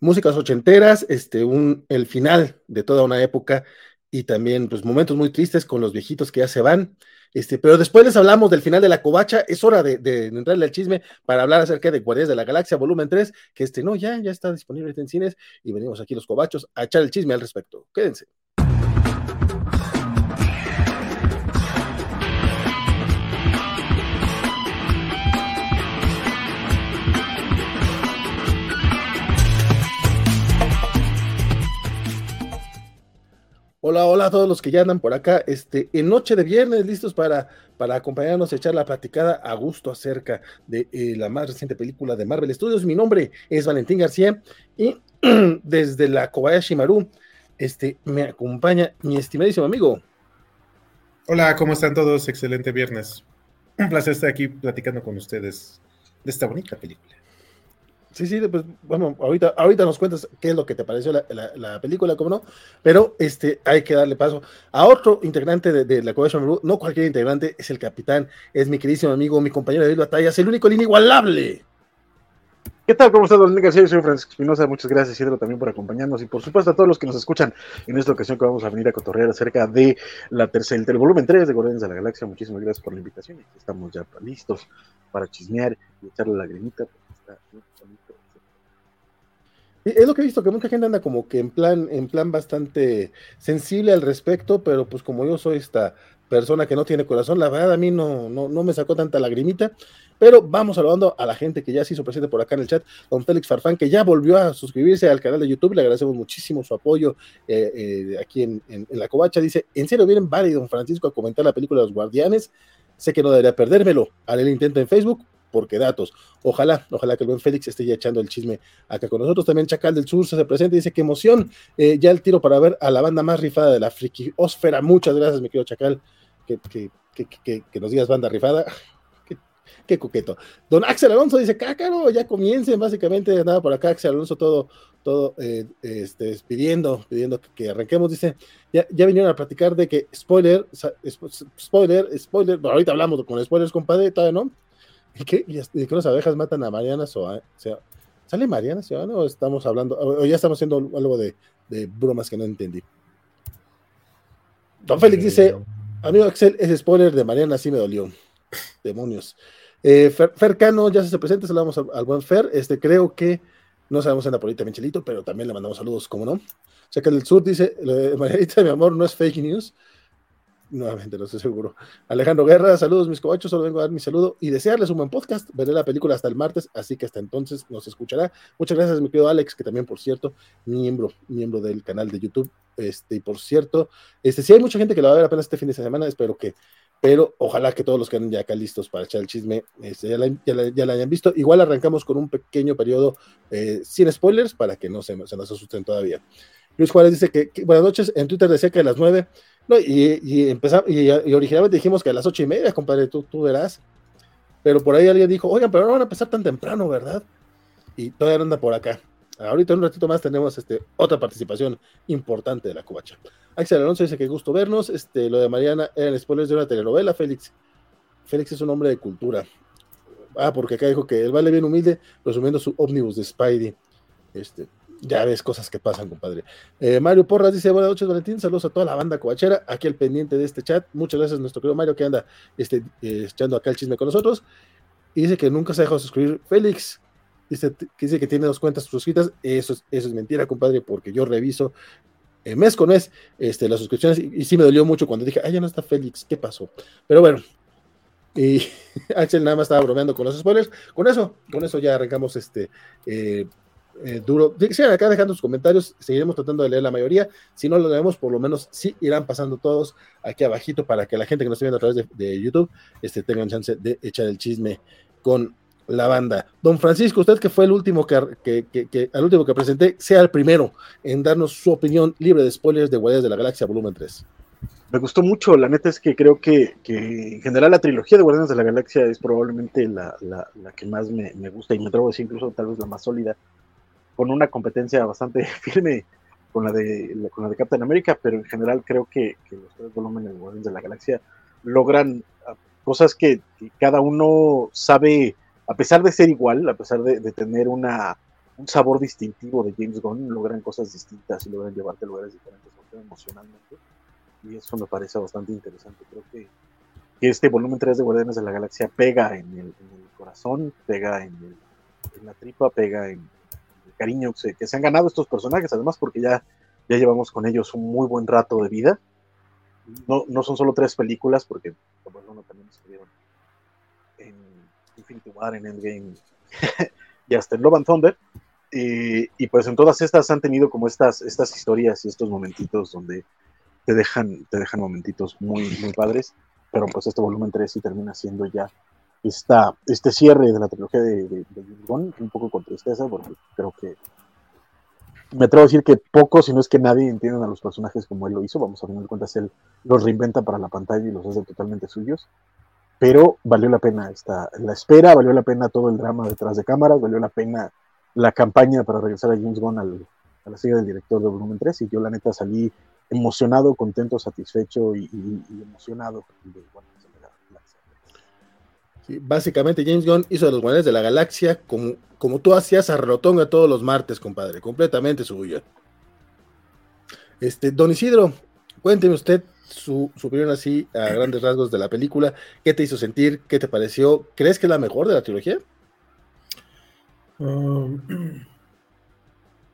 músicas ochenteras, este, un, el final de toda una época y también pues momentos muy tristes con los viejitos que ya se van. Este, pero después les hablamos del final de la covacha, es hora de, entrarle al chisme para hablar acerca de Guardias de la Galaxia, volumen 3, que este no, ya, ya está disponible en cines y venimos aquí los covachos a echar el chisme al respecto. Quédense. Hola, hola a todos los que ya andan por acá, este, en noche de viernes, listos para, para acompañarnos a echar la platicada a gusto acerca de eh, la más reciente película de Marvel Studios. Mi nombre es Valentín García y desde la Kobayashi Maru, este, me acompaña mi estimadísimo amigo. Hola, ¿cómo están todos? Excelente viernes. Un placer estar aquí platicando con ustedes de esta bonita película. Sí, sí, pues bueno, ahorita, ahorita nos cuentas qué es lo que te pareció la, la, la película, cómo no, pero este, hay que darle paso a otro integrante de, de la Coalition no cualquier integrante, es el capitán, es mi queridísimo amigo, mi compañero de batalla, es el único, el inigualable. ¿Qué tal? ¿Cómo estás, Don García? Soy Francisco Espinosa. Muchas gracias, Hidro, también por acompañarnos. Y por supuesto a todos los que nos escuchan en esta ocasión que vamos a venir a cotorrear acerca de la tercera, del volumen 3 de Guardianes de la Galaxia. Muchísimas gracias por la invitación. Estamos ya listos para chismear y echarle la grimita, Es lo que he visto, que mucha gente anda como que en plan, en plan bastante sensible al respecto, pero pues como yo soy esta persona que no tiene corazón, la verdad a mí no, no, no me sacó tanta lagrimita, pero vamos saludando a la gente que ya se hizo presente por acá en el chat, don Félix Farfán, que ya volvió a suscribirse al canal de YouTube, le agradecemos muchísimo su apoyo eh, eh, aquí en, la covacha, dice, ¿en serio vienen Vale y don Francisco a comentar la película de los guardianes? Sé que no debería perdérmelo, haré el intento en Facebook, porque datos. Ojalá, ojalá que el buen Félix esté ya echando el chisme acá con nosotros. También Chacal del Sur se presenta y dice qué emoción. Eh, ya el tiro para ver a la banda más rifada de la friki osfera. Muchas gracias, mi querido Chacal. Que, que, que, que nos digas banda rifada. Qué coqueto. Don Axel Alonso dice, cácaro, ya comiencen, básicamente, nada por acá, Axel Alonso todo, todo eh, este, pidiendo, pidiendo que, que, arranquemos, dice, ya, ya vinieron a platicar de que, spoiler, spoiler, spoiler, ahorita hablamos con spoilers, compadre, todavía no, ¿Y qué? ¿Y que las abejas matan a Mariana Soa? O sea, ¿sale Mariana Soana o estamos hablando, o ya estamos haciendo algo de, de bromas que no entendí? Don Félix dice, amigo Axel, ese spoiler de Mariana sí me dolió. Demonios. Eh, Fer, Fer, Cano ya se presenta, saludamos al, al, buen Fer. Este, creo que no sabemos en la política Michelito, pero también le mandamos saludos, como no. Checa del Sur dice: Marianita, mi amor, no es fake news. Nuevamente, no estoy seguro. Alejandro Guerra, saludos, mis cobachos. Solo vengo a dar mi saludo y desearles un buen podcast. Veré la película hasta el martes, así que hasta entonces nos escuchará. Muchas gracias, mi querido Alex, que también, por cierto, miembro, miembro del canal de YouTube. Este, y por cierto, este, si hay mucha gente que lo va a ver apenas este fin de semana, espero que pero ojalá que todos los que anden ya acá listos para echar el chisme este, ya, la, ya, la, ya, la, hayan visto. Igual arrancamos con un pequeño periodo eh, sin spoilers para que no se, se, nos asusten todavía. Luis Juárez dice que, que, buenas noches, en Twitter decía que a las nueve, no, y, y, y, originalmente dijimos que a las ocho y media, compadre, tú, tú verás, pero por ahí alguien dijo, oigan, pero no van a empezar tan temprano, ¿verdad? Y todavía anda por acá. Ahorita un ratito más tenemos este, otra participación importante de la Cubacha. Axel Alonso dice que gusto vernos. Este, lo de Mariana eran spoilers de una telenovela, Félix. Félix es un hombre de cultura. Ah, porque acá dijo que él vale bien humilde, resumiendo su ómnibus de Spidey. Este, ya ves cosas que pasan, compadre. Eh, Mario Porras dice: Buenas noches, Valentín. Saludos a toda la banda coachera. Aquí al pendiente de este chat. Muchas gracias nuestro querido Mario que anda este, eh, echando acá el chisme con nosotros. Y dice que nunca se ha dejado suscribir. Félix, dice que, dice que tiene dos cuentas suscritas. Eso es, eso es mentira, compadre, porque yo reviso eh, mes con mes este, las suscripciones y, y, sí me dolió mucho cuando dije, ah, ya no está Félix, ¿qué pasó? Pero bueno, y Axel nada más estaba bromeando con los spoilers. Con eso, con eso ya arrancamos este eh, duro. Sigan acá dejando sus comentarios, seguiremos tratando de leer la mayoría. Si no lo leemos, por lo menos sí irán pasando todos aquí abajito para que la gente que nos esté viendo a través de, YouTube este, tengan chance de echar el chisme con la banda. Don Francisco, usted que fue el último que, el último que presenté, sea el primero en darnos su opinión libre de spoilers de Guardianes de la Galaxia volumen 3. Me gustó mucho, la neta es que creo que, en general la trilogía de Guardianes de la Galaxia es probablemente la, la, la que más me, me, gusta y me atrevo a decir incluso tal vez la más sólida, con una competencia bastante firme con la de, con la de Captain America, pero en general creo que, que los tres volúmenes de Guardianes de la Galaxia logran cosas que, que cada uno sabe a pesar de ser igual, a pesar de, de tener una, un sabor distintivo de James Gunn, logran cosas distintas y logran llevarte a lugares diferentes emocionalmente. Y eso me parece bastante interesante. Creo que, este volumen 3 de Guardianes de la Galaxia pega en el, corazón, pega en, la tripa, pega en, el cariño que se, han ganado estos personajes, además porque ya, ya llevamos con ellos un muy buen rato de vida. No, no son solo tres películas, porque bueno, también estuvieron en Infinity War, en Endgame y hasta en Love and Thunder. Y, pues en todas estas han tenido como estas, estas historias y estos momentitos donde te dejan, te dejan momentitos muy, muy padres, pero pues este volumen 3 sí termina siendo ya esta, este cierre de la trilogía de, de, un poco con tristeza, porque creo que me atrevo a decir que pocos, si no es que nadie, entienden a los personajes como él lo hizo. Vamos a tener en cuenta, él los reinventa para la pantalla y los hace totalmente suyos. Pero valió la pena esta, la espera, valió la pena todo el drama detrás de cámaras, valió la pena la campaña para regresar a James Gunn al, a la silla del director de volumen 3 y yo la neta salí emocionado, contento, satisfecho y, emocionado básicamente James Gunn hizo de los Guardianes de la Galaxia como, como tú hacías a Rotonga todos los martes, compadre, completamente suyo. Este, don Isidro, cuénteme usted su, su, opinión así a grandes rasgos de la película. ¿Qué te hizo sentir? ¿Qué te pareció? ¿Crees que es la mejor de la trilogía? Um,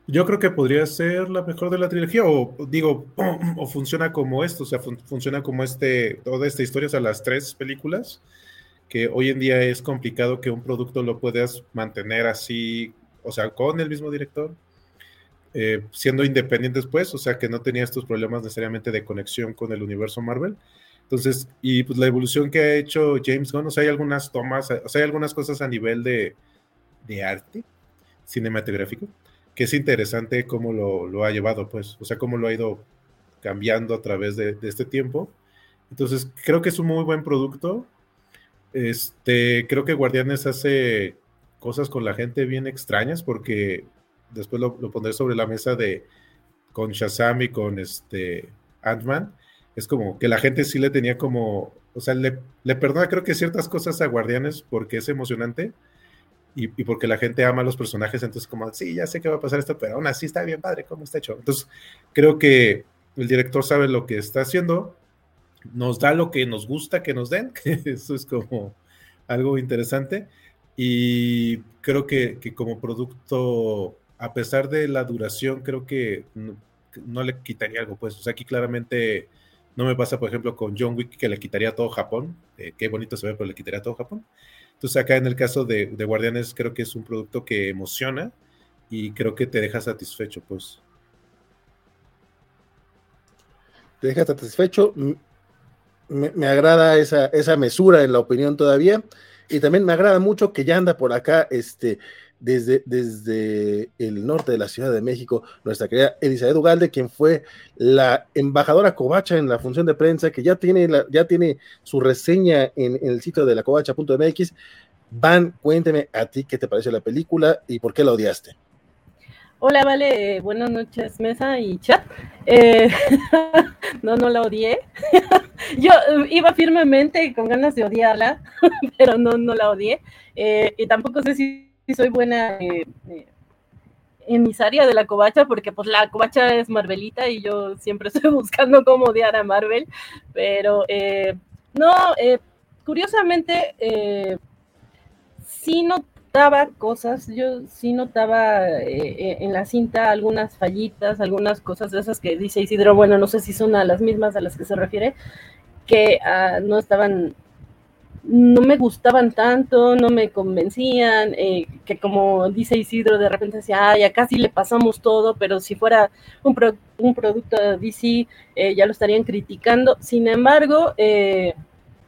yo creo que podría ser la mejor de la trilogía, o digo, o, funciona como esto, o sea, funciona como este, toda esta historia, o sea, las tres películas, que hoy en día es complicado que un producto lo puedas mantener así, o sea, con el mismo director, eh, siendo independientes, pues, o sea, que no tenía estos problemas necesariamente de conexión con el universo Marvel. Entonces, y pues la evolución que ha hecho James Gunn, o sea, hay algunas tomas, o sea, hay algunas cosas a nivel de, de arte cinematográfico, que es interesante cómo lo, ha llevado, pues, o sea, cómo lo ha ido cambiando a través de, este tiempo. Entonces, creo que es un muy buen producto. Este, creo que Guardianes hace cosas con la gente bien extrañas, porque después lo, pondré sobre la mesa de con Shazam y con este Ant-Man. Es como que la gente sí le tenía como, o sea, le, le perdona creo que ciertas cosas a Guardianes porque es emocionante, y, porque la gente ama a los personajes, entonces como, sí, ya sé que va a pasar esto, pero aún así está bien padre cómo está hecho. Entonces, creo que el director sabe lo que está haciendo, nos da lo que nos gusta que nos den, eso es como algo interesante, y creo que, que como producto, a pesar de la duración, creo que no, le quitaría algo, pues, o sea, aquí claramente... No me pasa, por ejemplo, con John Wick que le quitaría todo Japón. Eh, qué bonito se ve, pero le quitaría todo Japón. Entonces acá en el caso de, Guardianes creo que es un producto que emociona y creo que te deja satisfecho, pues. Te deja satisfecho. Me, agrada esa, esa mesura en la opinión todavía. Y también me agrada mucho que ya anda por acá este, desde, desde el norte de la Ciudad de México, nuestra querida Elizabeth Ugalde, quien fue la embajadora covacha en la función de prensa, que ya tiene, ya tiene su reseña en, el sitio de la covacha.mx. Van, cuénteme a ti qué te pareció la película y por qué la odiaste. Hola, vale, buenas noches, mesa y chat. Eh, no, no la odié. Yo eh, iba firmemente con ganas de odiarla, pero no, no la odié. Eh, y tampoco sé si soy buena eh, eh, en mis áreas de la covacha, porque pues la covacha es Marvelita y yo siempre estoy buscando cómo odiar a Marvel, pero eh, no, curiosamente sí notaba cosas, yo sí notaba en la cinta algunas fallitas, algunas cosas de esas que dice Isidro, bueno, no sé si son a las mismas a las que se refiere, que ah, no estaban no me gustaban tanto, no me convencían, eh, que como dice Isidro, de repente decía, ay, acá sí le pasamos todo, pero si fuera un, un producto de DC, eh, ya lo estarían criticando. Sin embargo, eh,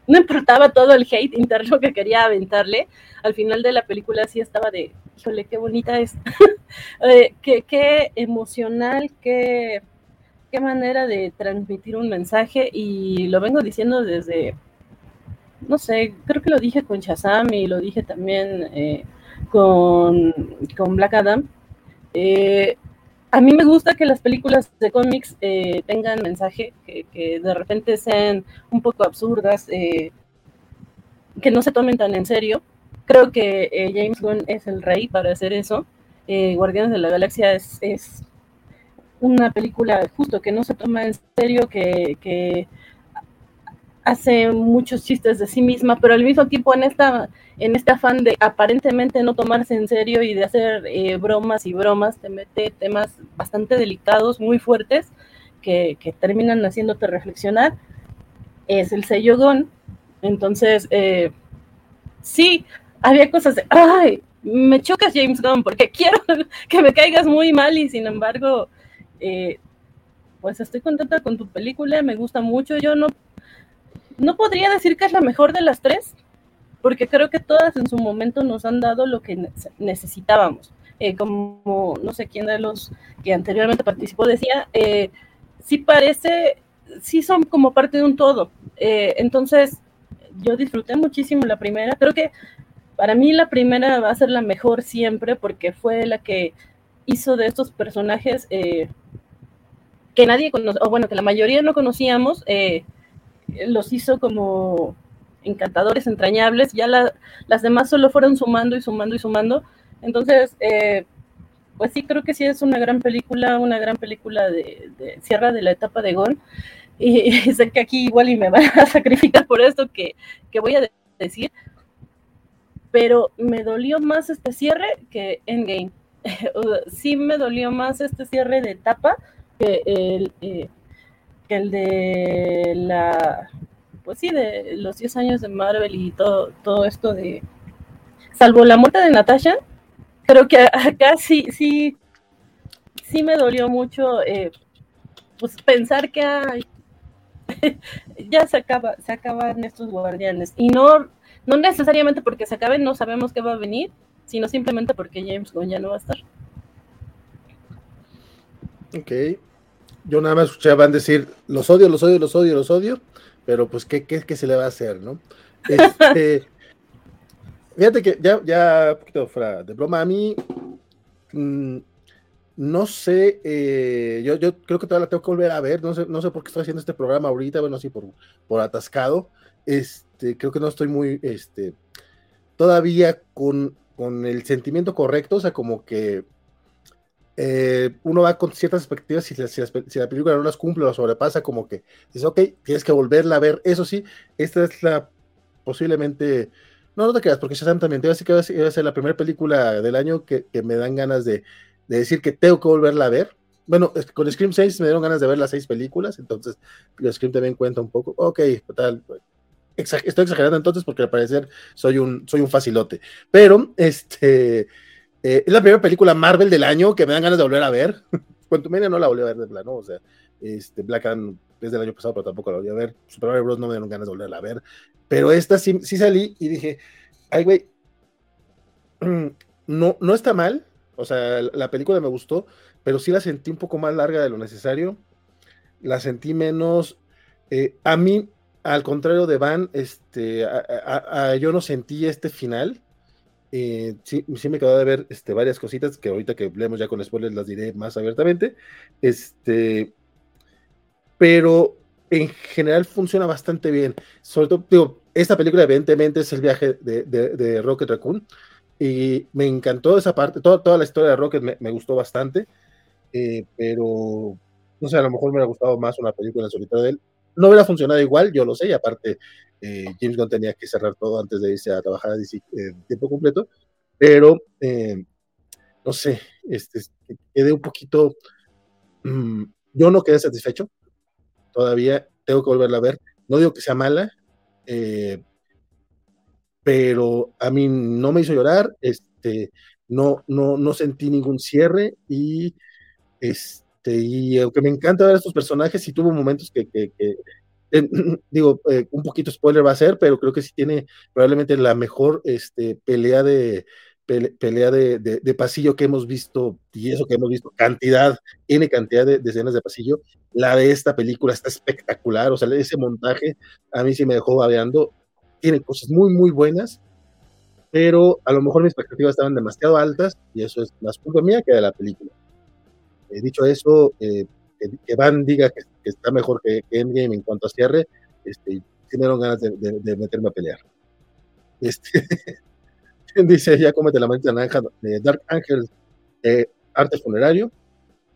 no importaba todo el hate interno que quería aventarle, al final de la película sí estaba de, híjole, qué bonita es, qué, qué, emocional, qué, qué manera de transmitir un mensaje, y lo vengo diciendo desde no sé, creo que lo dije con Shazam y lo dije también eh, con, Black Adam. Eh, a mí me gusta que las películas de cómics eh, tengan mensaje, que, de repente sean un poco absurdas, que no se tomen tan en serio. Creo que James Gunn es el rey para hacer eso. eh, Guardianes de la Galaxia es, es, una película justo que no se toma en serio, que, que hace muchos chistes de sí misma, pero al mismo tiempo en esta en este afán de aparentemente no tomarse en serio y de hacer eh, bromas y bromas, te mete temas bastante delicados, muy fuertes, que, terminan haciéndote reflexionar. Es el sello Gon. Entonces, eh, sí, había cosas de, ay, me chocas James Gunn porque quiero que me caigas muy mal y sin embargo, eh, pues estoy contenta con tu película, me gusta mucho. Yo no no podría decir que es la mejor de las tres, porque creo que todas en su momento nos han dado lo que necesitábamos. Eh, como no sé quién de los que anteriormente participó decía, eh, sí parece, sí son como parte de un todo. Eh, entonces, yo disfruté muchísimo la primera. Creo que para mí la primera va a ser la mejor siempre porque fue la que hizo de estos personajes que nadie conoce, o bueno, que la mayoría no conocíamos, los hizo como encantadores, entrañables, ya las demás solo fueron sumando y sumando y sumando. Entonces, eh, pues sí, creo que sí es una gran película, una gran película de, de cierra de la etapa de Gon. Y, sé que aquí igual y me van a sacrificar por esto que, que voy a decir, pero me dolió más este cierre que Endgame. sí me dolió más este cierre de etapa que el, eh, que el de la, pues sí, de los 10 años de Marvel y todo, todo esto de, salvo la muerte de Natasha, creo que acá sí, sí, sí me dolió mucho, eh, pues pensar que ya se acaba, se acaban estos guardianes. Y no, no necesariamente porque se acaben, no sabemos qué va a venir, sino simplemente porque James Gunn ya no va a estar. Ok, yo nada más escuché a Van decir, los odio, los odio, los odio, los odio, pero pues, ¿qué, qué, se le va a hacer, no? Este, fíjate que ya, ya, un poquito fuera de broma, a mí, mm, no sé, eh, yo, yo creo que todavía la tengo que volver a ver, no sé, no sé por qué estoy haciendo este programa ahorita, bueno, así por, por atascado, este, creo que no estoy muy, este, todavía con, con el sentimiento correcto, o sea, como que eh, uno va con ciertas expectativas y si, la película no las cumple o sobrepasa, como que dice, ok, tienes que volverla a ver. Eso sí, esta es la posiblemente, no, no te creas, porque Shazam también, te que va a ser, la primera película del año que, me dan ganas de, decir que tengo que volverla a ver. Bueno, con Scream 6 me dieron ganas de ver las seis películas, entonces Scream también cuenta un poco. Ok, tal, estoy exagerando entonces porque al parecer soy un, soy un facilote. Pero, este, eh, es la primera película Marvel del año que me dan ganas de volver a ver. Media no la volví a ver de plano, o sea, este, Black Adam es del año pasado, pero tampoco la volví a ver. Super Mario Bros. no me dieron ganas de volverla a ver. Pero esta sí, salí y dije, ay, güey, no, no está mal. O sea, la película me gustó, pero sí la sentí un poco más larga de lo necesario. La sentí menos. Eh, a mí, al contrario de Van, este, yo no sentí este final eh, sí, sí me quedó de ver este, varias cositas que ahorita que leemos ya con spoilers las diré más abiertamente. Este, pero en general funciona bastante bien. Sobre todo, digo, esta película evidentemente es el viaje de, Rocket Raccoon y me encantó esa parte, toda, toda la historia de Rocket me, gustó bastante, eh, pero no sé, a lo mejor me hubiera gustado más una película en solitario de él. No hubiera funcionado igual, yo lo sé, y aparte eh, James Gunn tenía que cerrar todo antes de irse a trabajar a DC eh, tiempo completo, pero eh, no sé, este, quedé un poquito, mm, yo no quedé satisfecho, todavía tengo que volverla a ver, no digo que sea mala, pero a mí no me hizo llorar, este, no, no, no sentí ningún cierre y este, y aunque me encanta ver a estos personajes, sí tuvo momentos que, que, digo, eh, un poquito spoiler va a ser, pero creo que sí tiene probablemente la mejor este, pelea de pelea de, pasillo que hemos visto, y eso que hemos visto, cantidad, tiene cantidad de, escenas de pasillo. La de esta película está espectacular, o sea, ese montaje a mí sí me dejó babeando. Tiene cosas muy, muy buenas, pero a lo mejor mis expectativas estaban demasiado altas, y eso es más culpa mía que de la película. He dicho eso, eh, que, Van diga que, está mejor que, Endgame en cuanto a cierre, este, dieron ganas de, meterme a pelear. Este, dice, ya cómete la mente naranja de Dark Angel. eh, arte funerario.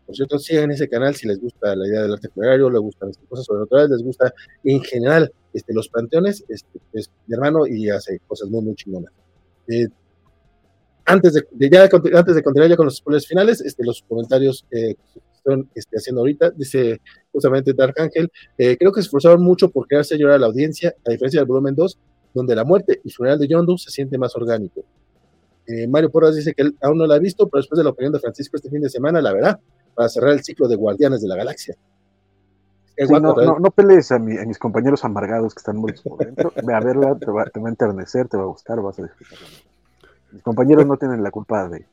Por cierto, sigan ese canal si les gusta la idea del arte funerario, les gustan estas cosas sobrenaturales, les gusta en general este, los panteones. Este, es mi hermano y hace cosas muy, muy chingonas. Eh, antes de, ya, antes de continuar ya con los spoilers finales, este, los comentarios eh, que están este, haciendo ahorita, dice justamente Dark Angel, eh, creo que se esforzaron mucho por crearse llorar a la audiencia, a diferencia del volumen 2, donde la muerte y funeral de Yondu se siente más orgánico. Eh, Mario Porras dice que él aún no la ha visto, pero después de la opinión de Francisco este fin de semana la verá, para cerrar el ciclo de Guardianes de la Galaxia. Sí, no, no, no, pelees a, mi, a, mis compañeros amargados que están muertos por dentro. Ve a verla, te va, te va a enternecer, te va a gustar, vas a disfrutar. Mis compañeros no tienen la culpa de,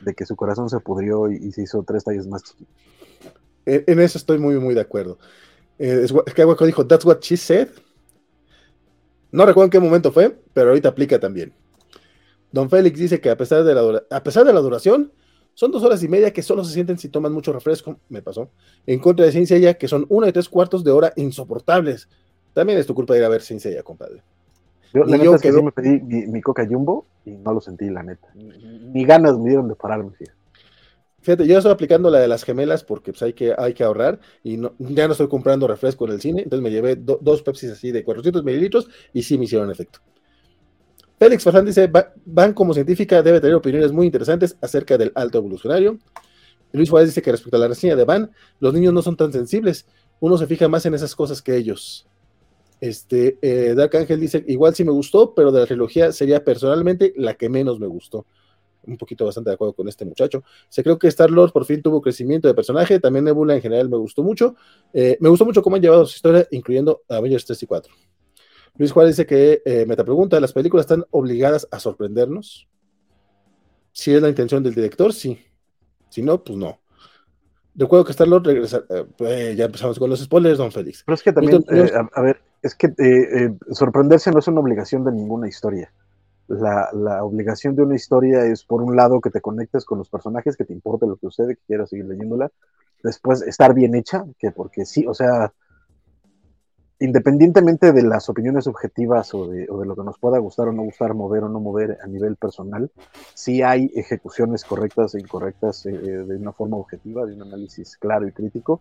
de que su corazón se pudrió y, y, se hizo tres tallas más chiquitos. En, en, eso estoy muy, muy de acuerdo. Eh, es, es que Hueco dijo, that's what she said. No recuerdo en qué momento fue, pero ahorita aplica también. Don Félix dice que a pesar de la, a pesar de la duración, son dos horas y media que solo se sienten si toman mucho refresco, me pasó, en contra de Ciencia ya que son una y tres cuartos de hora insoportables. También es tu culpa de ir a ver Ciencia ya, compadre. Yo, la neta es que sí me pedí mi, mi, coca jumbo y no lo sentí, la neta. Ni, ganas me dieron de pararme. Fíjate. fíjate, yo estoy aplicando la de las gemelas porque pues, hay, que, hay que ahorrar y no, ya no estoy comprando refresco en el cine, entonces me llevé do, dos Pepsis así de 400 mililitros y sí me hicieron efecto. Félix Fernández dice, Van como científica debe tener opiniones muy interesantes acerca del alto evolucionario. Luis Juárez dice que respecto a la reseña de Van, los niños no son tan sensibles, uno se fija más en esas cosas que ellos. Este, eh, Dark Angel dice, igual sí me gustó, pero de la trilogía sería personalmente la que menos me gustó. Un poquito bastante de acuerdo con este muchacho. Se creo que Star Lord por fin tuvo crecimiento de personaje. También Nebula en general me gustó mucho. Eh, me gustó mucho cómo han llevado su historia, incluyendo Avengers 3 y 4. Luis Juárez dice que, eh, meta pregunta, ¿las películas están obligadas a sorprendernos? Si es la intención del director, sí. Si no, pues no. Recuerdo que Star Lord regresa. Eh, ya empezamos con los spoilers, don Félix. Pero es que también, eh, a, a, ver, es que eh, sorprenderse no es una obligación de ninguna historia. La, la, obligación de una historia es, por un lado, que te conectes con los personajes, que te importe lo que sucede, que quieras seguir leyéndola. Después, estar bien hecha, que porque sí, o sea, independientemente de las opiniones subjetivas o de, o de, lo que nos pueda gustar o no gustar, mover o no mover a nivel personal, sí hay ejecuciones correctas e incorrectas eh, de una forma objetiva, de un análisis claro y crítico.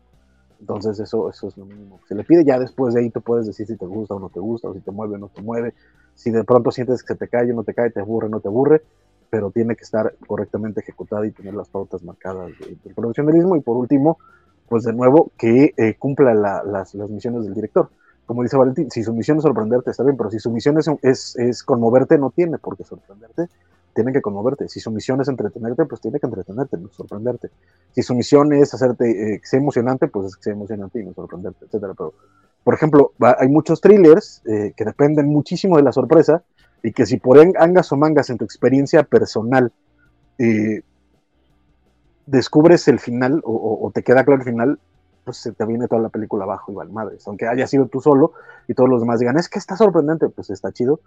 Entonces eso, eso es lo mínimo que se le pide. Ya después de ahí tú puedes decir si te gusta o no te gusta, o si te mueve o no te mueve, si de pronto sientes que se te cae o no te cae, te aburre o no te aburre, pero tiene que estar correctamente ejecutada y tener las pautas marcadas del de profesionalismo. Y por último, pues de nuevo, que eh, cumpla la, las, las misiones del director como dice Valentín, si su misión es sorprenderte, está bien, pero si su misión es, es, es, conmoverte, no tiene por qué sorprenderte, tiene que conmoverte. Si su misión es entretenerte, pues tiene que entretenerte, no sorprenderte. Si su misión es hacerte eh, que sea emocionante, pues es que sea emocionante y no sorprenderte, etcétera. Pero, por ejemplo, hay muchos thrillers eh, que dependen muchísimo de la sorpresa y que si por angas o mangas en tu experiencia personal eh, descubres el final o te queda claro el final, pues se te viene toda la película abajo y vale madres. Aunque haya sido tú solo y todos los demás digan, es que está sorprendente, pues está chido,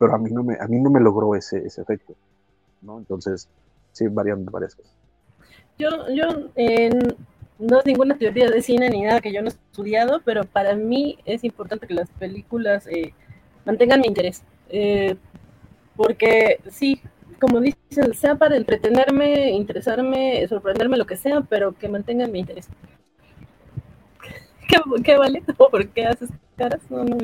pero a mí no me, a mí no me logró ese, ese efecto. ¿no? Entonces, sí, varían varias cosas. Yo, yo eh, no es ninguna teoría de cine ni nada que yo no he estudiado, pero para mí es importante que las películas eh, mantengan mi interés. Eh, porque sí, como dicen, sea para entretenerme, interesarme, sorprenderme, lo que sea, pero que mantengan mi interés. ¿Qué, qué vale? ¿Por qué haces caras? No, no,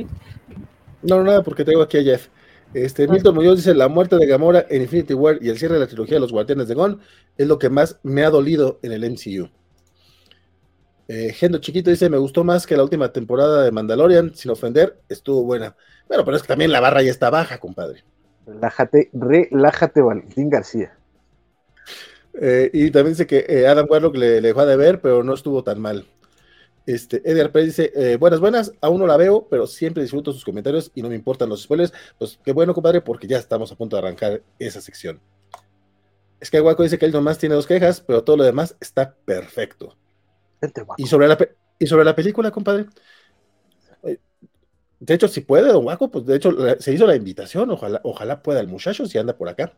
no, nada, porque tengo aquí a Jeff. Este, Milton Muñoz dice, la muerte de Gamora en Infinity War y el cierre de la trilogía de los Guardianes de Gon es lo que más me ha dolido en el MCU. Eh, Gendo Chiquito dice, me gustó más que la última temporada de Mandalorian, sin ofender, estuvo buena. Bueno, pero es que también la barra ya está baja, compadre. Relájate, relájate, Valentín García. Eh, y también dice que eh, Adam Warlock le, le, dejó de ver, pero no estuvo tan mal. Este, Edgar Pérez dice, eh, buenas, buenas, aún no la veo, pero siempre disfruto sus comentarios y no me importan los spoilers. Pues qué bueno, compadre, porque ya estamos a punto de arrancar esa sección. Skywalker dice que él nomás tiene dos quejas, pero todo lo demás está perfecto. Y sobre, la, y sobre la película, compadre. Eh, de hecho, si puede, don Guaco, pues de hecho se hizo la invitación, ojalá, ojalá pueda el muchacho si anda por acá.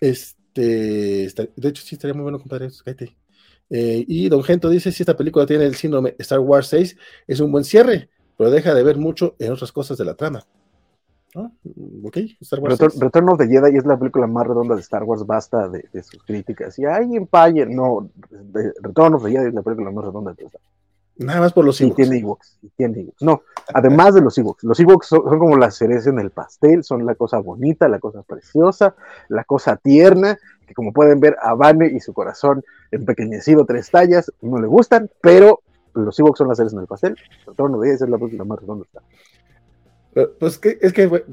Este, de hecho, sí estaría muy bueno, compadre. Cállate. Eh, y Don Gento dice, si esta película tiene el síndrome Star Wars 6, es un buen cierre, pero deja de ver mucho en otras cosas de la trama. Ah, ok, Star Wars. Return, seis. Return of the Jedi es la película más redonda de Star Wars, basta de, de sus críticas. Y hay Empire, no, de- Return of the Jedi es la película más redonda de Star Wars. Nada más por los Y Ewoks. tiene Ewoks, y tiene Ewoks. No, además de los Ewoks. Los Ewoks son, son como la cereza en el pastel, son la cosa bonita, la cosa preciosa, la cosa tierna, que como pueden ver a Vane y su corazón empequeñecido tres tallas, no le gustan, pero los Ewoks son la cereza en el pastel. Return of the Jedi es la película más redonda de. Pero, Pues que, es que güey,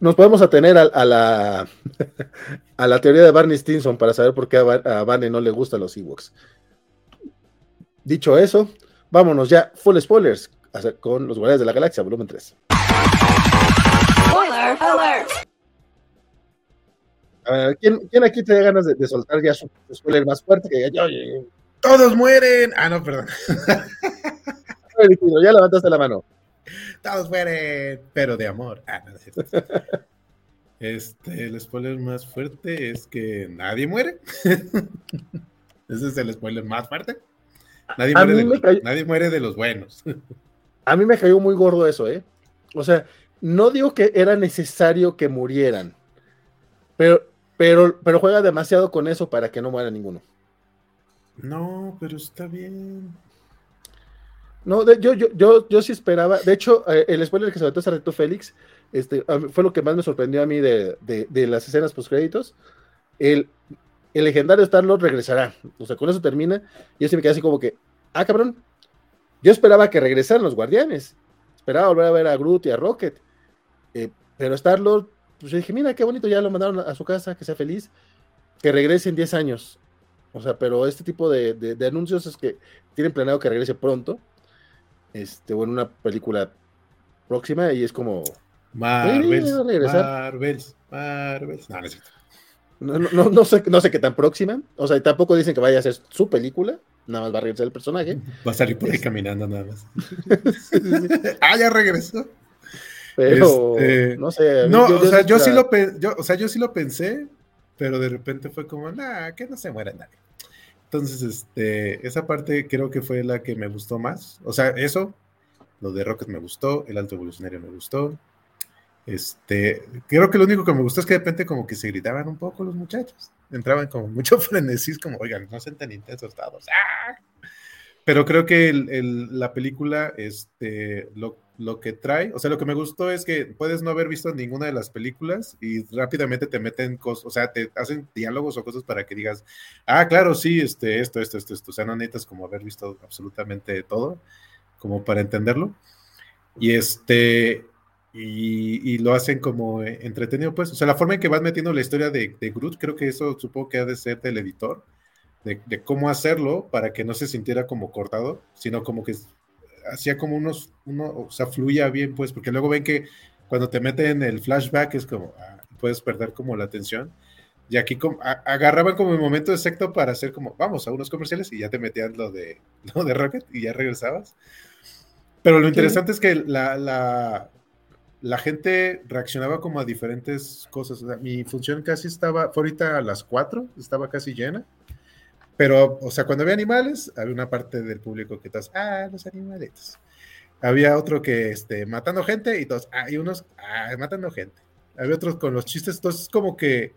nos podemos atener a, a la a la teoría de Barney Stinson para saber por qué a, a Vane no le gustan los Ewoks. Dicho eso, vámonos ya, full spoilers, con los Guardianes de la Galaxia, volumen 3. Spoiler alert! A ver, ¿quién, quién aquí te da ganas de, de soltar ya su, su spoiler más fuerte? Que diga, "Oye, ¡Todos mueren! Ah, no, perdón. ya levantaste la mano. Todos mueren, pero de amor. Ah, no, es. Este, el spoiler más fuerte es que nadie muere. Ese es el spoiler más fuerte. Nadie, muere mí de, me los, cayó- nadie muere de los buenos. A mí me cayó muy gordo eso, ¿eh? O sea, no digo que era necesario que murieran, pero, pero, pero juega demasiado con eso para que no muera ninguno. No, pero está bien. No, de- yo, yo, yo, yo sí esperaba. De hecho, eh, el spoiler que se aventó hace Félix este, fue lo que más me sorprendió a mí de, de- de las escenas post-créditos. El, el legendario Star-Lord regresará. O sea, con eso termina. Yo sí me quedé así como que, ah, cabrón. Yo esperaba que regresaran los guardianes. Esperaba volver a ver a Groot y a Rocket. Eh, pero Star-Lord, pues yo dije, mira qué bonito, ya lo mandaron a, su casa, que sea feliz. Que regrese en 10 años. O sea, pero este tipo de, de- de anuncios es que tienen planeado que regrese pronto este, o en una película próxima y es como, Marvels. Marvels, Marvels. No, no es no, no, no, no sé, no sé qué tan próxima, o sea, tampoco dicen que vaya a ser su película, nada más va a regresar el personaje, Va a salir por ahí caminando nada más. ah, ya regresó. Pero Este, no sé. No, yo- o sea, yo sí lo yo, o sea, yo sí lo pensé, pero de repente fue como, nah, que no se muera nadie. Entonces, este, esa parte creo que fue la que me gustó más. O sea, eso, lo de Rocket me gustó, el alto evolucionario me gustó. Este, creo que lo único que me gustó es que de repente como que se gritaban un poco los muchachos. Entraban como mucho frenesí, como, oigan, no sean tan intensos todos. ¡Ah! Pero creo que el- el- la película, este, lo, lo que trae, o sea, lo que me gustó es que puedes no haber visto ninguna de las películas y rápidamente te meten cosas, o sea, te hacen diálogos o cosas para que digas, ah, claro, sí, este, esto, esto, esto, esto. O sea, no necesitas como haber visto absolutamente todo, como para entenderlo. Y este, y, y lo hacen como entretenido, pues. O sea, la forma en que vas metiendo la historia de, de Groot, creo que eso supongo que ha de ser del editor, de, de cómo hacerlo para que no se sintiera como cortado, sino como que hacía como unos, uno, o sea, fluía bien, pues, porque luego ven que cuando te meten el flashback es como, ah, puedes perder como la atención. Y aquí como, a- agarraban como el momento exacto para hacer como, vamos a unos comerciales y ya te metían lo de, lo de Rocket y ya regresabas. Pero lo interesante es que la, la, la gente reaccionaba como a diferentes cosas. O sea, mi función casi estaba, fue ahorita a las 4, estaba casi llena. Pero, o sea, cuando había animales, había una parte del público que todos, ah, los animalitos. Había otro que, este, matando gente y todos, ah, y unos, ah, matando gente. Había otros con los chistes, entonces como que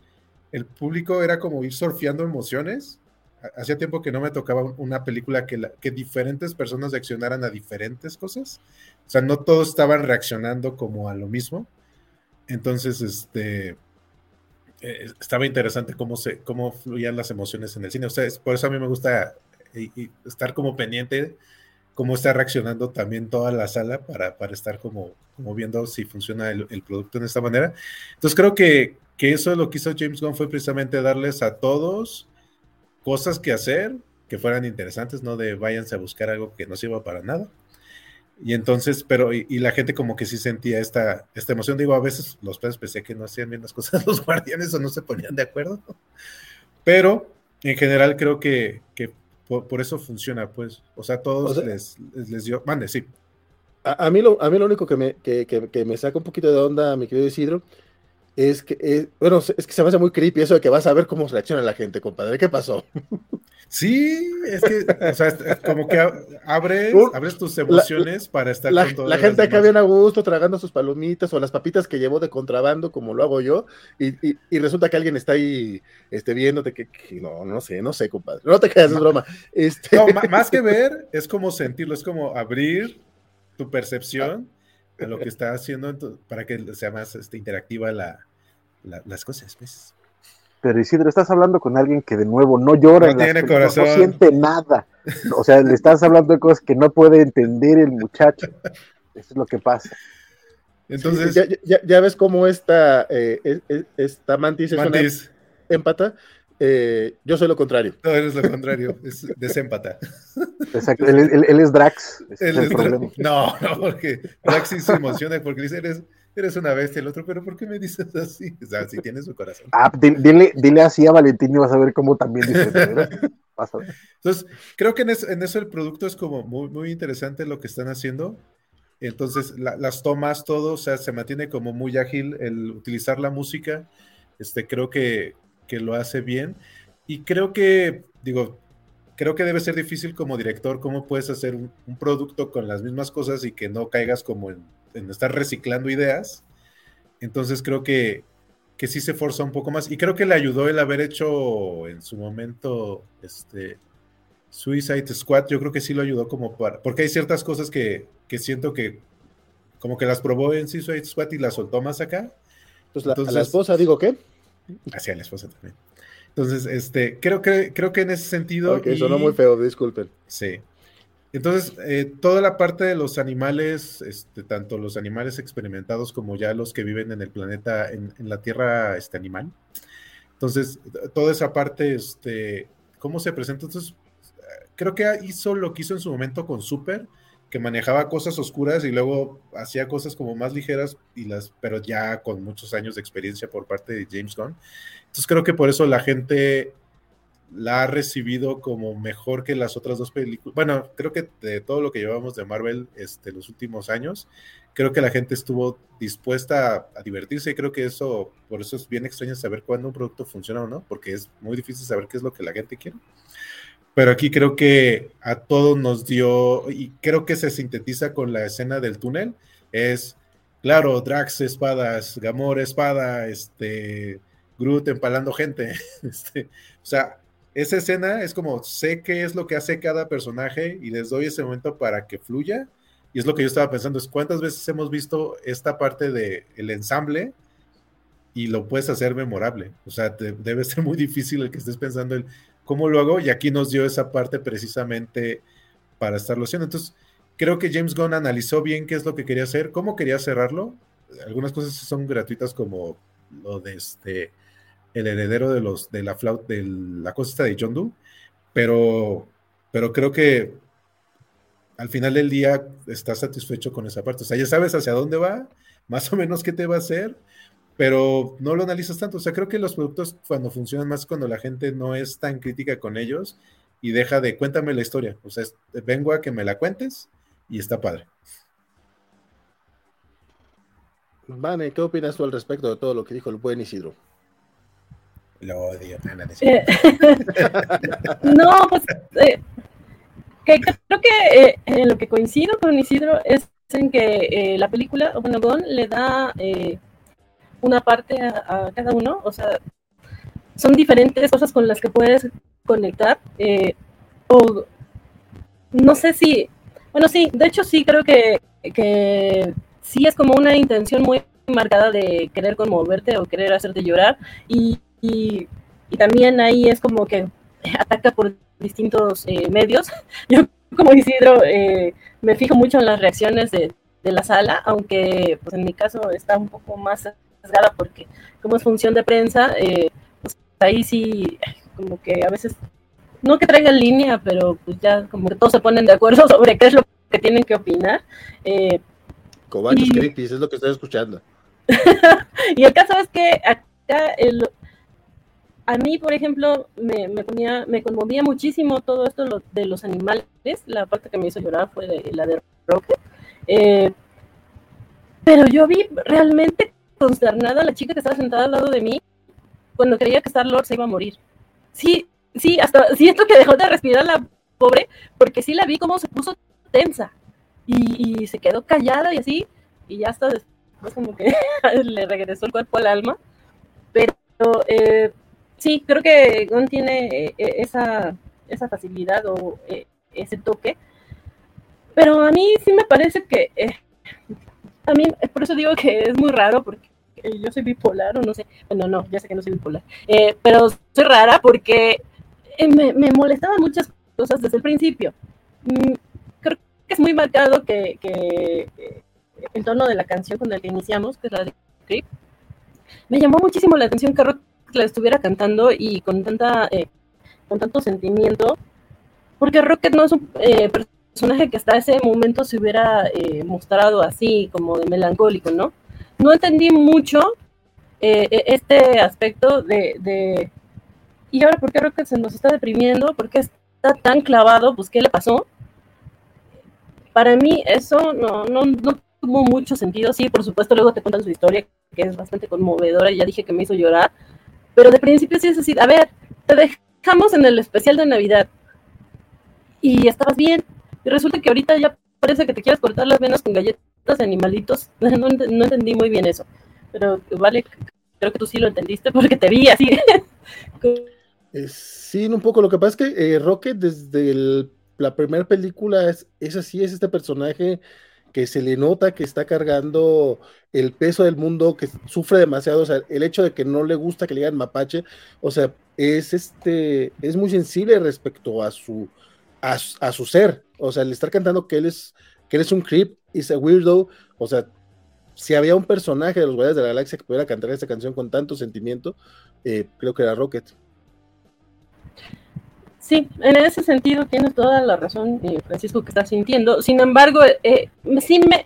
el público era como ir surfeando emociones. Ha- Hacía tiempo que no me tocaba un- una película que, que diferentes personas reaccionaran a diferentes cosas. O sea, no todos estaban reaccionando como a lo mismo. Entonces, este, eh, estaba interesante cómo, se, cómo fluían las emociones en el cine. O por eso a mí me gusta estar como pendiente cómo está reaccionando también toda la sala para, para estar como, como viendo si funciona el, producto de esta manera. Entonces creo que, que eso lo que hizo James Gunn fue precisamente darles a todos cosas que hacer que fueran interesantes, no de váyanse a buscar algo que no sirva para nada. Y entonces, pero, y, y la gente como que sí sentía esta, esta emoción. Digo, a veces los peces pensé que no hacían bien las cosas los guardianes o no se ponían de acuerdo. Pero en general creo que, que por, por eso funciona, pues. O sea, todos O sea- les, les, les dio. Mande, sí. A, a mí lo, a mí lo único que me, que, que- que me saca un poquito de onda, mi querido Isidro, es que, eh, bueno, es que se me hace muy creepy eso de que vas a ver cómo reacciona la gente, compadre. ¿Qué pasó? Sí, es que, o sea, como que abres, abres tus emociones para estar la, con. La gente acá bien a gusto tragando sus palomitas o las papitas que llevó de contrabando, como lo hago yo, y, y, resulta que alguien está ahí este, viéndote que, no, no sé, no sé, compadre. No te quedes, es broma. Este... No, más que ver, es como sentirlo, es como abrir tu percepción a lo que está haciendo para que sea más este, interactiva la, las cosas, pues. Pero Isidro, estás hablando con alguien que de nuevo no llora, no, tiene corazón. no siente nada. O sea, le estás hablando de cosas que no puede entender el muchacho. Eso es lo que pasa. Entonces, ya, ves cómo esta, eh, esta mantis, es empata. Eh, yo soy lo contrario. No, eres lo contrario, es desempata. Exacto, él, es Drax. No, no, porque Drax sí se emociona porque dice, eres, eres una bestia, el otro, pero ¿por qué me dices así? O sea, si tienes su corazón. Ah, dile, dile así a Valentín y vas a ver cómo también dice. Entonces, creo que en eso, el producto es como muy, muy interesante lo que están haciendo. Entonces, las tomas, todo, o sea, se mantiene como muy ágil el utilizar la música. Este, creo que, que lo hace bien. Y creo que, digo, creo que debe ser difícil como director, cómo puedes hacer un, producto con las mismas cosas y que no caigas como en, estar reciclando ideas. Entonces creo que, que sí se forza un poco más. Y creo que le ayudó el haber hecho en su momento este Suicide Squad. Yo creo que sí lo ayudó como para. Porque hay ciertas cosas que, que siento que como que las probó en Suicide Squad y las soltó más acá. Pues la, Entonces, a la esposa, digo, ¿qué? Hacia la esposa también. Entonces, este, creo que, creo que en ese sentido. Ok, sonó muy feo, disculpen. Sí. Entonces, eh, toda la parte de los animales, este, tanto los animales experimentados como ya los que viven en el planeta, en, la Tierra este, animal. Entonces, toda esa parte, este, ¿cómo se presenta? Entonces, creo que hizo lo que hizo en su momento con Super, que manejaba cosas oscuras y luego hacía cosas como más ligeras, y las, pero ya con muchos años de experiencia por parte de James Gunn. Entonces creo que por eso la gente la ha recibido como mejor que las otras dos películas. Bueno, creo que de todo lo que llevamos de Marvel este, los últimos años, creo que la gente estuvo dispuesta a, divertirse y creo que eso, por eso es bien extraño saber cuándo un producto funciona o no, porque es muy difícil saber qué es lo que la gente quiere. Pero aquí creo que a todos nos dio, y creo que se sintetiza con la escena del túnel, es, claro, Drax espadas, Gamor espada, este, Groot empalando gente. Este, o sea, esa escena es como sé qué es lo que hace cada personaje y les doy ese momento para que fluya. Y es lo que yo estaba pensando, es cuántas veces hemos visto esta parte del el ensamble y lo puedes hacer memorable. O sea, debe ser muy difícil el que estés pensando el cómo lo hago y aquí nos dio esa parte precisamente para estarlo haciendo. Entonces, creo que James Gunn analizó bien qué es lo que quería hacer, cómo quería cerrarlo. Algunas cosas son gratuitas como lo de este el heredero de los de la flauta de la de John Doe, pero, pero creo que al final del día estás satisfecho con esa parte. O sea, ya sabes hacia dónde va, más o menos qué te va a hacer, pero no lo analizas tanto. O sea, creo que los productos cuando funcionan más cuando la gente no es tan crítica con ellos y deja de cuéntame la historia. O sea, vengo a que me la cuentes y está padre. Vane, ¿qué opinas tú al respecto de todo lo que dijo el buen Isidro? Lo odio. Eh, no, pues eh, que creo que eh, en lo que coincido con Isidro es en que la película, bueno, Gon le da una parte a, cada uno, o sea, son diferentes cosas con las que puedes conectar, o no sé si, bueno, sí, de hecho sí creo que, que sí es como una intención muy marcada de querer conmoverte o querer hacerte llorar y y, también ahí es como que ataca por distintos eh, medios. Yo como Isidro eh, me fijo mucho en las reacciones de, la sala, aunque pues en mi caso está un poco más sesgada porque como es función de prensa, eh, pues ahí sí como que a veces, no que traiga línea, pero pues ya como que todos se ponen de acuerdo sobre qué es lo que tienen que opinar. Eh, es lo que estoy escuchando. y el caso es que acá el, a mí, por ejemplo, me, me, me conmovía muchísimo todo esto de los animales. La parte que me hizo llorar fue la de Rocket. Eh, pero yo vi realmente consternada la chica que estaba sentada al lado de mí cuando creía que Star Lord se iba a morir. Sí, sí, hasta siento que dejó de respirar la pobre, porque sí la vi como se puso tensa y, se quedó callada y así, y ya hasta después como que le regresó el cuerpo al alma. Pero eh, sí, creo que Gon tiene eh, esa, esa facilidad o eh, ese toque. Pero a mí sí me parece que, a mí, por eso digo que es muy raro, porque yo soy bipolar o no sé, bueno, no, ya sé que no soy bipolar, pero soy rara porque me, me molestaban muchas cosas desde el principio. Mm, creo que es muy marcado que, que el tono de la canción con la que iniciamos, que es la de Creep, me llamó muchísimo la atención que Rock la estuviera cantando y con tanta eh, con tanto sentimiento, porque Rocket no es un eh, personaje que hasta ese momento se hubiera eh, mostrado así, como de melancólico, ¿no? No entendí mucho e, este aspecto de, de, ¿y ahora por qué Rocket se nos está deprimiendo? ¿Por qué está tan clavado? Pues, ¿qué le pasó? Para mí eso no, no, no tuvo mucho sentido. Sí, por supuesto, luego te cuentan su historia, que es bastante conmovedora, ya dije que me hizo llorar. Pero de principio sí es así, a ver, te dejamos en el especial de Navidad y estabas bien. Y resulta que ahorita ya parece que te quieres cortar las venas con galletas de animalitos. No, entendí muy bien eso. Pero vale, creo que tú sí lo entendiste porque te vi así. Eh, sí, un poco. Lo que pasa es que eh, Rocket desde la primera película es, es así, es este personaje que se le nota que está cargando el peso del mundo, que sufre demasiado, o sea, el hecho de que no le gusta que le digan mapache, o sea, es este, es muy sensible respecto a su, a, su ser, o sea, el estar cantando que él es, que un creep, es a weirdo, o sea, si había un personaje de los Guardianes de la Galaxia que pudiera cantar esta canción con tanto sentimiento, eh, creo que era Rocket. Sí, en ese sentido tienes toda la razón, eh, Francisco, que estás sintiendo. Sin embargo, eh, sí me,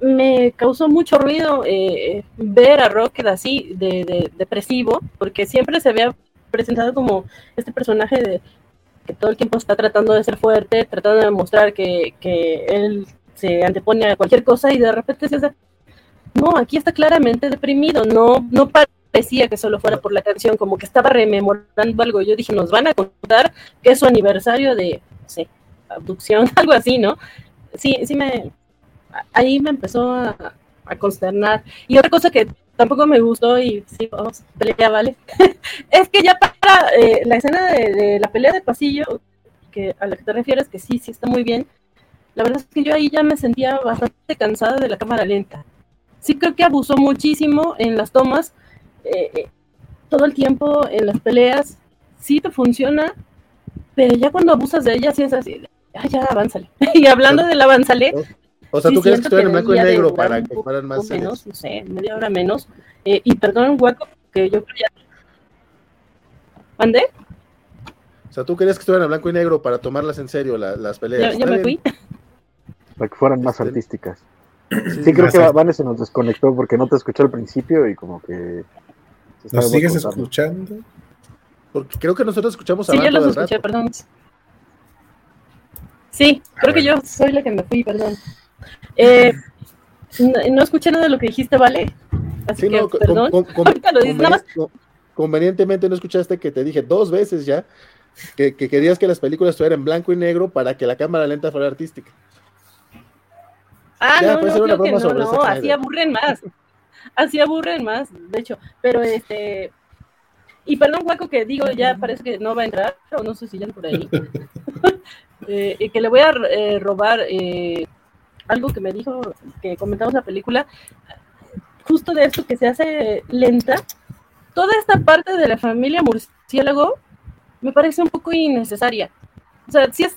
me causó mucho ruido eh, ver a Rocket así, de, depresivo, porque siempre se había presentado como este personaje de que todo el tiempo está tratando de ser fuerte, tratando de demostrar que, que él se antepone a cualquier cosa y de repente se hace, no, aquí está claramente deprimido, no, no para parecía que solo fuera por la canción, como que estaba rememorando algo. Yo dije, nos van a contar que es su aniversario de, no sé, abducción, algo así, ¿no? Sí, sí me, ahí me empezó a, consternar. Y otra cosa que tampoco me gustó y sí, vamos, pelea, ¿vale? es que ya para eh, la escena de, la pelea de pasillo, que a la que te refieres, que sí, sí está muy bien, la verdad es que yo ahí ya me sentía bastante cansada de la cámara lenta. Sí creo que abusó muchísimo en las tomas, eh, eh, todo el tiempo en las peleas, sí te funciona, pero ya cuando abusas de ella, sí es así, ah, ya avánzale. y hablando del avánzale. O sea, tú crees que estuvieran en blanco y negro para que fueran más menos, no sé, media hora menos. Eh, y perdón, hueco, que yo creo ya. ¿Mandé? O sea, tú querías que estuvieran en blanco y negro para tomarlas en serio las peleas. Ya, me fui. Para que fueran más este, artísticas. Sí, creo que Vane se nos desconectó porque no te escuchó al principio y como que ¿Nos sigues escuchando? Porque creo que nosotros escuchamos a Sí, yo los escuché, perdón. Sí, ah, creo que yo soy la que me fui, perdón. Eh, no, escuché nada de lo que dijiste, ¿vale? Así que, perdón. convenientemente no escuchaste que te dije dos veces ya que, querías que las películas estuvieran en blanco y negro para que la cámara lenta fuera artística. Ah, no, no, creo que no, no, así aburren más así aburren más, de hecho, pero este, y perdón, Hueco, que digo, ya parece que no va a entrar, o no sé si ya por ahí, eh, que le voy a eh, robar eh, algo que me dijo, que comentamos la película, justo de esto que se hace lenta, toda esta parte de la familia murciélago me parece un poco innecesaria. O sea, si es,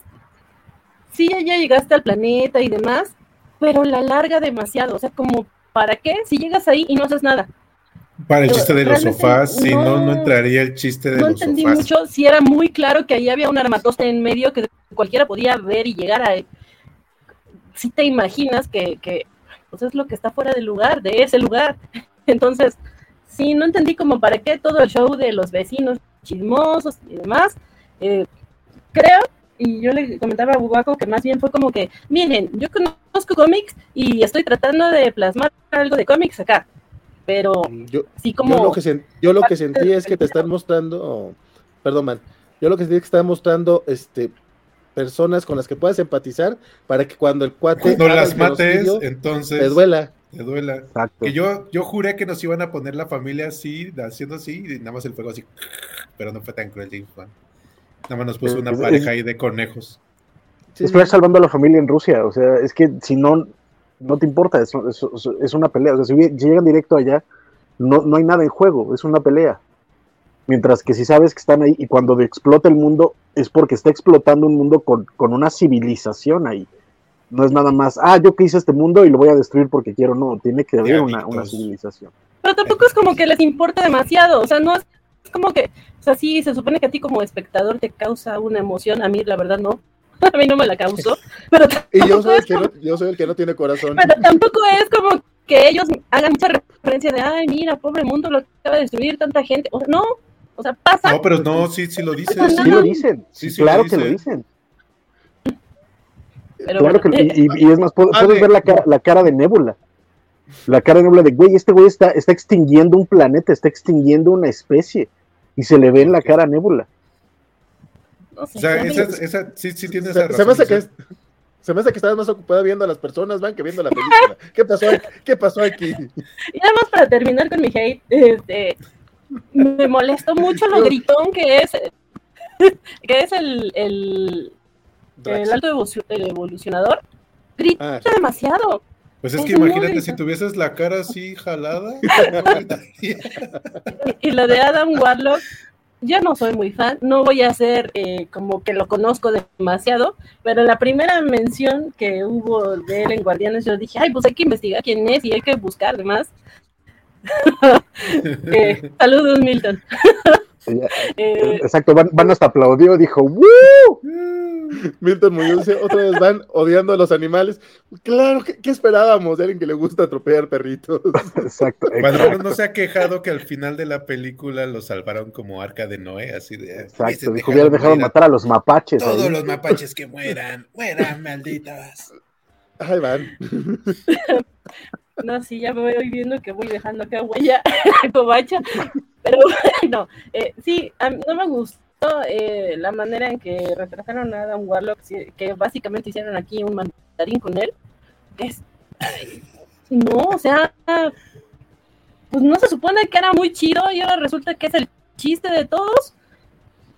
sí ya llegaste al planeta y demás, pero la larga demasiado, o sea, como ¿para qué? Si llegas ahí y no haces nada. Para el chiste de los sofás, si no, no entraría el chiste de los sofás. No entendí mucho, si era muy claro que ahí había un armatoste en medio que cualquiera podía ver y llegar a... Si te imaginas que, que pues es lo que está fuera del lugar, de ese lugar. Entonces, sí, no entendí como para qué todo el show de los vecinos chismosos y demás. Eh, creo y yo le comentaba a Bubaco que más bien fue como que, miren, yo conozco cómics y estoy tratando de plasmar algo de cómics acá. pero Yo, sí como... yo lo que, sen- yo lo que parte sentí es que te están mostrando, perdón, man, yo lo que sentí es que están mostrando este personas con las que puedas empatizar para que cuando el cuate Cuando las mates, entonces te duela. te duela. Exacto. Que yo, yo juré que nos iban a poner la familia así, haciendo así, y nada más el fuego así. Pero no fue tan cruel, James. Nada más nos puso una Es- pareja ahí de conejos. Sí, Es Flash salvando a la familia en Rusia. O sea, es que si no, no te importa. Es, es- es una pelea. O sea, si, llegan directo allá, no, no hay nada en juego. Es una pelea. Mientras que si sabes que están ahí y cuando explota el mundo es porque está explotando un mundo con, con una civilización ahí. No es nada más, ah, yo que hice este mundo y lo voy a destruir porque quiero. No, tiene que haber una, una civilización. Pero tampoco es como que les importa demasiado, o sea, no es, es como que, o sea, sí, se supone que a ti como espectador te causa una emoción, a mí la verdad no, a mí no me la causó, pero Y yo tampoco soy, el es que no, yo soy el que no tiene corazón. Pero tampoco es como que ellos hagan mucha referencia de, ay, mira, pobre mundo, lo acaba de destruir tanta gente. O sea, no, o sea, pasa. No, pero no, sí, sí lo dice. Pues Sí lo dicen. Sí, sí claro lo que lo dicen. dicen. pero Claro que, bueno, y, y- es más, Ale. puedes ver la cara, la cara de Nebula. La cara de Nebula de, güey, este güey está, está extinguiendo un planeta, está extinguiendo una especie. Y se le ve en la cara a Nebula. No sé, O sea, esa, esa- sí, sí tiene Se, esa se me hace razón. que es- se me hace que estás más ocupada viendo a las personas, van, que viendo la película. ¿Qué pasó, aquí? ¿Qué pasó aquí? Y nada más para terminar con mi hate, este, me molestó mucho lo gritón que es, que es el, el, el alto evolucionador. Grita Ah, demasiado. Pues es Es que imagínate si tuvieses la cara así jalada. Y lo de Adam Warlock, yo no soy muy fan, no voy a hacer eh, como que lo conozco demasiado, pero la primera mención que hubo de él en Guardianes, yo dije, ay, pues hay que investigar quién es y hay que buscar demás. Eh, saludos, Milton. Ella- Eh, Exacto, Van, Van hasta aplaudió, dijo, ¡Woo! Milton Muñoz dice, otra vez van odiando a los animales. Claro, ¿qué, qué esperábamos de alguien que le gusta atropellar perritos? Exacto, exacto. no se ha quejado que al final de la película lo salvaron como arca de Noé, así de. Exacto, "Hubiesen dijo, hubieran dejado matar a los mapaches. ahí". Todos los mapaches que mueran, mueran, malditas. Ay, van. no, sí, ya me voy viendo que voy dejando acá huella covacha, pero bueno, eh, sí, a mí no me gustó eh, la manera en que retrataron a Adam Warlock, que básicamente hicieron aquí un mandarín con él. Es, no, o sea, pues no se supone que era muy chido y ahora resulta que es el chiste de todos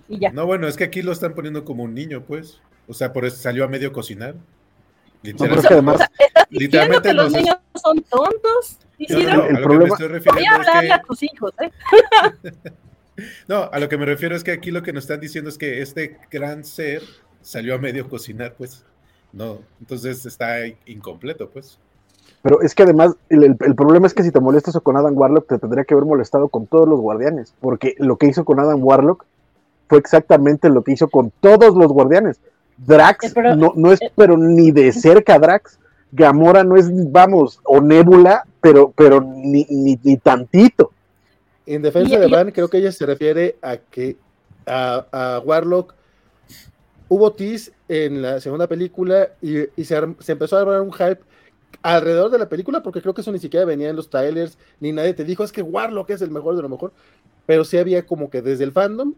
y ya. No, bueno, es que aquí lo están poniendo como un niño, pues. O sea, por eso salió a medio cocinar. pero es que además- O sea, ¿estás diciendo Literalmente que los niños son tontos? No, Isidro? no, no, El a lo que problema- me estoy Voy refiriendo a es hablarle que. a tus hijos, ¿eh? No, a lo que me refiero es que aquí lo que nos están diciendo es que este gran ser salió a medio cocinar, pues. No, entonces está incompleto, pues. Pero es que además, el, el- el problema es que si te molestas con Adam Warlock, te tendría que haber molestado con todos los guardianes. Porque lo que hizo con Adam Warlock fue exactamente lo que hizo con todos los guardianes. Drax Eh, pero- no, no es, eh. pero ni de cerca Drax. Gamora no es, vamos, o Nebula, pero, pero ni, ni, ni tantito. En defensa Y- de y- Van, creo que ella se refiere a que a, a Warlock hubo tease en la segunda película y, y se, se empezó a armar un hype alrededor de la película, porque creo que eso ni siquiera venía en los trailers, ni nadie te dijo, es que Warlock es el mejor de lo mejor, pero sí había como que desde el fandom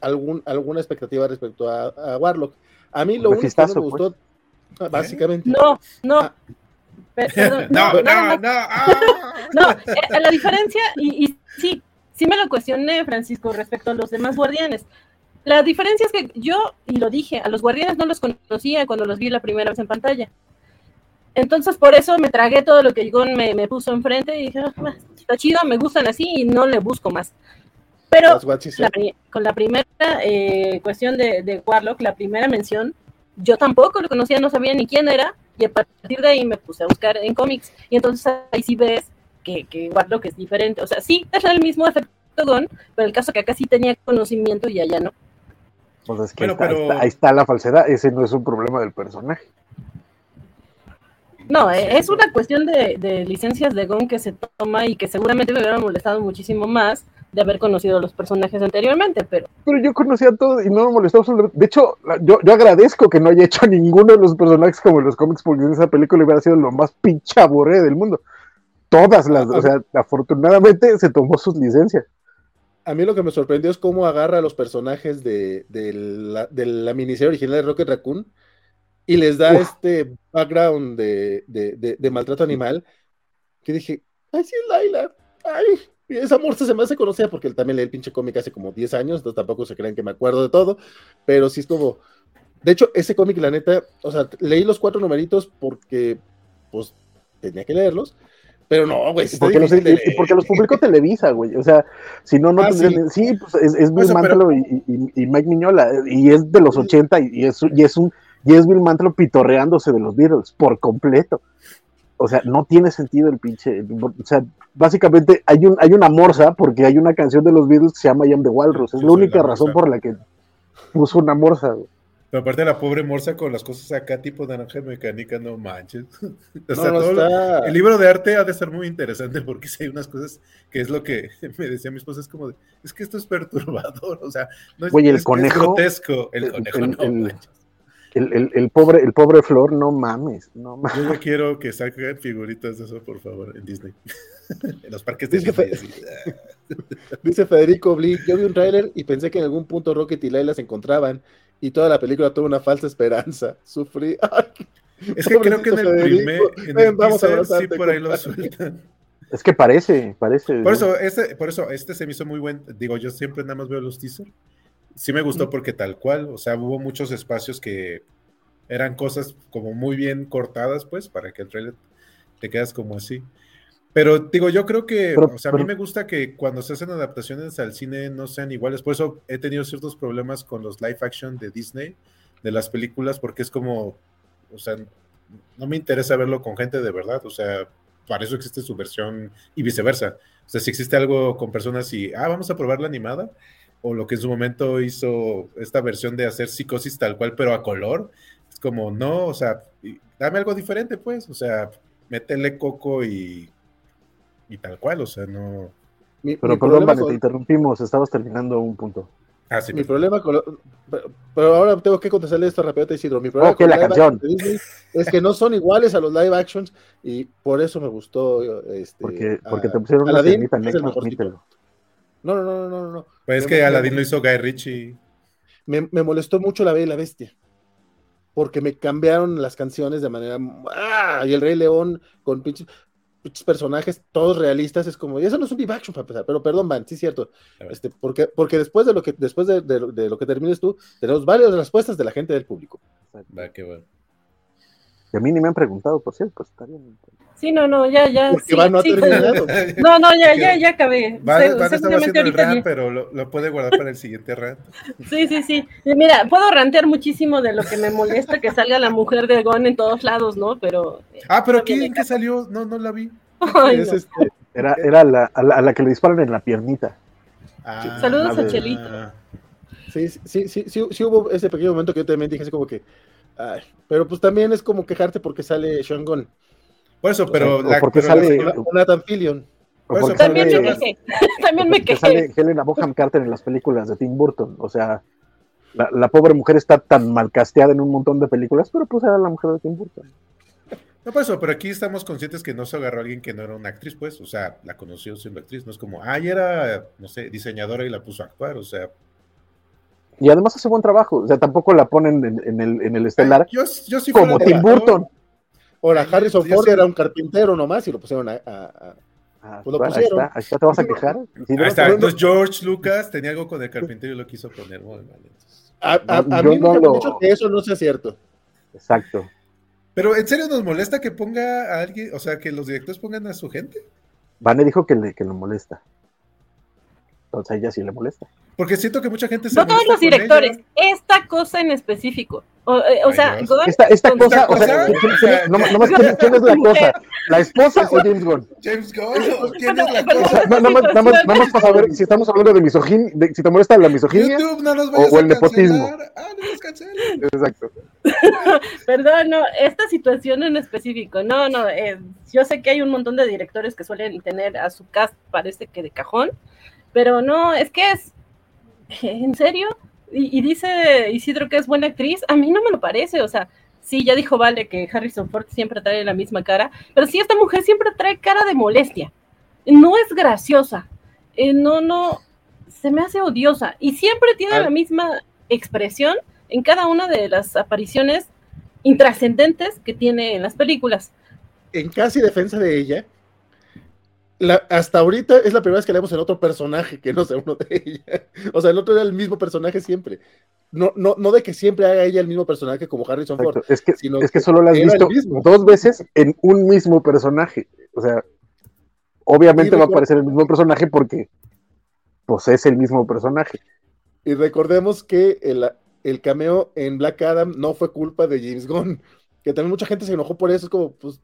algún, alguna expectativa respecto a, a Warlock. A mí lo único que no me gustó, ah, básicamente, No, no. Ah. Perdón, No, no, no, no. ah. No, eh, la diferencia, y, y sí, sí me lo cuestioné, Francisco, respecto a los demás guardianes. La diferencia es que yo, y lo dije, a los guardianes no los conocía cuando los vi la primera vez en pantalla. Entonces, por eso me tragué todo lo que Gon me, me puso enfrente y dije, "Ah, está chido, me gustan así y no le busco más. Pero la pri- con la primera eh, cuestión de, de Warlock, la primera mención, yo tampoco lo conocía, no sabía ni quién era, y a partir de ahí me puse a buscar en cómics, y entonces ahí sí ves que, que Warlock es diferente. O sea, sí, es el mismo efecto Gon, pero el caso que acá sí tenía conocimiento y allá no. Pues es que Bueno, ahí, está, ahí pero- está- ahí está la falsedad. Ese no es un problema del personaje. No, eh, es una cuestión de, de licencias de Gon que se toma y que seguramente me hubiera molestado muchísimo más de haber conocido a los personajes anteriormente, pero Pero yo conocía a todos y no me molestó absolutamente. De hecho, la- yo, yo agradezco que no haya hecho a ninguno de los personajes como en los cómics, porque en esa película hubiera sido lo más pinche aburrido del mundo. todas las, o sea, afortunadamente se tomó sus licencias. A mí lo que me sorprendió es cómo agarra a los personajes de, de la, de la miniserie original de Rocket Raccoon y les da Uf. este background de, de- de- de maltrato animal, que dije, ay, sí es Laila, ay, esa morsa se me hace conocida porque él también leí el pinche cómic hace como 10 años, entonces tampoco se creen que me acuerdo de todo, pero sí es como, de hecho, ese cómic, la neta, o sea, leí los cuatro numeritos porque, pues, tenía que leerlos, pero no, güey, Porque los, porque publicó Televisa, güey. O sea, si no, no Ah, tendrían. Sí, pues es, es Bill pero- Mantlo y, y- y Mike Miñola. Y es de los 80 y, y es, y es un. Y es Bill Mantlo pitorreándose de los Beatles por completo. O sea, no tiene sentido el pinche. O sea, básicamente hay, un, hay una morsa porque hay una canción de los Beatles que se llama I Am the Walrus. Es la única la razón por la que puso una morsa. güey. Pero aparte la pobre morsa con las cosas acá tipo naranja mecánica, no manches. O sea, No, no todo lo- El libro de arte ha de ser muy interesante porque si hay unas cosas que es lo que me decía mi esposa, es como de, es que esto es perturbador, o sea, no es, el es- es conejo, grotesco, el el- conejo el- no el- manches. El, el- el pobre, el pobre Flor, no mames. No mames. Yo quiero que saquen figuritas de eso, por favor, en Disney. en los parques de Dice que Disney. Dice Federico Blick, yo vi un tráiler y pensé que en algún punto Rocket y Laila se encontraban y toda la película tuvo una falsa esperanza. Sufrí. Ay, Es que creo que en el primer, en Ven, el vamos a teaser, abrazarte, sí por ahí lo sueltan. Es que parece, parece. Por eso, este, por eso, este se me hizo muy buen. Digo, yo siempre nada más veo los teasers. Sí me gustó porque tal cual, o sea, hubo muchos espacios que eran cosas como muy bien cortadas, pues, para que el trailer te quedas como así. Pero digo, yo creo que, Pero- o sea, a mí me gusta que cuando se hacen adaptaciones al cine no sean iguales. Por eso he tenido ciertos problemas con los live action de Disney, de las películas, porque es como, o sea, no me interesa verlo con gente de verdad, o sea, para eso existe su versión y viceversa. O sea, si existe algo con personas y, ah, vamos a probar la animada, o lo que en su momento hizo esta versión de hacer psicosis tal cual, pero a color, es como, no, o sea, dame algo diferente, pues, o sea, métele coco y, y tal cual, o sea, no. mi, Pero mi perdón, problema Vane, te con- interrumpimos, estabas terminando un punto. Ah, sí, mi problema con lo- pero, pero ahora tengo que contestarle esto rápido, Isidro. Mi problema Ok, con la canción. es que no son iguales a los live actions y por eso me gustó este, Porque, a- porque te pusieron una Aladdin es el. No, no, no, no, no, no. Pues es Me- que Aladdin lo hizo Guy Ritchie. Me, me molestó mucho la Bella y la Bestia. Porque me cambiaron las canciones de manera. ¡Ah! Y el Rey León con pinches, pinches personajes todos realistas. Es como. Y eso no es un live action para empezar. Pero perdón, Van, sí es cierto. Este, porque, porque después de lo que después de, de lo que termines tú, tenemos varias respuestas de la gente del público. Va, qué bueno. Y a mí ni me han preguntado, por cierto, pues está bien. Sí, no, no, ya, ya. Porque sí, Van no ha sí, terminado. No, no, ya, ya, ya acabé. Van, Se- Van seguramente haciendo el ahorita rant, ya. pero lo, lo puede guardar para el siguiente rant. Sí, sí, sí. Y Mira, puedo rantear muchísimo de lo que me molesta que salga la mujer de Gon en todos lados, ¿no? Pero. Ah, pero ¿quién que salió? No, no la vi. Ay, Es no. este, Era, era la, a, la, a la que le disparan en la piernita. Ah, Saludos a Chelito. sí, sí, sí, sí, sí, sí hubo ese pequeño momento que yo también dije así como que. Ay, pero pues también es como quejarte porque sale Sean Gunn. Por eso, pero O la, porque pero sale- Nathan Fillion. O Por eso, porque También sale, me quejé. También me quejé. sale Helena Bonham Carter en las películas de Tim Burton. O sea, la, la pobre mujer está tan mal casteada en un montón de películas, pero pues era la mujer de Tim Burton. No, por eso, pero aquí estamos conscientes que no se agarró a alguien que no era una actriz, pues, o sea, la conoció siendo actriz, no es como, ah, ella era, no sé, diseñadora y la puso a actuar, o sea, Y además hace buen trabajo. O sea, tampoco la ponen en, en el, en el estelar yo, yo sí como Tim Burton. Ahora, Harrison Ford era un carpintero nomás y lo pusieron a. a- a- Ah, Pues lo ahí está, ahí está, te vas a quejar. Ahí está, entonces George Lucas tenía algo con el carpintero y lo quiso poner entonces. a- mí no me han lo- dicho que eso no sea cierto. Exacto. Pero en serio nos molesta que ponga a alguien, o sea, que los directores pongan a su gente. Vane dijo que le, que lo molesta. Entonces a ella sí le molesta. Porque siento que mucha gente se No todos los directores, ella. esta cosa en específico. O, eh, o Ay, sea, Dios. Esta, esta con- cosa, no, no más, ¿quién, quién es la cosa? ¿La esposa o James Gunn? James Gunn, ¿quién es la cosa? no, nada más, nada más, nada más para saber si estamos hablando de misoginia, si te molesta la misoginia. YouTube no nos vayas o el a nepotismo. cancelar. Ah, no nos cancelen. Exacto. Perdón, no, esta situación en específico, no, no, eh, yo sé que hay un montón de directores que suelen tener a su cast, parece que de cajón, pero no, es que es, ¿en serio? Y, y dice Isidro que es buena actriz, a mí no me lo parece, o sea, Sí, ya dijo Vale que Harrison Ford siempre trae la misma cara, pero sí, esta mujer siempre trae cara de molestia. No es graciosa, eh, no, no, se me hace odiosa y siempre tiene Ah. la misma expresión en cada una de las apariciones intrascendentes que tiene en las películas. En casi defensa de ella, la- hasta ahorita es la primera vez que leemos en otro personaje que no sea uno de ella. O sea, el otro era el mismo personaje siempre. No, no, no de que siempre haga ella el mismo personaje como Harrison Ford. Exacto. Es que, sino es que que solo la has el visto dos veces en un mismo personaje. O sea, obviamente va a aparecer el mismo personaje porque pues es el mismo personaje. Y recordemos que el, el cameo en Black Adam no fue culpa de James Gunn, que también mucha gente se enojó por eso, es como, pues,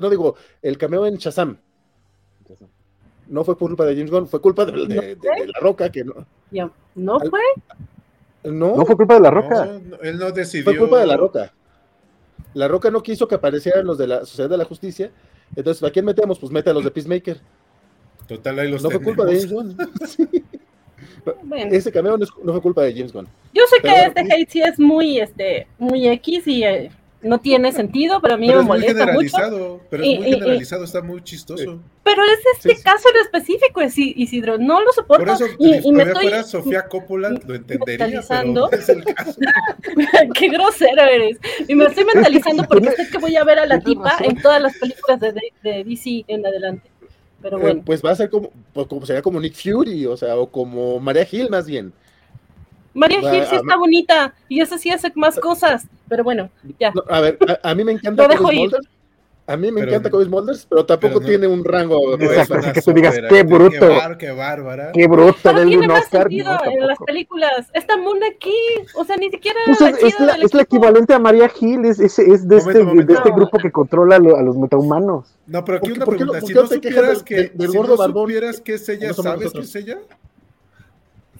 no digo, el cameo en Shazam no fue culpa de James Gunn, fue culpa de, de- de- de La Roca, que no, Ya, ¿No fue? no, No fue culpa de la roca. No, él no decidió. fue culpa de La Roca. La Roca no quiso que aparecieran los de la Sociedad de la Justicia, entonces, ¿a quién metemos? Pues mete a los de Peacemaker. Total, ahí los No fue culpa de James. Gunn. Sí. Bueno, Ese cameo no, es- no fue culpa de James Gunn. yo sé pero que bueno, este hate sí es muy, este, muy X y eh, no tiene sentido, pero a mí Pero me es muy molesta mucho. generalizado, pero Y- es muy y- y- generalizado, está muy chistoso. Pero es este Sí, sí. caso en específico, Isi- Isidro, no lo soporto. Por eso, y, si y me estoy. fuera Sofía Coppola, lo entendería, pero es el caso. Qué grosero eres. Y me estoy mentalizando porque sé que voy a ver a la tipa razón. en todas las películas de, de- de DC en adelante. Pero Eh, bueno, pues va a ser como, pues como sería como Nick Fury, o sea, o como María Hill más bien. María Gil sí a- está bonita y esa sí hace más cosas. Pero bueno, ya. No, a ver, a, a mí me encanta Lo dejo ir. A mí me Pero encanta Cobie Smulders, pero tampoco pero no- tiene un rango. No Exacto, así que tú digas, qué bruto. Qué, bar- qué bárbara. Qué bruto, Pero tiene un más Oscar. sentido No, en las películas. Esta mona aquí, o sea, ni siquiera Pues es, es la, es la equivalente a María Gil, es, es, es de, este, Momento, momento. de este grupo que controla a, lo- a los metahumanos. No, pero aquí ¿Por qué- una pregunta. por Si qué no no te quejas supieras que, del- del si gordo no barbón? supieras que es ella, ¿sabes que es ella?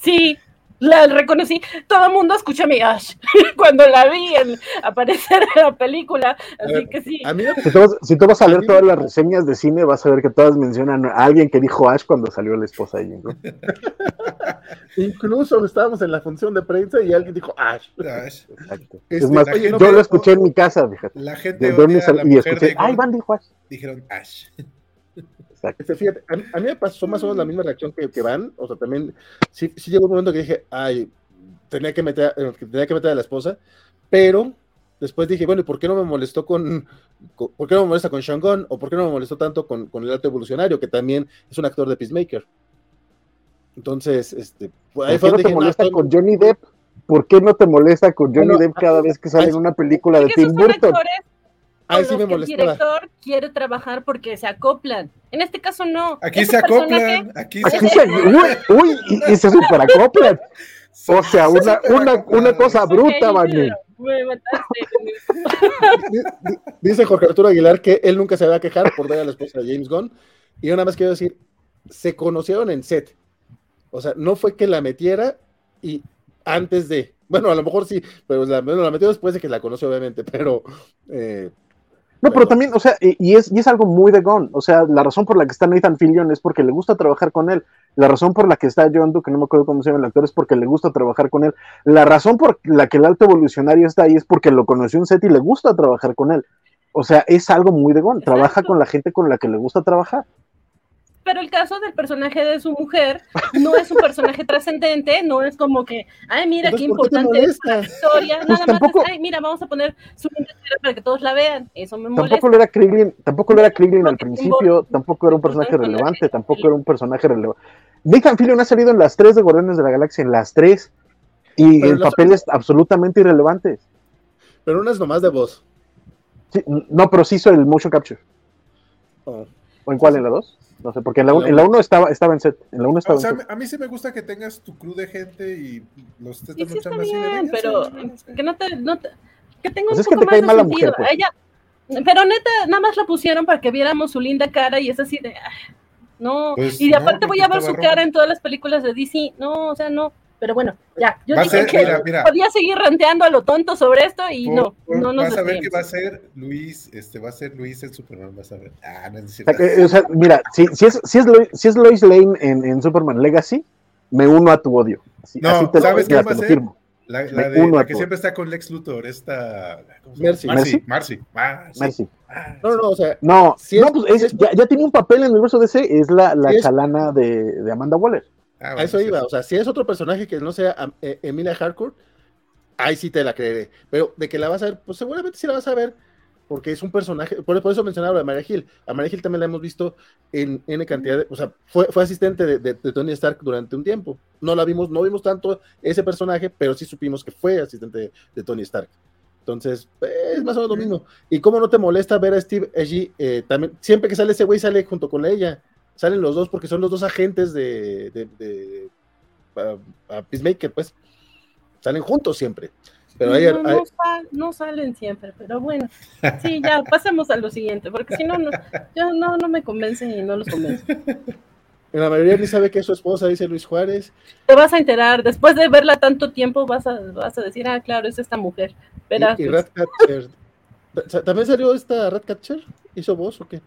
Sí, la reconocí. Todo el mundo escucha mi Ash cuando la vi en- aparecer en la película. Así ver, que sí. A mí, Si tú, vas, si tú vas a leer todas las reseñas de cine, vas a ver que todas mencionan a alguien que dijo Ash cuando salió la esposa de Jim. ¿no? incluso estábamos en la función de prensa y alguien dijo, Ash. Ash. Exacto. Este, es más, yo lo escuché en mi casa, fíjate. La gente ¿De odia a la Y mujer escuché, de ay. Van dijo Ash. Dijeron Ash. Exacto. Este, fíjate, a, a mí me pasó más o menos la misma reacción que, que Van, o sea, también, sí, sí llegó un momento que dije, ay, tenía que meter, tenía que meter a la esposa, pero después dije, bueno, ¿y por qué no me molestó con, con- por qué no me molesta con Sean Gunn, o por qué no me molestó tanto con, con el alto evolucionario, que también es un actor de Peacemaker? Entonces, este, pues, ahí ¿Por fue qué no te dije, molesta con Johnny Depp? ¿Por qué no te molesta con Johnny Depp cada vez que sale en una película de Tim Burton? actores ahí sí me que el director quiere trabajar porque se acoplan. En este caso no. Aquí se acoplan. Aquí se se- uy, uy, y, y se superacoplan. O sea, se una, una, una cosa bruta, Vani. Me mataste. Dice Jorge Arturo Aguilar que él nunca se va a quejar por ver a la esposa de James Gunn. Y yo nada más quiero decir, se conocieron en set. O sea, no fue que la metiera y antes de. Bueno, a lo mejor sí, pero la, bueno, la metió después de que la conoció, obviamente. Pero eh, No, pero también, o sea, y, es, y es algo muy de Gon. O sea, la razón por la que está Nathan Fillion es porque le gusta trabajar con él. La razón por la que está John Doe, que no me acuerdo cómo se llama el actor, es porque le gusta trabajar con él. La razón por la que el alto evolucionario está ahí es porque lo conoció en set y le gusta trabajar con él. O sea, es algo muy de Gon. Trabaja con la gente con la que le gusta trabajar. Pero el caso del personaje de su mujer no es un personaje trascendente, no es como que, ay, mira qué entonces, ¿por qué te importante es la historia. Pues Nada tampoco- más es, ay, mira, vamos a poner su para que todos la vean. Eso me molesta. Tampoco lo era Krillin, tampoco lo era Krillin al principio, tampoco era un personaje relevante, tampoco era un personaje relevante. Nathan Fillion ha salido en las tres de Guardianes de la Galaxia, en las tres, y Pero en papeles absolutamente irrelevantes. pero una es nomás de voz. Sí, no, pero sí hizo el motion capture. Oh. ¿O en cuál? ¿En la 2? No sé, porque en la En la 1 estaba, estaba en set. En la 1 estaba O sea, en set. a mí sí me gusta que tengas tu crew de gente y los estés sí dando está de bien, venga, pero sí, que no te, no te- que tenga Pues un es que poco te cae más de mal la sentido. mujer, pues. Ella, pero neta, nada más la pusieron para que viéramos su linda cara y es así de, ah, no. Pues y de no, aparte voy a ver su cara en todas las películas de DC. No, o sea, no. Pero bueno, ya. Yo dije ser- que mira, mira. podía seguir ranteando a lo tonto sobre esto y Por- no, por- no nos vas a ver que va a ser Luis, este va a ser Luis en Superman, vas a ver. Ah, no es O cierto. sea, que, o sea, mira, si, si, es, si, es Lois, si es Lois Lane en, en Superman Legacy, me uno a tu odio. Así, No, así te, lo- ¿sabes mira, quién va te a lo firmo. La, la de, uno la que siempre está con Lex Luthor, esta. ¿cómo se Mercy. Mercy. Ah, No, no, no, o sea, No, Si no, es- pues es- si es- ya, ya tiene un papel en el universo DC, es la, la Si es- chalana de, de Amanda Waller. Ah, a eso sí. iba. O sea, si es otro personaje que no sea eh, Emilia Harcourt, ahí sí te la creeré. Pero de que la vas a ver, pues seguramente sí la vas a ver, porque es un personaje. Por, por eso mencionaba a Maria Hill. A Maria Hill también la hemos visto en N cantidad de. O sea, fue, fue asistente de, de- de Tony Stark durante un tiempo. No la vimos, no vimos tanto ese personaje, pero sí supimos que fue asistente de, Tony Stark. Entonces, es más o menos lo mismo. ¿Y cómo no te molesta ver a Steve allí? eh, también, siempre que sale ese güey, sale junto con ella. Salen los dos porque son los dos agentes de, de, de- a- a Peacemaker, pues. Salen juntos siempre. Pero hay, no, hay- no no salen siempre, pero bueno. Sí, ya, pasemos a lo siguiente, porque si no, no, yo no, no me convencen y no los convenzo. la mayoría ni sabe que es su esposa, dice Luis Juárez. Te vas a enterar, después de verla tanto tiempo, vas a, vas a decir, ah, claro, es esta mujer. Verás, y, y. Ratcatcher. Ta- ¿También salió esta Ratcatcher? ¿Hizo voz o qué?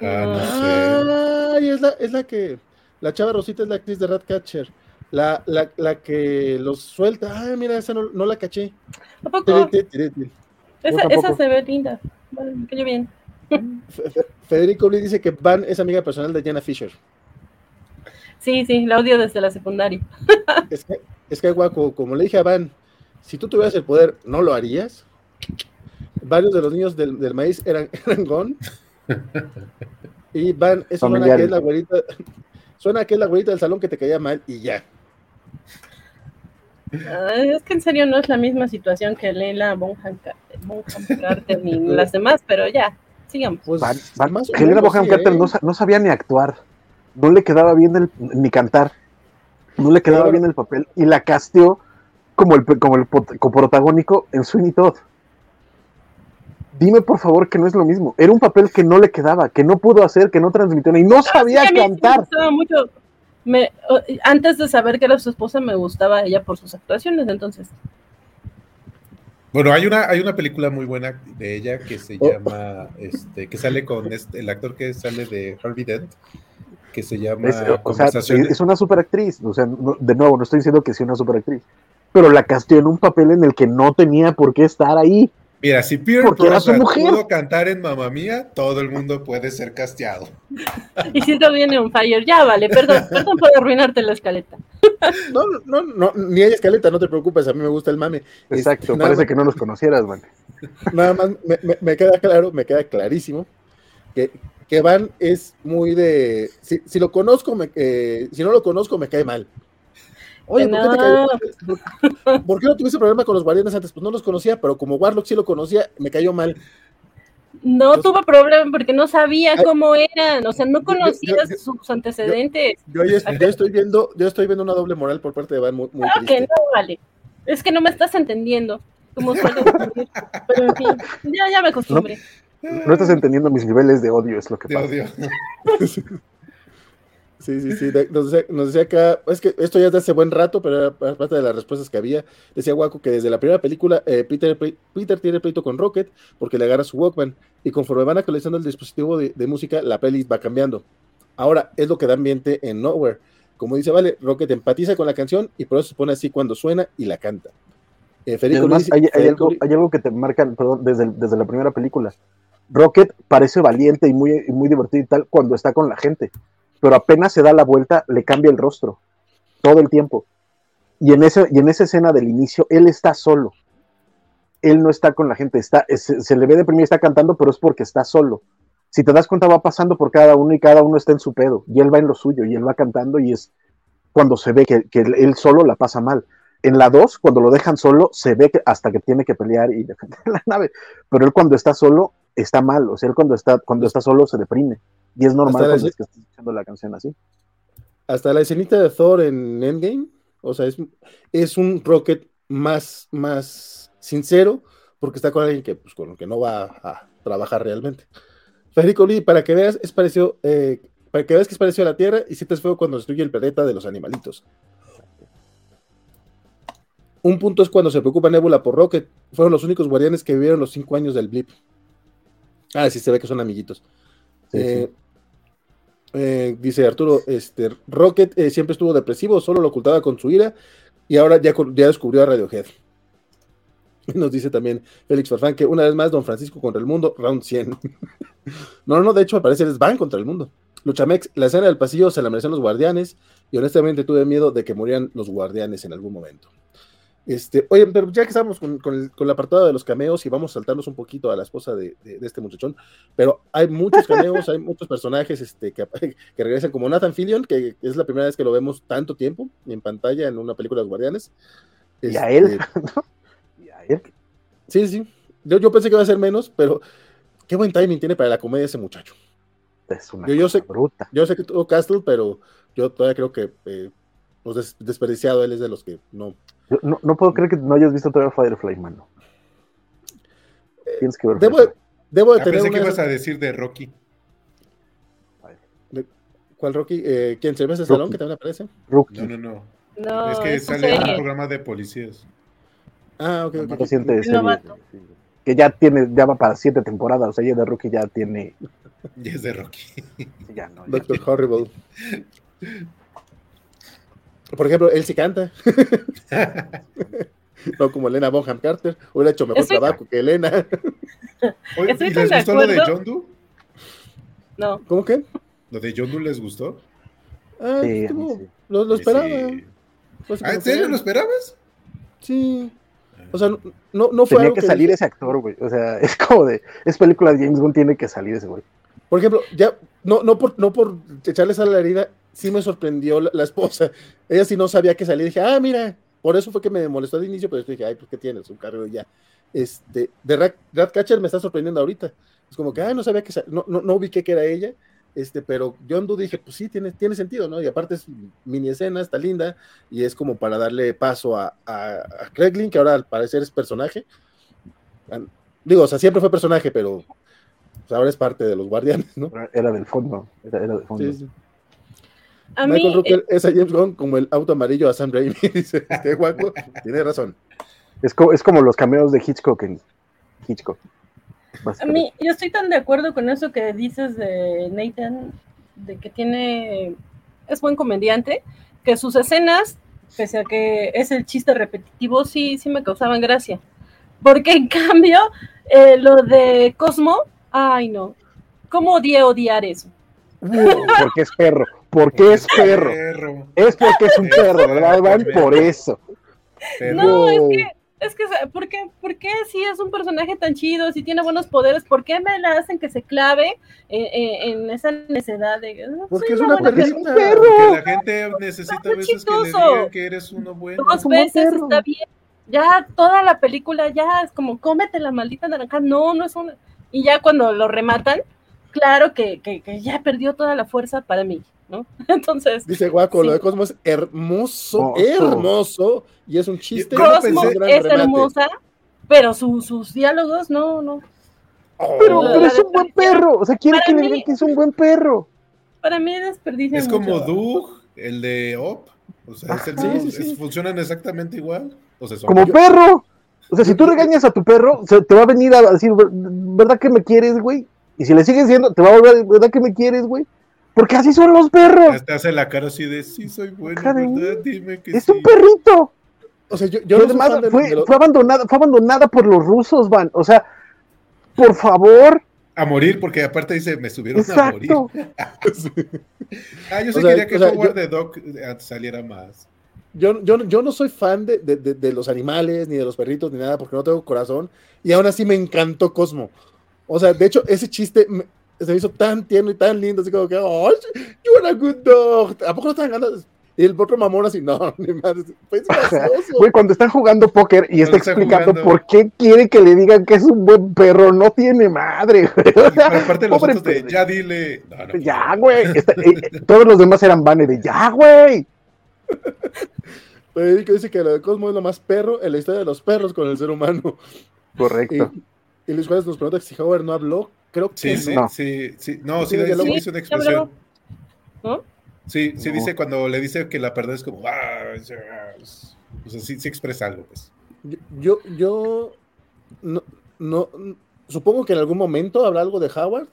Ah, no sé. Ay, es la, es la que. La chava Rosita es la actriz de Ratcatcher. La, la, la que los suelta. Ay, mira, esa no, no la caché. ¿A poco? Tiri, tiri, tiri. Esa, esa se ve linda. Vale, me cayó bien. Fe- Fe- Federico Lee dice que Van es amiga personal de Jenna Fisher. Sí, sí, la odio desde la secundaria. Es que, es que guaco, como le dije a Van, si tú tuvieras el poder, ¿no lo harías? Varios de los niños del, del maíz eran, eran Gon. Y Van, eso suena que es la güerita, suena que es la güerita del salón que te caía mal y ya. Ay, es que en serio no es la misma situación que Leila Bonham, Ca- Bonham Carter ni las demás, pero ya, sigamos. Pues, Van- Van- más o Helena menos, Bonham sí, Carter ¿eh? no, sa- no sabía ni actuar, no le quedaba bien el, ni cantar, no le quedaba Pero- bien el papel y la casteó como el, pe- como el pot- coprotagónico en Sweeney Todd. Dime por favor que no es lo mismo. Era un papel que no le quedaba, que no pudo hacer, que no transmitió y no sabía Sí, me cantar. gustaba mucho. Me, o- antes de saber que era su esposa, me gustaba ella por sus actuaciones, entonces. Bueno, hay una, hay una película muy buena de ella que se Oh. llama, este, que sale con este, el actor que sale de Harvey Dent, que se llama Es, o sea, es una superactriz. O sea, no- de nuevo, no estoy diciendo que sea una superactriz, pero la casteó en un papel en el que no tenía por qué estar ahí. Mira, si Peter Brosnan mujer. pudo cantar en Mamma Mía, todo el mundo puede ser casteado. Y siento viene un fire. Ya, vale, perdón, perdón por arruinarte la escaleta. No, no, no, ni hay escaleta, no te preocupes, a mí me gusta el mame. Exacto, Este, nada parece más- que no los conocieras, man. Nada más me, me- me queda claro, me queda clarísimo que, que Van es muy de. Si, si lo conozco, me, eh, si no lo conozco, me cae mal. Oye, ¿por qué, te No. cae- por- por qué no tuviste problema con los guardianes antes? Pues no los conocía, pero como Warlock sí lo conocía, me cayó mal. No Yo- tuve problema porque no sabía Ay, cómo eran, o sea, no yo- conocías yo- sus antecedentes. Yo, estoy viendo, yo estoy viendo una doble moral por parte de Van muy, muy Claro que no, vale. Es que no me estás entendiendo, como suele decir. Pero en fin, ya, ya me acostumbré. No estás entendiendo mis niveles de odio, es lo que Te pasa. odio. Sí, sí, sí. Nos decía, nos decía acá, es que esto ya es de hace buen rato, pero era pa- parte de las respuestas que había. Decía Waco que desde la primera película eh, Peter, Peter tiene pleito con Rocket porque le agarra su Walkman y conforme van actualizando el dispositivo de, de música, la peli va cambiando. Ahora, es lo que da ambiente en Nowhere. Como dice Vale, Rocket empatiza con la canción y por eso se pone así cuando suena y la canta. Eh, además Luis- hay, algo, Luis- hay algo que te marcan, perdón, desde, el- desde la primera película. Rocket parece valiente y muy, y muy divertido y tal cuando está con la gente, pero apenas se da la vuelta, le cambia el rostro, todo el tiempo. Y en, ese, y en esa escena del inicio, él está solo. Él no está con la gente, está, se, le ve deprimido, está cantando, pero es porque está solo. Si te das cuenta, va pasando por cada uno y cada uno está en su pedo, y él va en lo suyo, y él va cantando, y es cuando se ve que, que él solo la pasa mal. En la 2, cuando lo dejan solo, se ve que hasta que tiene que pelear y defender la nave. Pero él cuando está solo, está mal. O sea, él cuando está, cuando está solo se deprime. Y es normal cuando es que está escuchando la canción así. hasta la escenita de Thor en Endgame, o sea, es, es un Rocket más, más sincero, porque está con alguien que, pues, con el que no va a trabajar realmente. Federico Lee, para que veas, es parecido, eh, para que veas que es parecido a la Tierra y sientes feo cuando destruye el planeta de los animalitos. Un punto es cuando se preocupa Nebula por Rocket. Fueron los únicos guardianes que vivieron los cinco años del blip. Ah, sí, se ve que son amiguitos. Sí, Eh, eh, dice Arturo, este, Rocket eh, siempre estuvo depresivo, solo lo ocultaba con su ira. Y ahora ya, ya descubrió a Radiohead. Nos dice también Félix Farfán que una vez más Don Francisco contra el mundo, round 100. no, no, de hecho, al parecer es Van contra el mundo. Luchamex, la escena del pasillo se la merecen los guardianes y honestamente tuve miedo de que murieran los guardianes en algún momento. Este, oye, pero ya que estamos con, con, el, apartado de los cameos y vamos a saltarnos un poquito a la esposa de, de, este muchachón, pero hay muchos cameos, hay muchos personajes este, que, que, regresan, como Nathan Fillion, que, es la primera vez que lo vemos tanto tiempo en pantalla en una película de los Guardianes. Este, ¿Y a él? ¿Y a él? Sí, sí. Yo, yo pensé que iba a ser menos, pero qué buen timing tiene para la comedia ese muchacho. Es una yo, yo sé, bruta. Yo sé que tuvo Castle, pero yo todavía creo que eh, pues desperdiciado él es de los que no no, no, puedo creer que no hayas visto todavía Firefly, mano. Tienes que ver. Debo, debo de ah, tener. Pensé que ibas a decir de Rocky. ¿Cuál Rocky? Eh, ¿Quién? ¿Se ve ese salón que también aparece? Rocky. No, no, no. no es que sale en un programa de policías. Ah, ok, ok. Reciente serie, que ya tiene, ya va para siete temporadas, o sea, ya de Rocky ya tiene. Ya es de Rocky. ya no. Doctor Horrible. Por ejemplo, él sí canta. no como Elena Bonham Carter. Hubiera hecho mejor trabajo que Elena. Oye, ¿y les gustó lo de John Doe? No. ¿Cómo que? ¿Lo de John Doe les gustó? Ah, sí, Lo, lo, esperaba. Pues ¿Ah, ¿En serio lo esperabas? Sí. O sea, no, no fue Tenía que, salir ese actor, güey. O sea, es como de. Es película de James Bond, tiene que salir ese güey. Por ejemplo, ya. No, no, por, no por echarles a la herida, sí me sorprendió la, esposa. Ella sí no sabía que salir. Dije, ah, mira, por eso fue que me molestó al inicio, pero después dije, ay, pues qué tienes, un carro ya. Este, de Rat, Ratcatcher me está sorprendiendo ahorita. Es como que, ah, no sabía que, no, no, no ubiqué que era ella. Este, pero John Doe dije, pues sí, tiene, tiene sentido, ¿no? Y aparte es mini escena, está linda, y es como para darle paso a, a, a Craiglin, que ahora al parecer es personaje. Digo, o sea, siempre fue personaje, pero pues, ahora es parte de los guardianes, ¿no? Era del fondo, era, del fondo. Sí, sí. A Michael Rooker es a James Gunn como el auto amarillo a Sam Raimi, dice este guapo, tiene razón. Es, es como los cameos de Hitchcock en Hitchcock. A mí, yo estoy tan de acuerdo con eso que dices de Nathan, de que tiene, es buen comediante, que sus escenas, pese a que es el chiste repetitivo, sí, sí me causaban gracia. Porque en cambio, eh, lo de Cosmo, ay no, ¿cómo odié odiar eso? Porque es perro. Porque es perro. Es porque es un perro, ¿verdad, Van? Por eso. No, es que, es que, ¿por qué, ¿por qué si es un personaje tan chido, si tiene buenos poderes, por qué me la hacen que se clave en esa necesidad de... Porque es una un perro. Porque la gente necesita a veces que le digan que eres uno bueno. Dos veces está bien. Ya toda la película ya es como, cómete la maldita naranja. No, no es una... Y ya cuando lo rematan, claro que, que, que ya perdió toda la fuerza para mí. ¿No? Entonces. Dice Guaco, lo de Cosmo es hermoso, hermoso, y es un chiste. Cosmo es hermosa, pero sus diálogos no, no. Oh. pero, es un buen perro, o sea, quiere que le digan que es un buen perro. Para mí desperdicia. Es como Doug, el de Op, o sea, funcionan exactamente igual. como perro. O sea, si tú regañas a tu perro, te va a venir a decir, ¿verdad que me quieres, güey? Y si le sigues diciendo, te va a volver, ¿verdad que me quieres, güey? Porque así son los perros. Te hace la cara así de sí soy bueno, ¿verdad? Dime que es un perrito. O sea, yo, yo además fue, fue, abandonada, fue abandonada por los rusos, Van. O sea, por favor. A morir, porque aparte dice, me subieron a morir. ah, yo sí quería que Howard de Doc eh, saliera más. Yo, yo, yo no soy fan de, de, de, los animales, ni de los perritos, ni nada, porque no tengo corazón. Y aún así me encantó Cosmo. O sea, de hecho, ese chiste se me hizo tan tierno y tan lindo, así como que, oh, you are a good dog. ¿A poco no están ganando? Y el otro mamón así, no, ni madre, fue gracioso. Güey, cuando están jugando póker y está explicando por qué quiere que le digan que es un buen perro, no tiene madre, güey. aparte los otros de, ya dile. ya, güey. Eh, todos los demás eran vanes de, ya, güey. dice que lo de Cosmo es lo más perro en la historia de los perros con el ser humano. Correcto. Y, Luis Juárez nos pregunta si Howard no habló. Creo que sí, no. Sí, sí, no, sí, sí, sí dice una expresión. ¿No? Sí, sí dice cuando le dice que la perder es como, ah, o sea, sí, sí expresa algo, pues. Yo, yo, no, no, supongo que en algún momento habrá algo de Howard,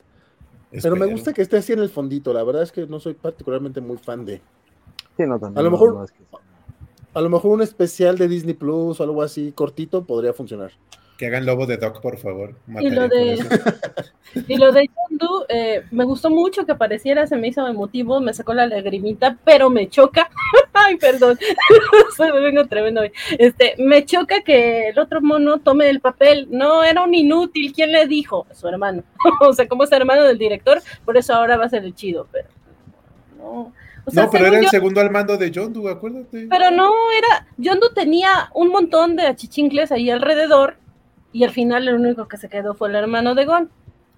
pero me gusta que esté así en el fondito. La verdad es que no soy particularmente muy fan de. Sí, no, también. A lo mejor, A lo mejor un especial de Disney Plus o algo así cortito podría funcionar. Que hagan Lobo de Doc, por favor. Y lo de, y lo de Yondu, eh, me gustó mucho que apareciera, se me hizo emotivo, me sacó la lagrimita, pero me choca. Ay, perdón, soy vengo tremendo. Este, me choca que el otro mono tome el papel. No, era un inútil. ¿Quién le dijo? Su hermano. o sea, como es hermano del director, por eso ahora va a ser el chido, pero no. no, pero era el segundo al mando de Yondu, acuérdate. Pero no, era. Yondu tenía un montón de achichincles ahí alrededor y al final el único que se quedó fue el hermano de Gon.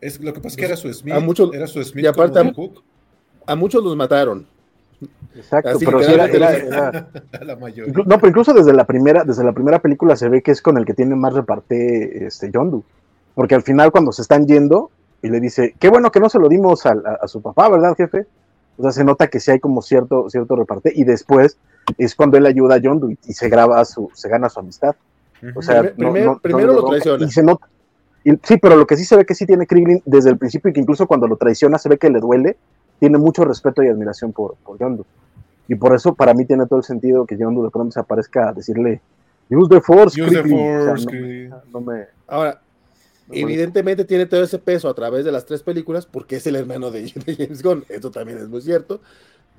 Es, lo que pasa es que era su Smith. A muchos, era su Smith y aparte, a, a, muchos los mataron. Exacto, Así pero sí era, era, era... la mayoría. No, pero incluso desde la primera, desde la primera película se ve que es con el que tiene más reparte este Yondu. Porque al final cuando se están yendo y le dice, qué bueno que no se lo dimos a, a, a su papá, ¿verdad, jefe? O sea, se nota que sí hay como cierto, cierto reparte, y después es cuando él ayuda a Yondu y, y se graba su, se gana su amistad. O sea, primero, no, primero lo traiciona. Y se nota. Y, sí, pero lo que sí se ve que sí tiene Krillin desde el principio y que incluso cuando lo traiciona se ve que le duele, tiene mucho respeto y admiración por, por Yondu. Y por eso para mí tiene todo el sentido que Yondu de pronto se aparezca a decirle Use the Force, Use the force o sea, no, no, me, Ahora, no evidentemente me... tiene todo ese peso a través de las tres películas porque es el hermano de, James Gunn. Esto también es muy cierto.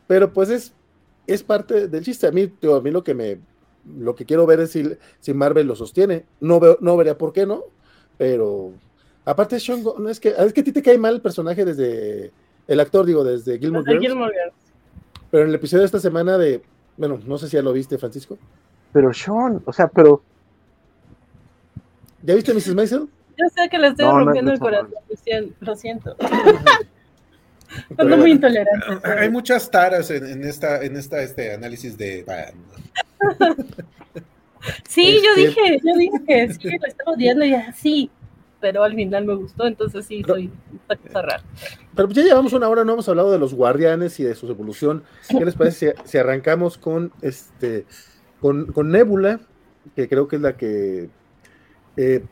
Pero pues es, es parte del chiste. A mí, a mí lo que me lo que quiero ver es si, si Marvel lo sostiene. No, veo, no vería por qué no, pero aparte Sean no es que es que a ti te cae mal el personaje desde el actor, digo, desde Gilmore Girls. Gilmore Girls. Pero en el episodio de esta semana de, bueno, no sé si ya lo viste, Francisco. Pero Sean, o sea, pero ¿Ya viste Mrs. Maisel? Yo sé que le estoy no, rompiendo no, el corazón, lo siento. Ando muy intolerante. Hay muchas taras en, en, esta, en esta este análisis de. sí, yo dije, yo dije que sí, lo estaba odiando y así, pero al final me gustó, entonces sí, soy una cosa rara. Pero ya llevamos una hora, no hemos hablado de los guardianes y de su evolución. ¿Qué les parece si, si arrancamos con este con, con, Nebula, que creo que es la que eh,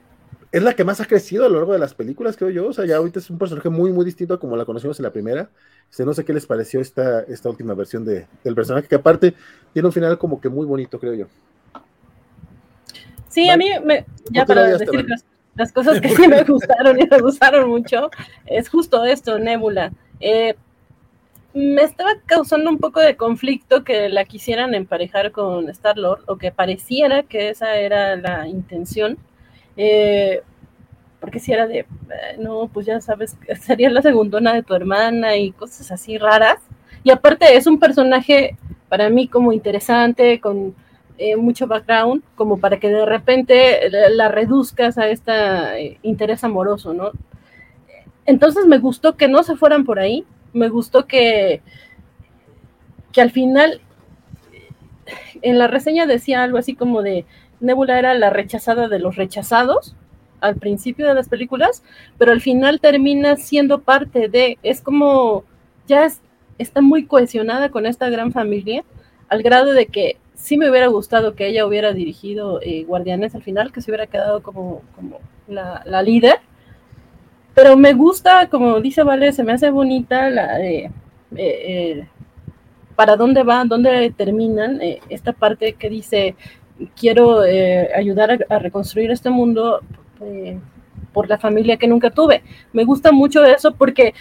es la que más ha crecido a lo largo de las películas, creo yo. O sea, ya ahorita es un personaje muy, muy distinto a como la conocimos en la primera. Este, no sé qué les pareció esta, esta última versión de, del personaje, que aparte tiene un final como que muy bonito, creo yo. Sí, a mí, me, ya para decir las, las, cosas que sí me gustaron y me gustaron mucho, es justo esto, Nebula. Eh, me estaba causando un poco de conflicto que la quisieran emparejar con Star-Lord, o que pareciera que esa era la intención eh, porque si era de, eh, no, pues ya sabes, sería la segundona de tu hermana y cosas así raras. Y aparte es un personaje para mí como interesante, con eh, mucho background, como para que de repente la, reduzcas a este interés amoroso, ¿no? Entonces me gustó que no se fueran por ahí, me gustó que, que al final en la reseña decía algo así como de, Nebula era la rechazada de los rechazados al principio de las películas, pero al final termina siendo parte de, es como, ya es, está muy cohesionada con esta gran familia, al grado de que sí me hubiera gustado que ella hubiera dirigido eh, Guardianes al final, que se hubiera quedado como, como la, la, líder, pero me gusta, como dice Vale, se me hace bonita la... Eh, eh, para dónde va, dónde terminan, esta parte que dice, quiero eh, ayudar a, a, reconstruir este mundo eh, por la familia que nunca tuve. Me gusta mucho eso porque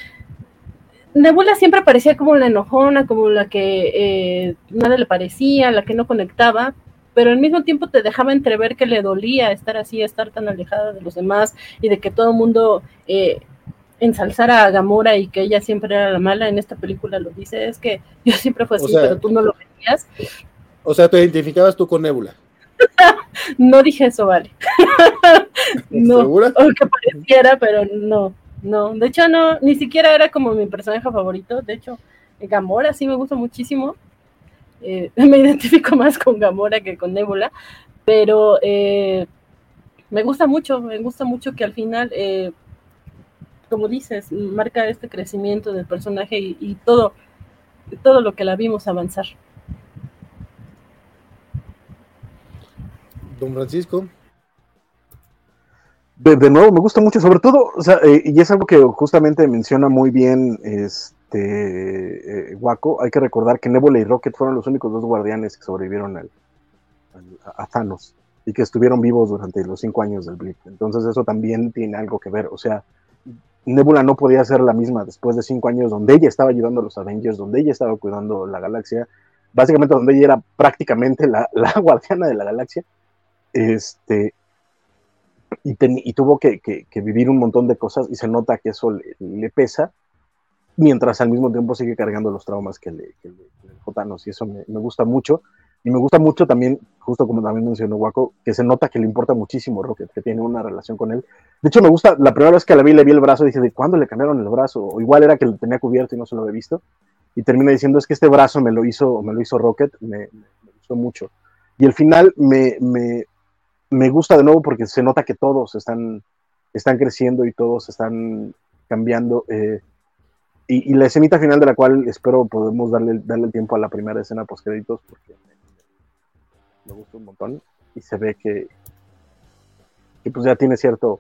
Nebula siempre parecía como la enojona, como la que eh, nada le parecía, la que no conectaba, pero al mismo tiempo te dejaba entrever que le dolía estar así, estar tan alejada de los demás y de que todo el mundo eh, ensalzara a Gamora y que ella siempre era la mala. En esta película lo dice, es que yo siempre fue así, o sea, pero tú no lo veías. O sea, te identificabas tú con Nebula. no dije eso, vale. no, ¿Segura? aunque pareciera, pero no, no. De hecho, no, ni siquiera era como mi personaje favorito. De hecho, Gamora sí me gusta muchísimo. Eh, me identifico más con Gamora que con Nebula, pero eh, me gusta mucho, me gusta mucho que al final, eh, como dices, marca este crecimiento del personaje y, y todo, todo lo que la vimos avanzar. Don Francisco. De, nuevo, me gusta mucho, sobre todo, eh, y es algo que justamente menciona muy bien este eh. Hay que recordar que Nebula y Rocket fueron los únicos dos guardianes que sobrevivieron al, a, Thanos y que estuvieron vivos durante los cinco años del Blip. Entonces eso también tiene algo que ver. O sea, Nebula no podía ser la misma después de cinco años donde ella estaba ayudando a los Avengers, donde ella estaba cuidando la galaxia, básicamente donde ella era prácticamente la, guardiana de la galaxia. Este, y, tuvo que, vivir un montón de cosas y se nota que eso le, pesa, mientras al mismo tiempo sigue cargando los traumas que le, que y eso me, gusta mucho. Y me gusta mucho también, justo como también mencionó Waco, que se nota que le importa muchísimo Rocket, que tiene una relación con él. De hecho, me gusta, la primera vez que la vi, le vi el brazo, dije, ¿de cuándo le cambiaron el brazo? O igual era que lo tenía cubierto y no se lo había visto. Y termina diciendo, es que este brazo me lo hizo, me lo hizo Rocket, me, gustó mucho. Y el final me, me gusta de nuevo porque se nota que todos están, están creciendo y todos están cambiando. Eh, y, la escenita final de la cual espero podemos darle, darle tiempo a la primera escena post créditos porque me, gusta un montón y se ve que, que, pues ya tiene cierto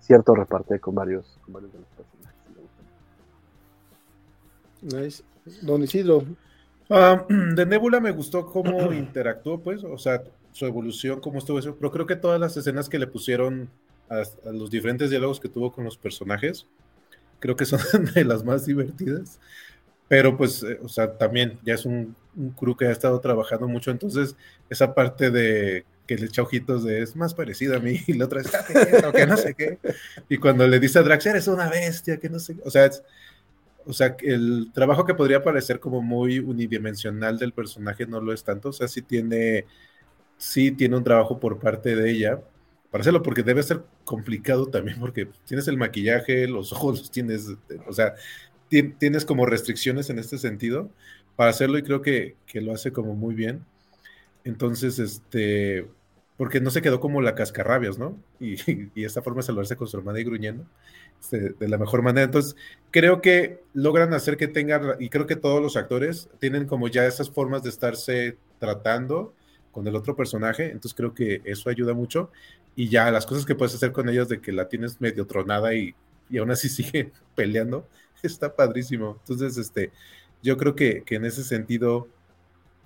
cierto reparte con varios, con varios de los personajes. Nice. Don Isidro. Ah, de Nebula me gustó cómo interactuó, pues, o sea, su evolución, cómo estuvo eso. Pero creo que todas las escenas que le pusieron a, los diferentes diálogos que tuvo con los personajes, creo que son de las más divertidas. Pero pues, eh, o sea, también ya es un, crew que ha estado trabajando mucho, entonces esa parte de que le echa ojitos de es más parecido a mí y la otra es que no sé qué. Y cuando le dice a Drax, eres una bestia, que no sé, o sea, o sea, el trabajo que podría parecer como muy unidimensional del personaje no lo es tanto, o sea, sí tiene sí tiene un trabajo por parte de ella para hacerlo, porque debe ser complicado también, porque tienes el maquillaje, los ojos tienes, o sea, tienes como restricciones en este sentido para hacerlo y creo que, lo hace como muy bien. Entonces, este, porque no se quedó como la cascarrabias, ¿no? Y, esta forma de salvarse con su hermana y gruñendo este, de la mejor manera. Entonces, creo que logran hacer que tengan, y creo que todos los actores tienen como ya esas formas de estarse tratando con el otro personaje, entonces creo que eso ayuda mucho. Y ya las cosas que puedes hacer con ellos de que la tienes medio tronada y, y aún así sigue peleando, está padrísimo. Entonces, este, yo creo que, que en ese sentido,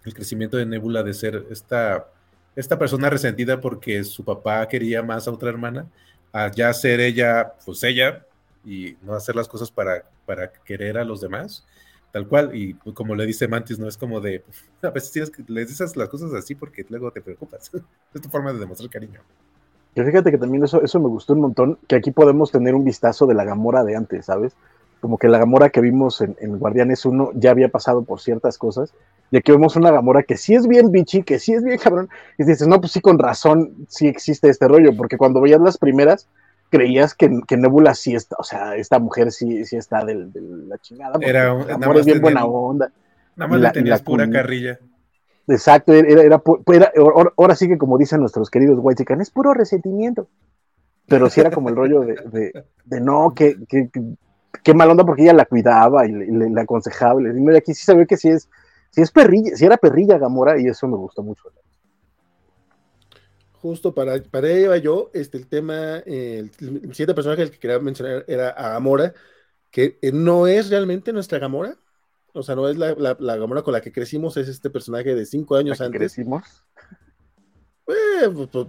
el crecimiento de Nebula de ser esta, esta persona resentida porque su papá quería más a otra hermana, a ya ser ella, pues ella, y no hacer las cosas para, para querer a los demás, tal cual. Y como le dice Mantis, no es como de, a veces tienes que, le dices las cosas así porque luego te preocupas. es tu forma de demostrar cariño. Y fíjate que también eso, eso me gustó un montón, que aquí podemos tener un vistazo de la Gamora de antes, ¿sabes? Como que la Gamora que vimos en, Guardianes 1 ya había pasado por ciertas cosas, y aquí vemos una Gamora que sí es bien bichi, que sí es bien cabrón, y dices, no, pues sí, con razón, sí existe este rollo, porque cuando veías las primeras, creías que, que, Nebula sí está, o sea, esta mujer sí, sí está de, la chingada. Era amor es bien buena onda. Nada más la, tenías pura carrilla. Exacto, era, era, ahora sí que como dicen nuestros queridos white es puro resentimiento. Pero sí era como el rollo de, de, no, que, que, que, mal onda porque ella la cuidaba y le, aconsejaba. Y, aquí sí sabía que sí es, sí es perrilla, sí era perrilla Gamora y eso me gustó mucho justo para, para ello yo, este, el tema, el, siguiente personaje el que quería mencionar era a Gamora, que eh, no es realmente nuestra Gamora, o sea, no es la, la, Gamora con la que crecimos, es este personaje de cinco años antes. ¿Crecimos? Eh, pues, pues,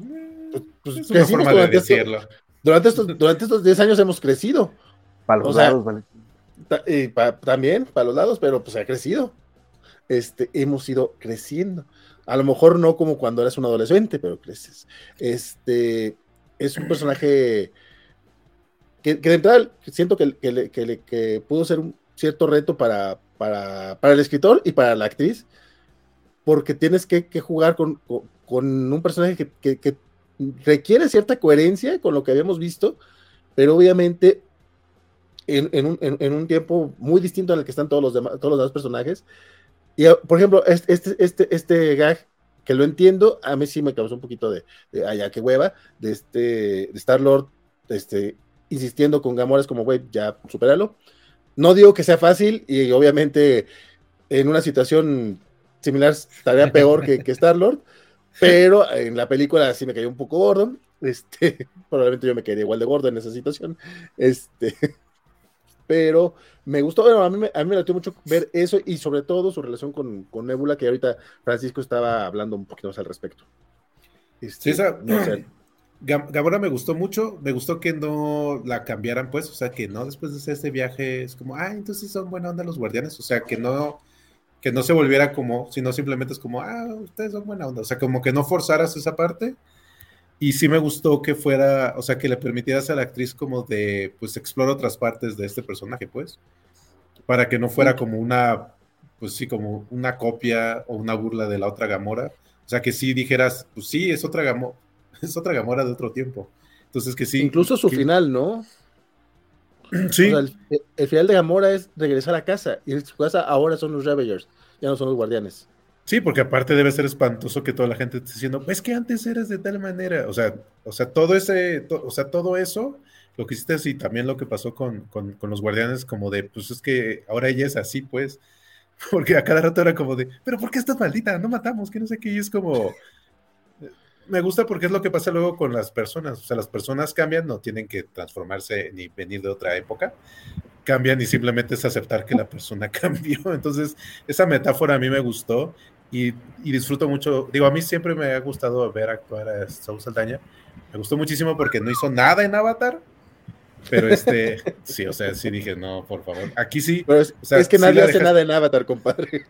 pues, pues crecimos durante, decirlo. durante, estos, durante estos 10 años hemos crecido. Para los lados, vale. también, para los lados, pero pues ha crecido. Este, hemos ido creciendo. A lo mejor no como cuando eres un adolescente, pero creces. Este es un personaje que, de entrada siento que, que, pudo ser un cierto reto para, para, el escritor y para la actriz, porque tienes que, jugar con, un personaje que, requiere cierta coherencia con lo que habíamos visto, pero obviamente en, un, en, un, tiempo muy distinto al que están todos los demás, todos los demás personajes, y, ah, por ejemplo, este, este, este, este gag, que lo entiendo, a mí sí me causó un poquito de, de allá que hueva, de este, de Star-Lord, este, insistiendo con Gamora, es como, güey, ya, supéralo. No digo que sea fácil, y obviamente en una situación similar estaría peor que, que Star-Lord, pero en la película sí me cayó un poco gordo. Este, probablemente yo me quedé igual de gordo en esa situación. Este, pero me gustó, a, mí, a mí me latió mucho ver eso y sobre todo su relación con, con Nebula, que ahorita Francisco estaba hablando un poquito más al respecto. Este, Sí, esa- no sé, Gam- Gamora me gustó mucho, me gustó que no la cambiaran, pues, o sea, que no después de hacer este viaje es como, ah, entonces son buena onda los guardianes, o sea, que no, que no se volviera como, sino simplemente es como, ah, ustedes son buena onda, o sea, como que no forzaras esa parte. Y sí me gustó que fuera, o sea, que le permitieras a la actriz como de, pues, explorar otras partes de este personaje, pues, para que no fuera como una, pues sí, como una copia o una burla de la otra Gamora. O sea, que sí dijeras, pues sí, es otra Gamora, es otra Gamora de otro tiempo. Entonces que sí. Incluso su que- final, ¿no? Sí, O sea, el, el final de Gamora es regresar a casa. Y en su casa ahora son los Ravagers, ya no son los guardianes. Sí, porque aparte debe ser espantoso que toda la gente esté diciendo, es que antes eras de tal manera. O sea, o sea, todo ese, to- o sea, todo eso, lo que hiciste y también lo que pasó con, con, con los guardianes, como de, pues es que ahora ella es así, pues. Porque a cada rato era como de, pero ¿por qué estás maldita? No matamos, que no sé qué. Y es como, me gusta porque es lo que pasa luego con las personas. O sea, las personas cambian, no tienen que transformarse ni venir de otra época. Cambian y simplemente es aceptar que la persona cambió. Entonces, esa metáfora a mí me gustó y, y disfruto mucho. Digo, a mí siempre me ha gustado ver actuar a Saúl Saldaña. Me gustó muchísimo porque no hizo nada en Avatar. Pero este, sí, o sea, sí dije, no, por favor. Aquí sí, Pero es, O sea, es que sí nadie hace dejas- nada en Avatar, compadre.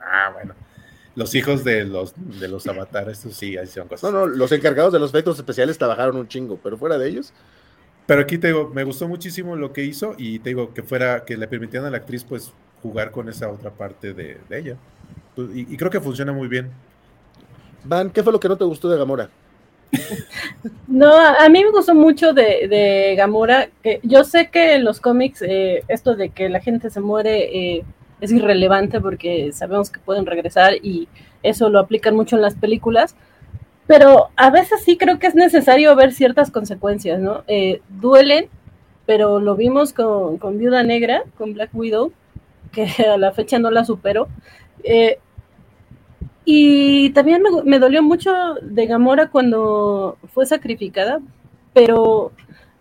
ah, bueno. Los hijos de los, de los avatares, eso sí, ahí son cosas. No, no, los encargados de los efectos especiales trabajaron un chingo, pero fuera de ellos, Pero aquí te digo, me gustó muchísimo lo que hizo y te digo que fuera, que le permitieran a la actriz pues jugar con esa otra parte de, de ella. Pues, Y, y creo que funciona muy bien. Van, ¿qué fue lo que no te gustó de Gamora? No, a a mí me gustó mucho de, de Gamora, que yo sé que en los cómics eh, esto de que la gente se muere eh, es irrelevante porque sabemos que pueden regresar y eso lo aplican mucho en las películas, pero a veces sí creo que es necesario ver ciertas consecuencias, ¿no? Eh, duelen, pero lo vimos con, con Viuda Negra, con Black Widow, que a la fecha no la supero. Eh, y también me, dolió mucho de Gamora cuando fue sacrificada, pero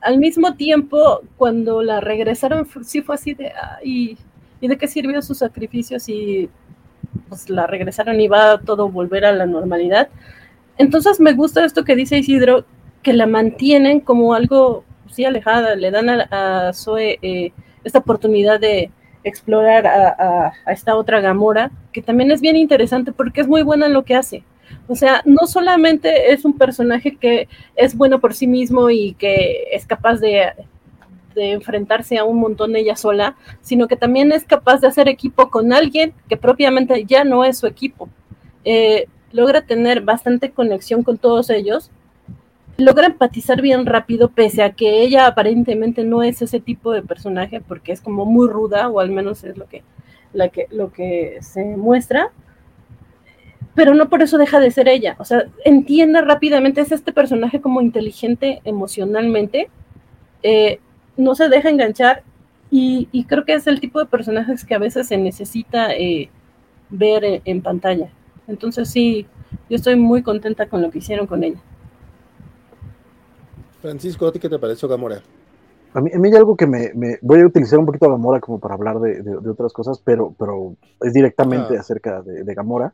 al mismo tiempo, cuando la regresaron, sí fue así de, ¿y de qué sirvió su sacrificio si pues, la regresaron y va a todo volver a la normalidad? Entonces me gusta esto que dice Isidro, que la mantienen como algo, sí, alejada, le dan a, a Zoe eh, esta oportunidad de explorar a, esta otra Gamora, que también es bien interesante porque es muy buena en lo que hace. O sea, no solamente es un personaje que es bueno por sí mismo y que es capaz de, de enfrentarse a un montón ella sola, sino que también es capaz de hacer equipo con alguien que propiamente ya no es su equipo. Eh, logra tener bastante conexión con todos ellos, logra empatizar bien rápido, pese a que ella aparentemente no es ese tipo de personaje, porque es como muy ruda, o al menos es lo que, la que, lo que se muestra pero no por eso deja de ser ella. O sea, entiende rápidamente, es este personaje como inteligente emocionalmente, eh, no se deja enganchar y, creo que es el tipo de personajes que a veces se necesita eh, ver en, pantalla. Entonces sí, yo estoy muy contenta con lo que hicieron con ella. Francisco, ¿a ti qué te pareció Gamora? A mí, a mí hay algo que me, me, Voy a utilizar un poquito a Gamora como para hablar de, de, de otras cosas, pero, pero es directamente ah. acerca de, de, Gamora,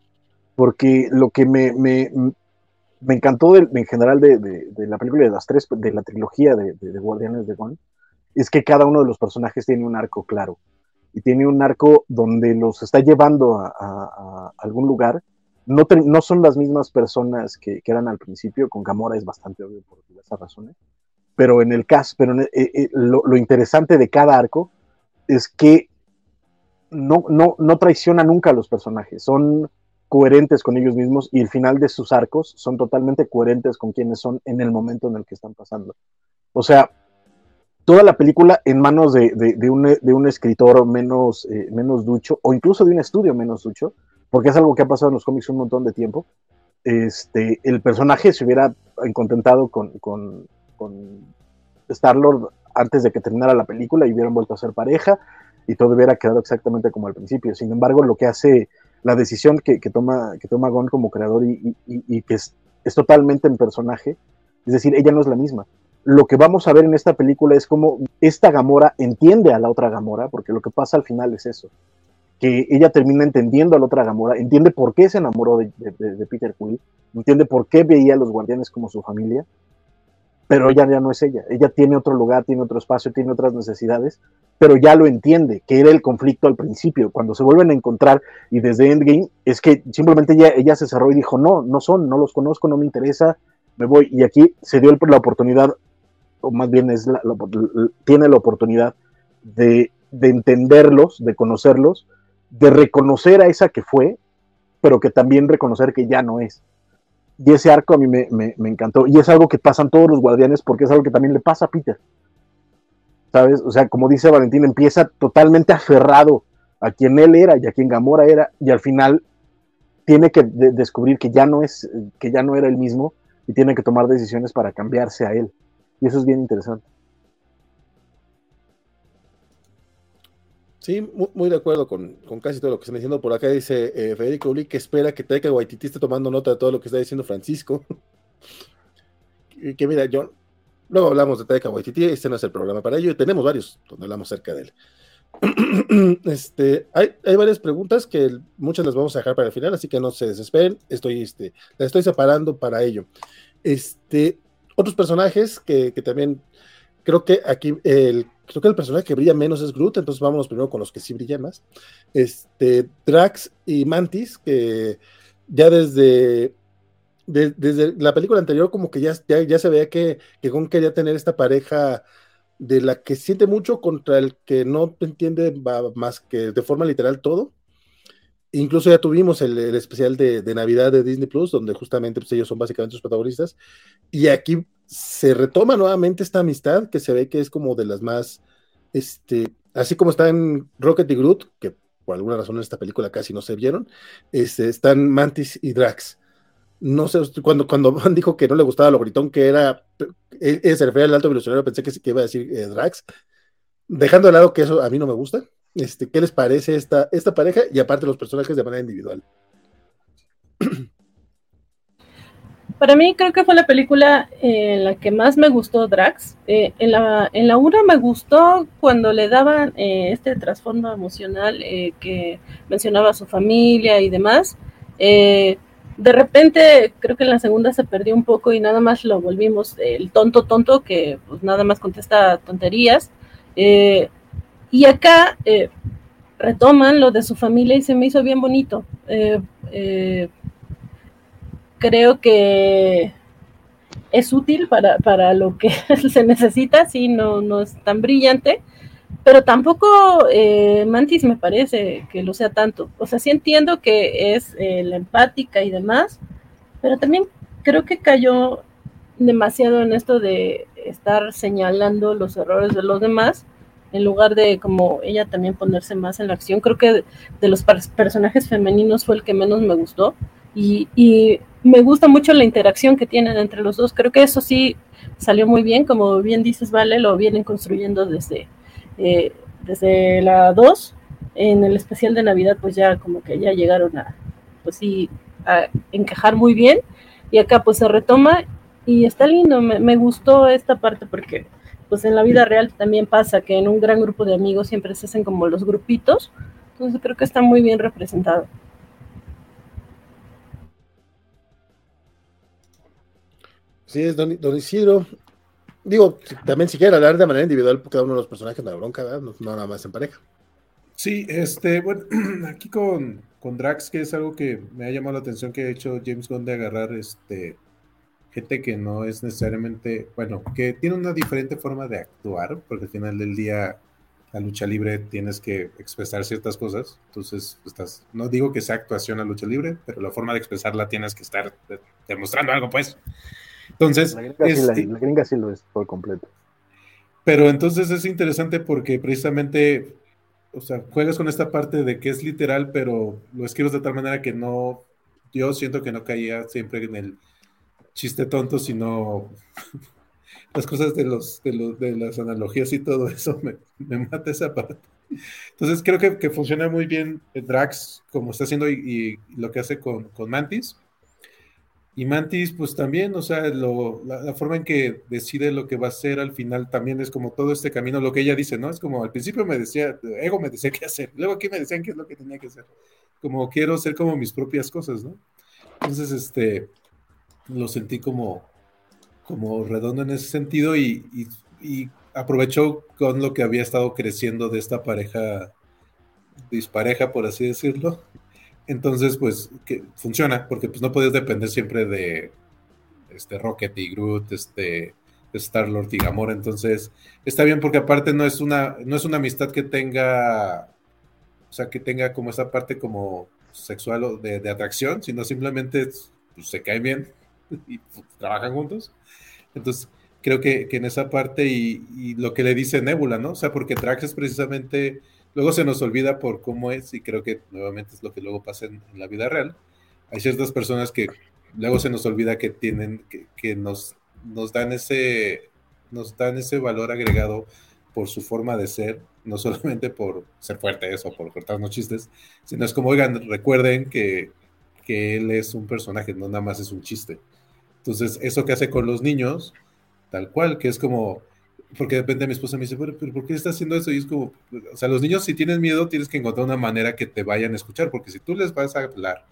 porque lo que me, me, me encantó en general de, la película de las tres, de la trilogía de, Guardianes de Gon, es que cada uno de los personajes tiene un arco claro, y tiene un arco donde los está llevando a, a, a algún lugar. No, no, son las mismas personas que, que, eran al principio, con Gamora es bastante obvio por diversas razones, pero en el caso, pero el, eh, eh, lo, interesante de cada arco es que no, no, no traiciona nunca a los personajes, son coherentes con ellos mismos y el final de sus arcos son totalmente coherentes con quienes son en el momento en el que están pasando. O sea, toda la película en manos de, de, un, de un, escritor menos, eh, menos ducho o incluso de un estudio menos ducho, porque es algo que ha pasado en los cómics un montón de tiempo, este, el personaje se hubiera contentado con, con, con Star-Lord antes de que terminara la película y hubieran vuelto a ser pareja y todo hubiera quedado exactamente como al principio. Sin embargo, lo que hace la decisión que, que toma, que toma Gon como creador y, y, y que es, es, totalmente en personaje, es decir, ella no es la misma. Lo que vamos a ver en esta película es cómo esta Gamora entiende a la otra Gamora, porque lo que pasa al final es eso. Que ella termina entendiendo a la otra Gamora, entiende por qué se enamoró de, Peter Quill, entiende por qué veía a los guardianes como su familia, pero ella ya no es ella, ella tiene otro lugar, tiene otro espacio, tiene otras necesidades, pero ya lo entiende, que era el conflicto al principio, cuando se vuelven a encontrar y desde Endgame es que simplemente ella, ella se cerró y dijo, no, no son, no los conozco, no me interesa, me voy, y aquí se dio la oportunidad, o más bien es tiene la oportunidad de, de entenderlos, de conocerlos, de reconocer a esa que fue, pero que también reconocer que ya no es. Y ese arco a mí me, encantó. Y es algo que pasan todos los guardianes porque es algo que también le pasa a Peter. ¿Sabes? O sea, como dice Valentín, empieza totalmente aferrado a quien él era y a quien Gamora era, y al final tiene que descubrir que ya no es, que ya no era el mismo, y tiene que tomar decisiones para cambiarse a él. Y eso es bien interesante. Sí, muy, de acuerdo con, casi todo lo que están diciendo. Por acá dice eh, Federico Uli que espera que Taika Waititi esté tomando nota de todo lo que está diciendo Francisco. y que mira, yo, luego hablamos de Taika Waititi, este no es el programa para ello, y tenemos varios donde hablamos cerca de él. este, hay, hay, varias preguntas que muchas las vamos a dejar para el final, así que no se desesperen, estoy, este, las estoy separando para ello. Este, otros personajes que, que también creo que aquí el creo que el personaje que brilla menos es Groot, entonces vámonos primero con los que sí brillan más. Este, Drax y Mantis, que ya desde, desde la película anterior como que ya, ya, se veía que, que Gon quería tener esta pareja de la que siente mucho contra el que no entiende más que de forma literal todo. Incluso ya tuvimos el, especial de, Navidad de Disney Plus, donde justamente pues, ellos son básicamente los protagonistas. Y aquí se retoma nuevamente esta amistad que se ve que es como de las más, este, así como están Rocket y Groot, que por alguna razón en esta película casi no se vieron, este, están Mantis y Drax. No sé, cuando, cuando Van dijo que no le gustaba lo gritón que era, e, e, se refería al alto evolucionario, pensé que, que iba a decir eh, Drax. Dejando de lado que eso a mí no me gusta, este, ¿qué les parece esta, esta pareja y aparte los personajes de manera individual? Para mí creo que fue la película en la que más me gustó Drax. Eh, en, la, en la 1 me gustó cuando le daban eh, este trasfondo emocional eh, que mencionaba su familia y demás. de repente creo que en la segunda se perdió un poco y nada más lo volvimos el tonto tonto que pues nada más contesta tonterías. y acá retoman lo de su familia y se me hizo bien bonito creo que es útil para, lo que se necesita, sí, no, no es tan brillante, pero tampoco eh, Mantis me parece que lo sea tanto. O sea, sí entiendo que es eh, la empática y demás, pero también creo que cayó demasiado en esto de estar señalando los errores de los demás, en lugar de como ella también ponerse más en la acción. Creo que de los personajes femeninos fue el que menos me gustó. Y me gusta mucho la interacción que tienen entre los dos. Creo que eso sí salió muy bien, como bien dices, Vale, lo vienen construyendo desde, eh, desde la 2. En el especial de Navidad, pues ya como que ya llegaron a, pues sí, a encajar muy bien. Y acá pues se retoma y está lindo, me, me gustó esta parte porque pues en la vida real también pasa que en un gran grupo de amigos siempre se hacen como los grupitos. Entonces creo que está muy bien representado. Sí, es don, Isidro. Digo, también si quiere hablar de manera individual, cada uno de los personajes la bronca, No, nada más en pareja. Sí, este, bueno, aquí con, con Drax, que es algo que me ha llamado la atención que ha hecho James Gunn agarrar este gente que no es necesariamente, bueno, que tiene una diferente forma de actuar, porque al final del día la lucha libre tienes que expresar ciertas cosas, entonces estás, no digo que sea actuación a lucha libre, pero la forma de expresarla tienes que estar demostrando algo, pues. Entonces, la gringa, sí, lo es por completo. Pero entonces es interesante porque precisamente, o sea, juegas con esta parte de que es literal, pero lo escribes de tal manera que no, yo siento que no caía siempre en el chiste tonto, sino las cosas de los, de, las analogías y todo eso me, mata esa parte. Entonces creo que, funciona muy bien Drax como está haciendo y, lo que hace con, con Mantis Y Mantis, pues también, o sea, la, forma en que decide lo que va a hacer al final también es como todo este camino, lo que ella dice, ¿no? Es como al principio me decía, Ego me decía qué hacer, luego aquí me decían qué es lo que tenía que hacer. Como quiero ser como mis propias cosas, ¿no? Entonces, este, lo sentí como, como redondo en ese sentido y, y aprovechó con lo que había estado creciendo de esta pareja dispareja, por así decirlo. Entonces, pues, que funciona, porque pues no puedes depender siempre de este Rocket y Groot, este Star Lord y Gamora. Entonces, está bien porque aparte no es una, no es una amistad que tenga, o sea, que tenga como esa parte como sexual o de, atracción, sino simplemente pues, se caen bien y trabajan juntos. Entonces, creo que, en esa parte y, y, lo que le dice Nebula, ¿no? O sea, porque Drax es precisamente luego se nos olvida por cómo es y creo que nuevamente es lo que luego pasa en, la vida real. Hay ciertas personas que luego se nos olvida que tienen, que, nos, nos, dan ese, nos dan ese valor agregado por su forma de ser, no solamente por ser fuertes o por cortarnos chistes, sino es como, oigan, recuerden que, que él es un personaje, no nada más es un chiste. Entonces, eso que hace con los niños, tal cual, que es como, porque de mi esposa, me dice, pero, ¿por qué está haciendo eso? Y es como, o sea, los niños si tienen miedo, tienes que encontrar una manera que te vayan a escuchar, porque si tú les vas a hablar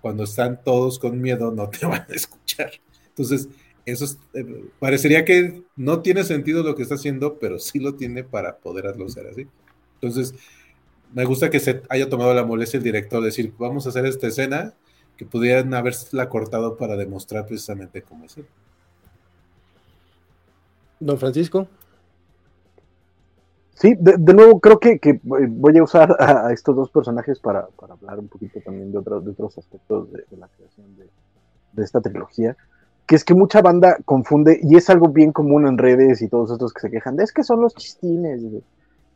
cuando están todos con miedo, no te van a escuchar. Entonces, eso eh, parecería que no tiene sentido lo que está haciendo, pero sí lo tiene para poder hacer así. Entonces, me gusta que se haya tomado la molestia el director de decir, vamos a hacer esta escena, que pudieran haberla cortado para demostrar precisamente cómo es. Don Francisco. Sí, de, nuevo creo que, que, voy a usar a, estos dos personajes para, para, hablar un poquito también de, otros de otros aspectos de, la creación de, esta trilogía, que es que mucha banda confunde, y es algo bien común en redes y todos estos que se quejan, de es que son los chistines, de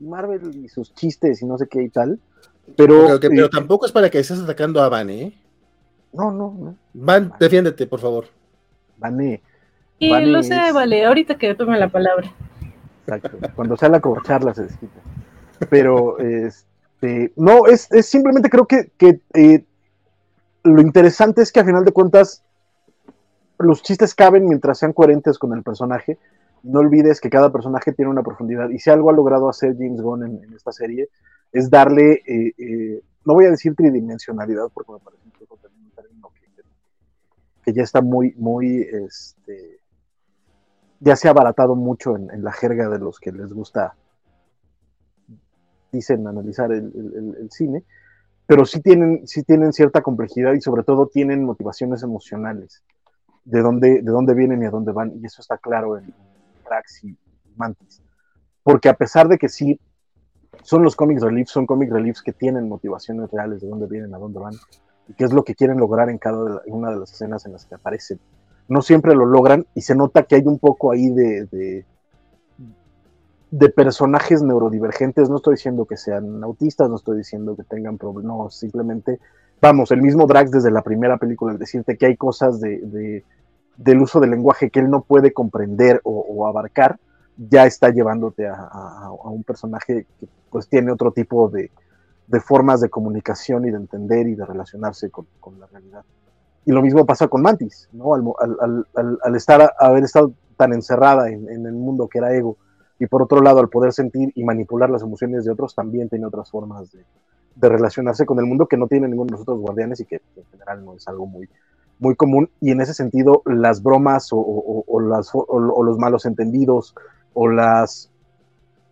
Marvel y sus chistes y no sé qué y tal, pero... pero eh, tampoco es para que estés atacando a Van, ¿eh? No, no, no. Van, defiéndete, por favor. Van, eh, y lo sé, vale, ahorita que tome la palabra. Exacto, cuando sea la charla se desquita. Pero, este, no, es, simplemente creo que, eh, lo interesante es que a final de cuentas los chistes caben mientras sean coherentes con el personaje. No olvides que cada personaje tiene una profundidad. Y si algo ha logrado hacer James Gunn en, esta serie es darle, eh, eh, no voy a decir tridimensionalidad, porque me parece un término que, que, ya está muy, muy, este, ya se ha abaratado mucho en, la jerga de los que les gusta, dicen, analizar el, cine, pero sí tienen, sí tienen cierta complejidad y sobre todo tienen motivaciones emocionales de dónde, de dónde vienen y a dónde van, y eso está claro en Drax y Mantis. Porque a pesar de que sí son los comics reliefs, son comic reliefs que tienen motivaciones reales de dónde vienen, a dónde van, y qué es lo que quieren lograr en cada una de las escenas en las que aparecen no siempre lo logran y se nota que hay un poco ahí de, de, personajes neurodivergentes. No estoy diciendo que sean autistas, no estoy diciendo que tengan problemas, no, simplemente, vamos, el mismo Drax desde la primera película, es decirte que hay cosas de, del uso del lenguaje que él no puede comprender o, abarcar, ya está llevándote a, un personaje que pues tiene otro tipo de, formas de comunicación y de entender y de relacionarse con la realidad. Y lo mismo pasa con Mantis, ¿no? Al, estar, haber estado tan encerrada en, el mundo que era ego, y por otro lado, al poder sentir y manipular las emociones de otros, también tiene otras formas de, relacionarse con el mundo que no tiene ninguno de los otros guardianes y que en general no es algo muy, muy común. Y en ese sentido, las bromas o, las, o los malos entendidos o las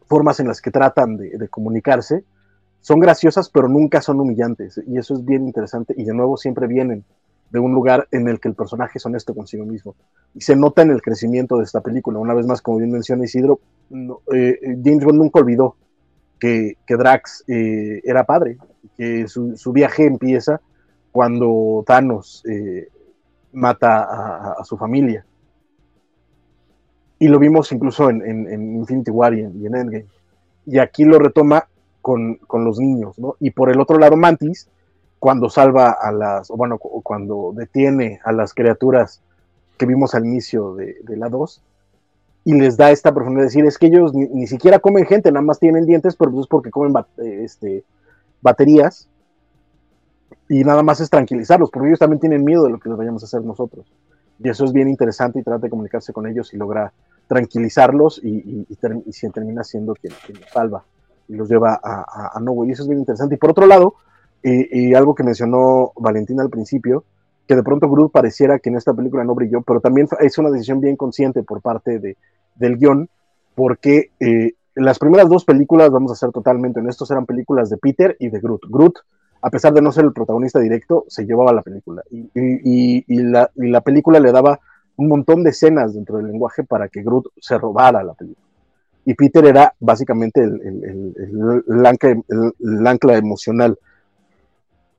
formas en las que tratan de, de comunicarse son graciosas, pero nunca son humillantes. Y eso es bien interesante. Y de nuevo siempre vienen de un lugar en el que el personaje es honesto consigo mismo. Y se nota en el crecimiento de esta película. Una vez más, como bien menciona Isidro, eh, James Bond nunca olvidó que, Drax eh, era padre, que su, viaje empieza cuando Thanos eh, mata a, su familia. Y lo vimos incluso en, Infinity War y en, Endgame. Y aquí lo retoma con, con los niños, ¿no? Y por el otro lado, Mantis, cuando salva a las, o bueno, cuando detiene a las criaturas que vimos al inicio de, la 2, y les da esta profundidad de decir, es que ellos ni, siquiera comen gente, nada más tienen dientes, pero pues es porque comen este, baterías, y nada más es tranquilizarlos, porque ellos también tienen miedo de lo que les vayamos a hacer nosotros. Y eso es bien interesante y trata de comunicarse con ellos y logra tranquilizarlos y, y, termina siendo quien, los salva y los lleva a, a, a Y eso es bien interesante. Y por otro lado, y, algo que mencionó Valentina al principio, que de pronto Groot pareciera que en esta película no brilló, pero también es una decisión bien consciente por parte de, del guion, porque eh, las primeras dos películas, vamos a ser totalmente honestos, eran películas de Peter y de Groot. Groot, a pesar de no ser el protagonista directo, se llevaba la película. Y, y, la, la, película le daba un montón de escenas dentro del lenguaje para que Groot se robara la película. Y Peter era básicamente el, el, el, el ancla, ancla, emocional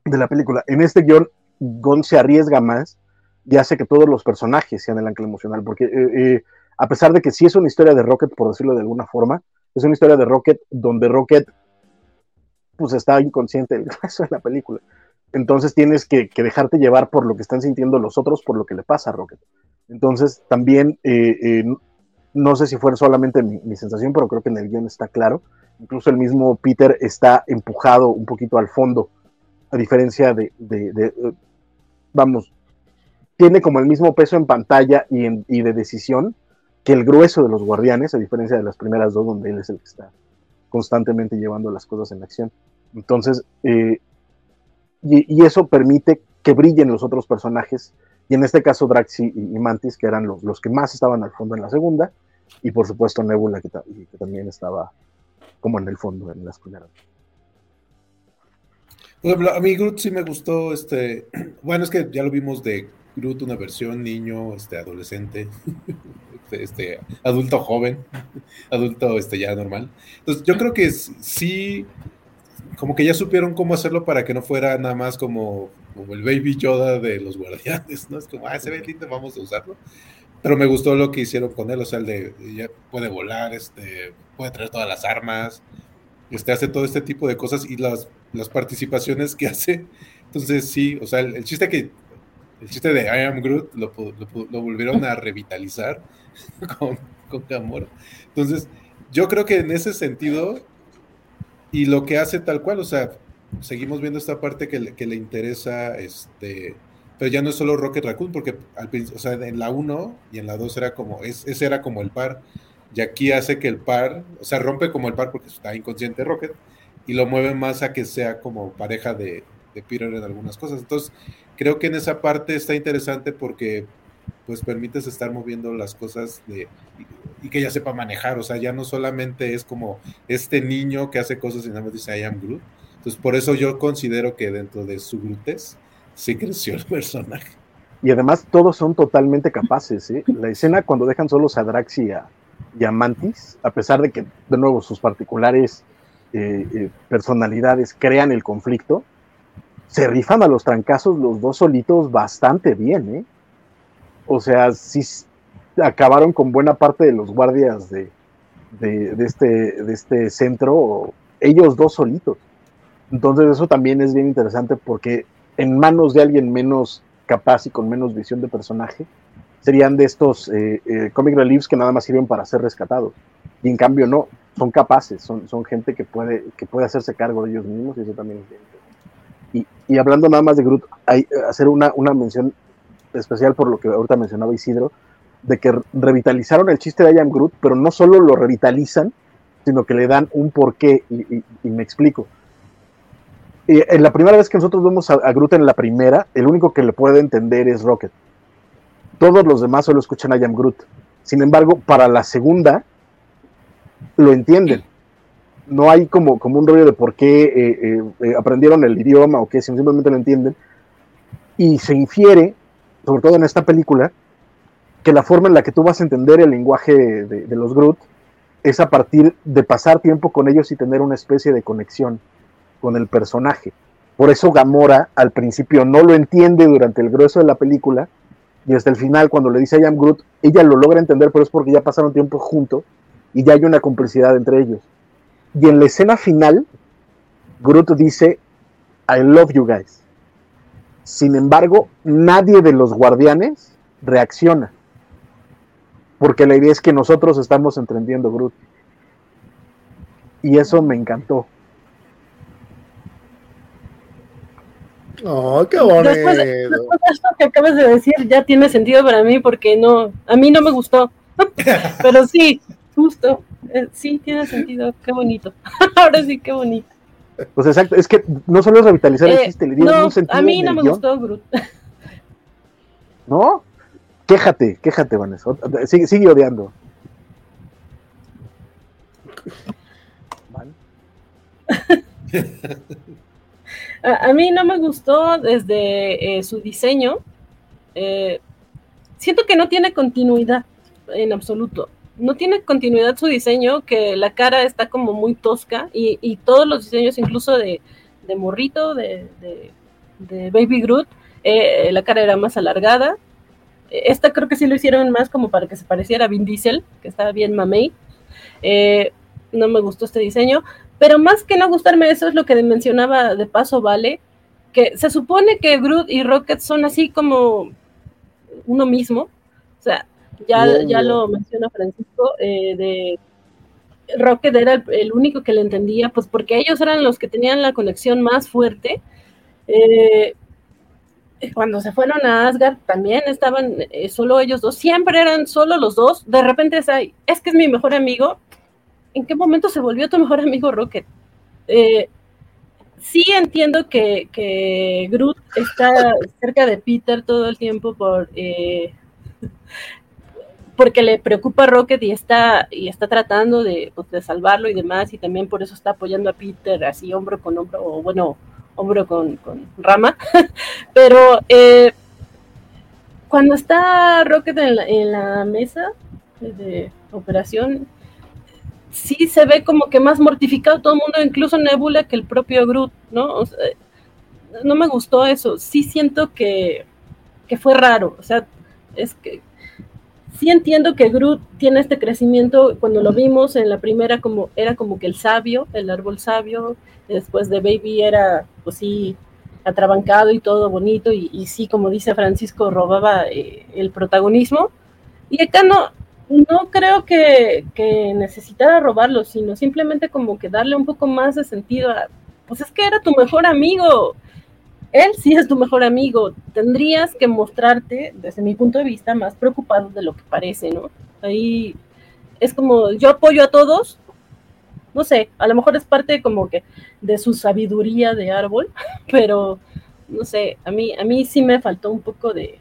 de la película. En este guion, Gon se arriesga más y hace que todos los personajes sean el ancla emocional, porque eh, eh, a pesar de que sí es una historia de Rocket, por decirlo de alguna forma, es una historia de Rocket donde Rocket pues está inconsciente el resto de la película. Entonces tienes que, dejarte llevar por lo que están sintiendo los otros, por lo que le pasa a Rocket. Entonces también, eh, no sé si fue solamente mi, sensación, pero creo que en el guion está claro. Incluso el mismo Peter está empujado un poquito al fondo, a diferencia de, vamos, tiene como el mismo peso en pantalla y, y de decisión que el grueso de los guardianes, a diferencia de las primeras dos, donde él es el que está constantemente llevando las cosas en acción. Entonces, eh, y, eso permite que brillen los otros personajes, y en este caso Draxi y, Mantis, que eran los, los, que más estaban al fondo en la segunda, y por supuesto Nebula, que, que también estaba como en el fondo en las primeras. A mí Groot sí me gustó, este, bueno, es que ya lo vimos de Groot, una versión niño, este, adolescente, este, adulto joven, adulto este, ya normal. Entonces, yo creo que sí, como que ya supieron cómo hacerlo para que no fuera nada más como, como el Baby Yoda de los guardianes, ¿no? Es como, ah, se ve lindo, vamos a usarlo. Pero me gustó lo que hicieron con él, o sea, el de, ya puede volar, este, puede traer todas las armas, este, hace todo este tipo de cosas y las, las participaciones que hace. Entonces, sí, o sea, el, el chiste que el chiste de I am Groot lo, volvieron a revitalizar con, con Gamora. Entonces, yo creo que en ese sentido, y lo que hace tal cual, o sea, seguimos viendo esta parte que le, que le interesa, este, pero ya no es solo Rocket Raccoon, porque al, o sea, en la 1 y en la 2 era como, ese era como el par, y aquí hace que el par, o sea, rompe como el par porque está inconsciente Rocket, y lo mueve más a que sea como pareja de, de Peter en algunas cosas. Entonces, creo que en esa parte está interesante porque pues permites estar moviendo las cosas y, que ya sepa manejar, o sea, ya no solamente es como este niño que hace cosas y nada más dice I am Groot. Entonces, por eso yo considero que dentro de su Grootez sí creció el personaje. Y además todos son totalmente capaces, ¿eh? La escena cuando dejan solos a Drax y a, Mantis, a pesar de que, de nuevo, sus particulares eh, eh, personalidades crean el conflicto, se rifan a los trancazos los dos solitos bastante bien, ¿eh? O sea, sí acabaron con buena parte de los guardias de, este, de este centro, ellos dos solitos. Entonces eso también es bien interesante porque en manos de alguien menos capaz y con menos visión de personaje, serían de estos eh, eh, comic reliefs que nada más sirven para ser rescatados. Y en cambio no, son capaces, son, son gente que puede, que puede hacerse cargo de ellos mismos y eso también es bien y, hablando nada más de Groot, hay, hacer una, una mención especial por lo que ahorita mencionaba Isidro, de que revitalizaron el chiste de I Am Groot, pero no solo lo revitalizan, sino que le dan un porqué, y, y, me explico. en la primera vez que nosotros vemos a, Groot en la primera, el único que le puede entender es Rocket. Todos los demás solo escuchan I Am Groot. Sin embargo, para la segunda, lo entienden no hay como, un rollo de por qué eh, eh, eh, aprendieron el idioma o qué, simplemente lo entienden. Y se infiere, sobre todo en esta película, que la forma en la que tú vas a entender el lenguaje de, los Groot es a partir de pasar tiempo con ellos y tener una especie de conexión con el personaje. Por eso Gamora al principio no lo entiende durante el grueso de la película y hasta el final cuando le dice I am Groot, ella lo logra entender, pero es porque ya pasaron tiempo juntos y ya hay una complicidad entre ellos. Y en la escena final, Groot dice, I love you guys. Sin embargo, nadie de los guardianes reacciona. Porque la idea es que nosotros estamos entendiendo Groot. Y eso me encantó. Oh, qué bonito. Después, después de esto que acabas de decir, ya tiene sentido para mí porque no, a mí no me gustó. Pero sí, justo, eh, sí tiene sentido, qué bonito. Ahora sí, qué bonito. Pues exacto, es que no solo es revitalizar el Eh, chiste, le dieron no, un sentido a mí no me guion. gustó Groot. ¿No? Quéjate, quéjate, Vanessa. Ot- Sigue, sigue odiando. Van. A, mí no me gustó desde eh, su diseño. Eh, siento que no tiene continuidad en absoluto. No tiene continuidad su diseño, que la cara está como muy tosca y, todos los diseños, incluso de, Morrito, de, Baby Groot, eh, la cara era más alargada. Eh, Esta creo que sí lo hicieron más como para que se pareciera a Vin Diesel, que estaba bien mamey. No me gustó este diseño. Pero más que no gustarme eso es lo que mencionaba de paso Vale, que se supone que Groot y Rocket son así como uno mismo. O sea, ya, Bien, ya lo menciona Francisco, eh, de Rocket era el, el único que le entendía, pues porque ellos eran los que tenían la conexión más fuerte. Eh, cuando se fueron a Asgard también estaban eh, solo ellos dos, siempre eran solo los dos. De repente es, ahí, es que es mi mejor amigo. ¿En qué momento se volvió tu mejor amigo Rocket? Eh, sí entiendo que, que Groot está cerca de Peter todo el tiempo por eh, porque le preocupa a Rocket y está y está tratando de, pues, de salvarlo y demás y también por eso está apoyando a Peter así hombro con hombro o bueno hombro con, con rama pero eh, cuando está Rocket en la, en la mesa de operación sí se ve como que más mortificado todo el mundo, incluso Nebula, que el propio Groot, ¿no? No me gustó eso. Sí siento que, que fue raro. O sea, es que sí entiendo que Groot tiene este crecimiento. Cuando lo vimos en la primera, como era como que el sabio, el árbol sabio. Después de Baby era, pues sí, atrabancado y todo bonito. Y, y sí, como dice Francisco, robaba eh, el protagonismo. Y acá no, no creo que, necesitara robarlo, sino simplemente como que darle un poco más de sentido a, pues es que era tu mejor amigo, él sí es tu mejor amigo, tendrías que mostrarte, desde mi punto de vista, más preocupado de lo que parece, ¿no? Ahí es como, yo apoyo a todos, no sé, a lo mejor es parte como que de su sabiduría de árbol, pero no sé, a mí, a mí sí me faltó un poco de,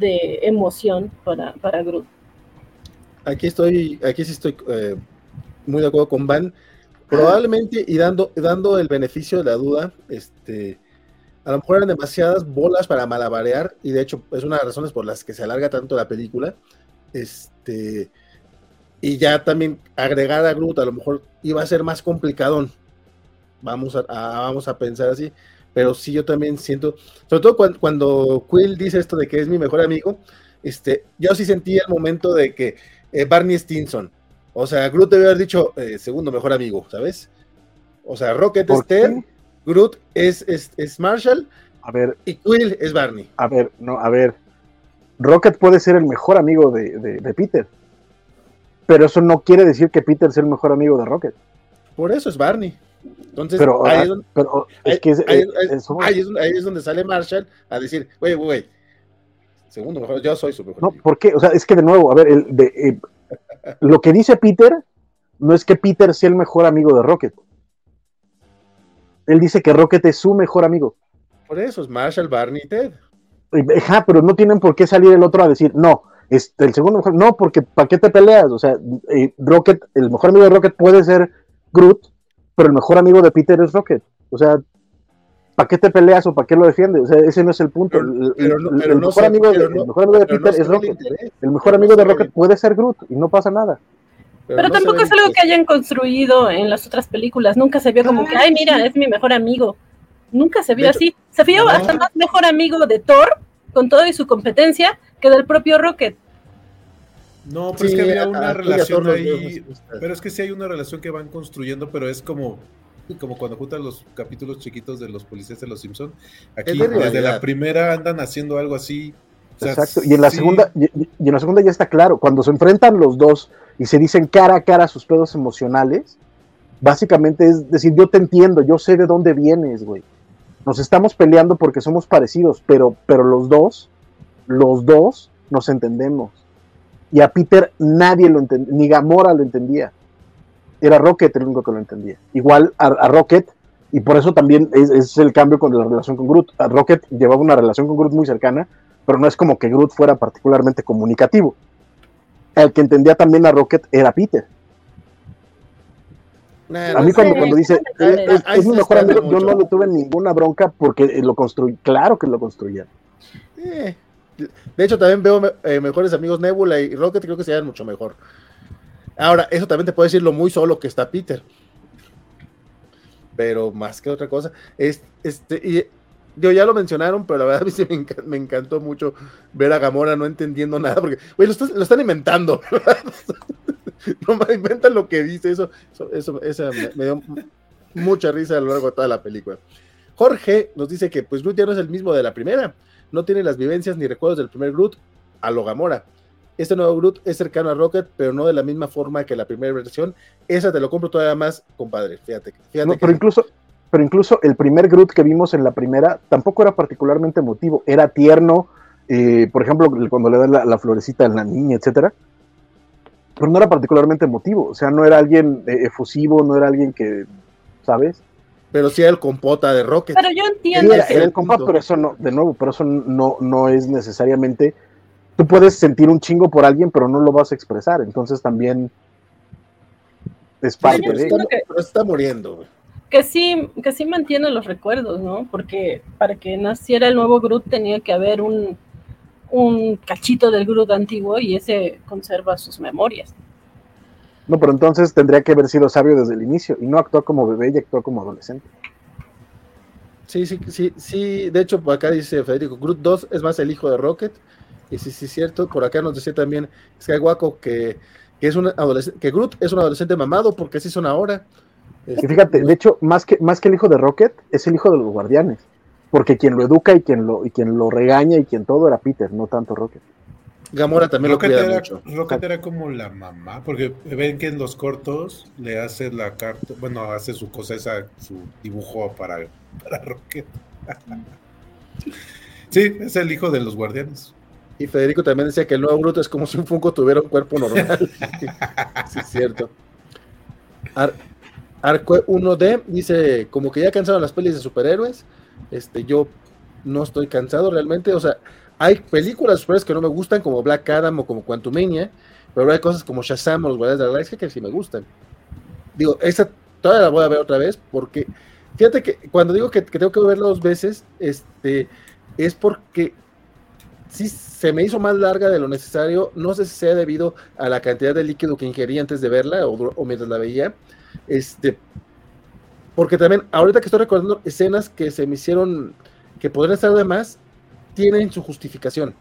de emoción para, para Groot. Aquí estoy, aquí sí estoy eh, muy de acuerdo con Van. Probablemente, y dando, dando el beneficio de la duda, este, a lo mejor eran demasiadas bolas para malabarear, y de hecho es una de las razones por las que se alarga tanto la película. Este, y ya también agregar a Groot a lo mejor iba a ser más complicadón. Vamos a, vamos a pensar así. Pero sí, yo también siento, sobre todo cuando, cuando Quill dice esto de que es mi mejor amigo, este, yo sí sentí el momento de que eh, Barney Stinson, o sea, Groot debe haber dicho eh, segundo mejor amigo, ¿sabes? O sea, Rocket es Ted, Groot es, es, es, Marshall, a ver, y Quill es Barney. A ver, no, a ver, Rocket puede ser el mejor amigo de, de, de Peter, pero eso no quiere decir que Peter sea el mejor amigo de Rocket. Por eso es Barney. Entonces, pero, ahí, es donde, pero es que es, ahí, es, ahí, es, ahí, es, donde sale Marshall a decir, güey, güey, segundo mejor, yo soy su mejor. No. ¿por qué? O sea, es que de nuevo, a ver, el, de, eh, lo que dice Peter no es que Peter sea el mejor amigo de Rocket. Él dice que Rocket es su mejor amigo. Por eso es Marshall, Barney y Ted. Ajá, pero no tienen por qué salir el otro a decir, no, este, el segundo mejor, no, porque ¿para qué te peleas? O sea, eh, Rocket, el mejor amigo de Rocket puede ser Groot, pero el mejor amigo de Peter es Rocket. O sea, ¿para qué te peleas o para qué lo defiendes? O sea, ese no es el punto. Pero, el, pero pero mejor amigo de, no, el mejor amigo de Peter es Rocket. El mejor amigo de Rocket puede ser Groot y no pasa nada. Pero, pero tampoco es algo que hayan construido en las otras películas. Nunca se vio como que, ay, mira, es mi mejor amigo. Nunca se vio hecho, así. Se vio no. hasta más mejor amigo de Thor, con todo y su competencia, que del propio Rocket. No, pero sí, es que había una relación ahí. Pero es que sí hay una relación que van construyendo, pero es como como cuando juntan los capítulos chiquitos de los policías de los Simpson. Aquí de desde la primera andan haciendo algo así. O sea, Exacto. Y en la sí. segunda, y, y, en la segunda ya está claro. Cuando se enfrentan los dos y se dicen cara a cara sus pedos emocionales, básicamente es decir, yo te entiendo, yo sé de dónde vienes, güey. nos estamos peleando porque somos parecidos, pero, pero los dos, los dos nos entendemos. Y a Peter nadie lo entendía, ni Gamora lo entendía. Era Rocket el único que lo entendía. Igual a, Rocket, y por eso también es, el cambio con la relación con Groot. A Rocket llevaba una relación con Groot muy cercana, pero no es como que Groot fuera particularmente comunicativo. El que entendía también a Rocket era Peter. a mí cuando, cuando dice, es, mi mejor amigo, yo no le tuve ninguna bronca porque lo construí, claro que lo construía. Eh, de hecho, también veo eh, mejores amigos Nebula y Rocket, creo que se mucho mejor. Ahora, eso también te puede decir lo muy solo que está Peter. Pero más que otra cosa, es, este, y yo ya lo mencionaron, pero la verdad a mí sí me, encantó mucho ver a Gamora no entendiendo nada, porque, güey, lo, están inventando. no me inventan lo que dice, eso, eso, eso, me, dio mucha risa a lo largo de toda la película. Jorge nos dice que pues Groot no es el mismo de la primera, no tiene las vivencias ni recuerdos del primer Groot a lo Gamora. Este nuevo Groot es cercano a Rocket, pero no de la misma forma que la primera versión. Esa te lo compro todavía más, compadre. Fíjate. fíjate pero incluso, pero incluso el primer Groot que vimos en la primera tampoco era particularmente emotivo, era tierno, eh, por ejemplo, cuando le da la, florecita a la niña, etcétera, pero no era particularmente emotivo, o sea, no era alguien eh, efusivo, no era alguien que, ¿sabes? Pero sí era el compota de Rocket. Pero yo entiendo. Era, el compota, pero eso no, de nuevo, pero eso no, no es necesariamente. Tú puedes sentir un chingo por alguien, pero no lo vas a expresar, entonces también es parte de. Pero está muriendo, güey que sí, que sí mantiene los recuerdos, ¿no? Porque para que naciera el nuevo Groot tenía que haber un, un cachito del Groot antiguo y ese conserva sus memorias. No, pero entonces tendría que haber sido sabio desde el inicio y no actuó como bebé y actuó como adolescente. Sí, sí, sí, sí. De hecho, por acá dice Federico, Groot 2 es más el hijo de Rocket. Y sí, sí, es cierto. Por acá nos decía también Skywaco que, que, es un adolescente, que Groot es un adolescente mamado porque así son ahora. Y fíjate, de hecho, más que, más que el hijo de Rocket, es el hijo de los guardianes. Porque quien lo educa y quien lo, y quien lo regaña y quien todo era Peter, no tanto Rocket. Gamora también Rocket lo era, mucho. Rocket era como la mamá, porque ven que en los cortos le hace la carta, bueno, hace su cosa esa, su dibujo para, para Rocket. sí, es el hijo de los guardianes. Y Federico también decía que el nuevo Bruto es como si un Funko tuviera un cuerpo normal. sí, es cierto. Arco 1D dice, como que ya cansaron las pelis de superhéroes. Este, yo no estoy cansado realmente. O sea, hay películas superhéroes que no me gustan, como Black Adam o como Quantumania, pero hay cosas como Shazam o los Guardianes de la Galaxia que sí me gustan. Digo, esa todavía la voy a ver otra vez porque, fíjate que cuando digo que, tengo que verla dos veces, este, es porque sí se me hizo más larga de lo necesario. No sé si sea debido a la cantidad de líquido que ingerí antes de verla o mientras la veía este, porque también, ahorita que estoy recordando escenas que se me hicieron, que podrían estar de más, tienen su justificación.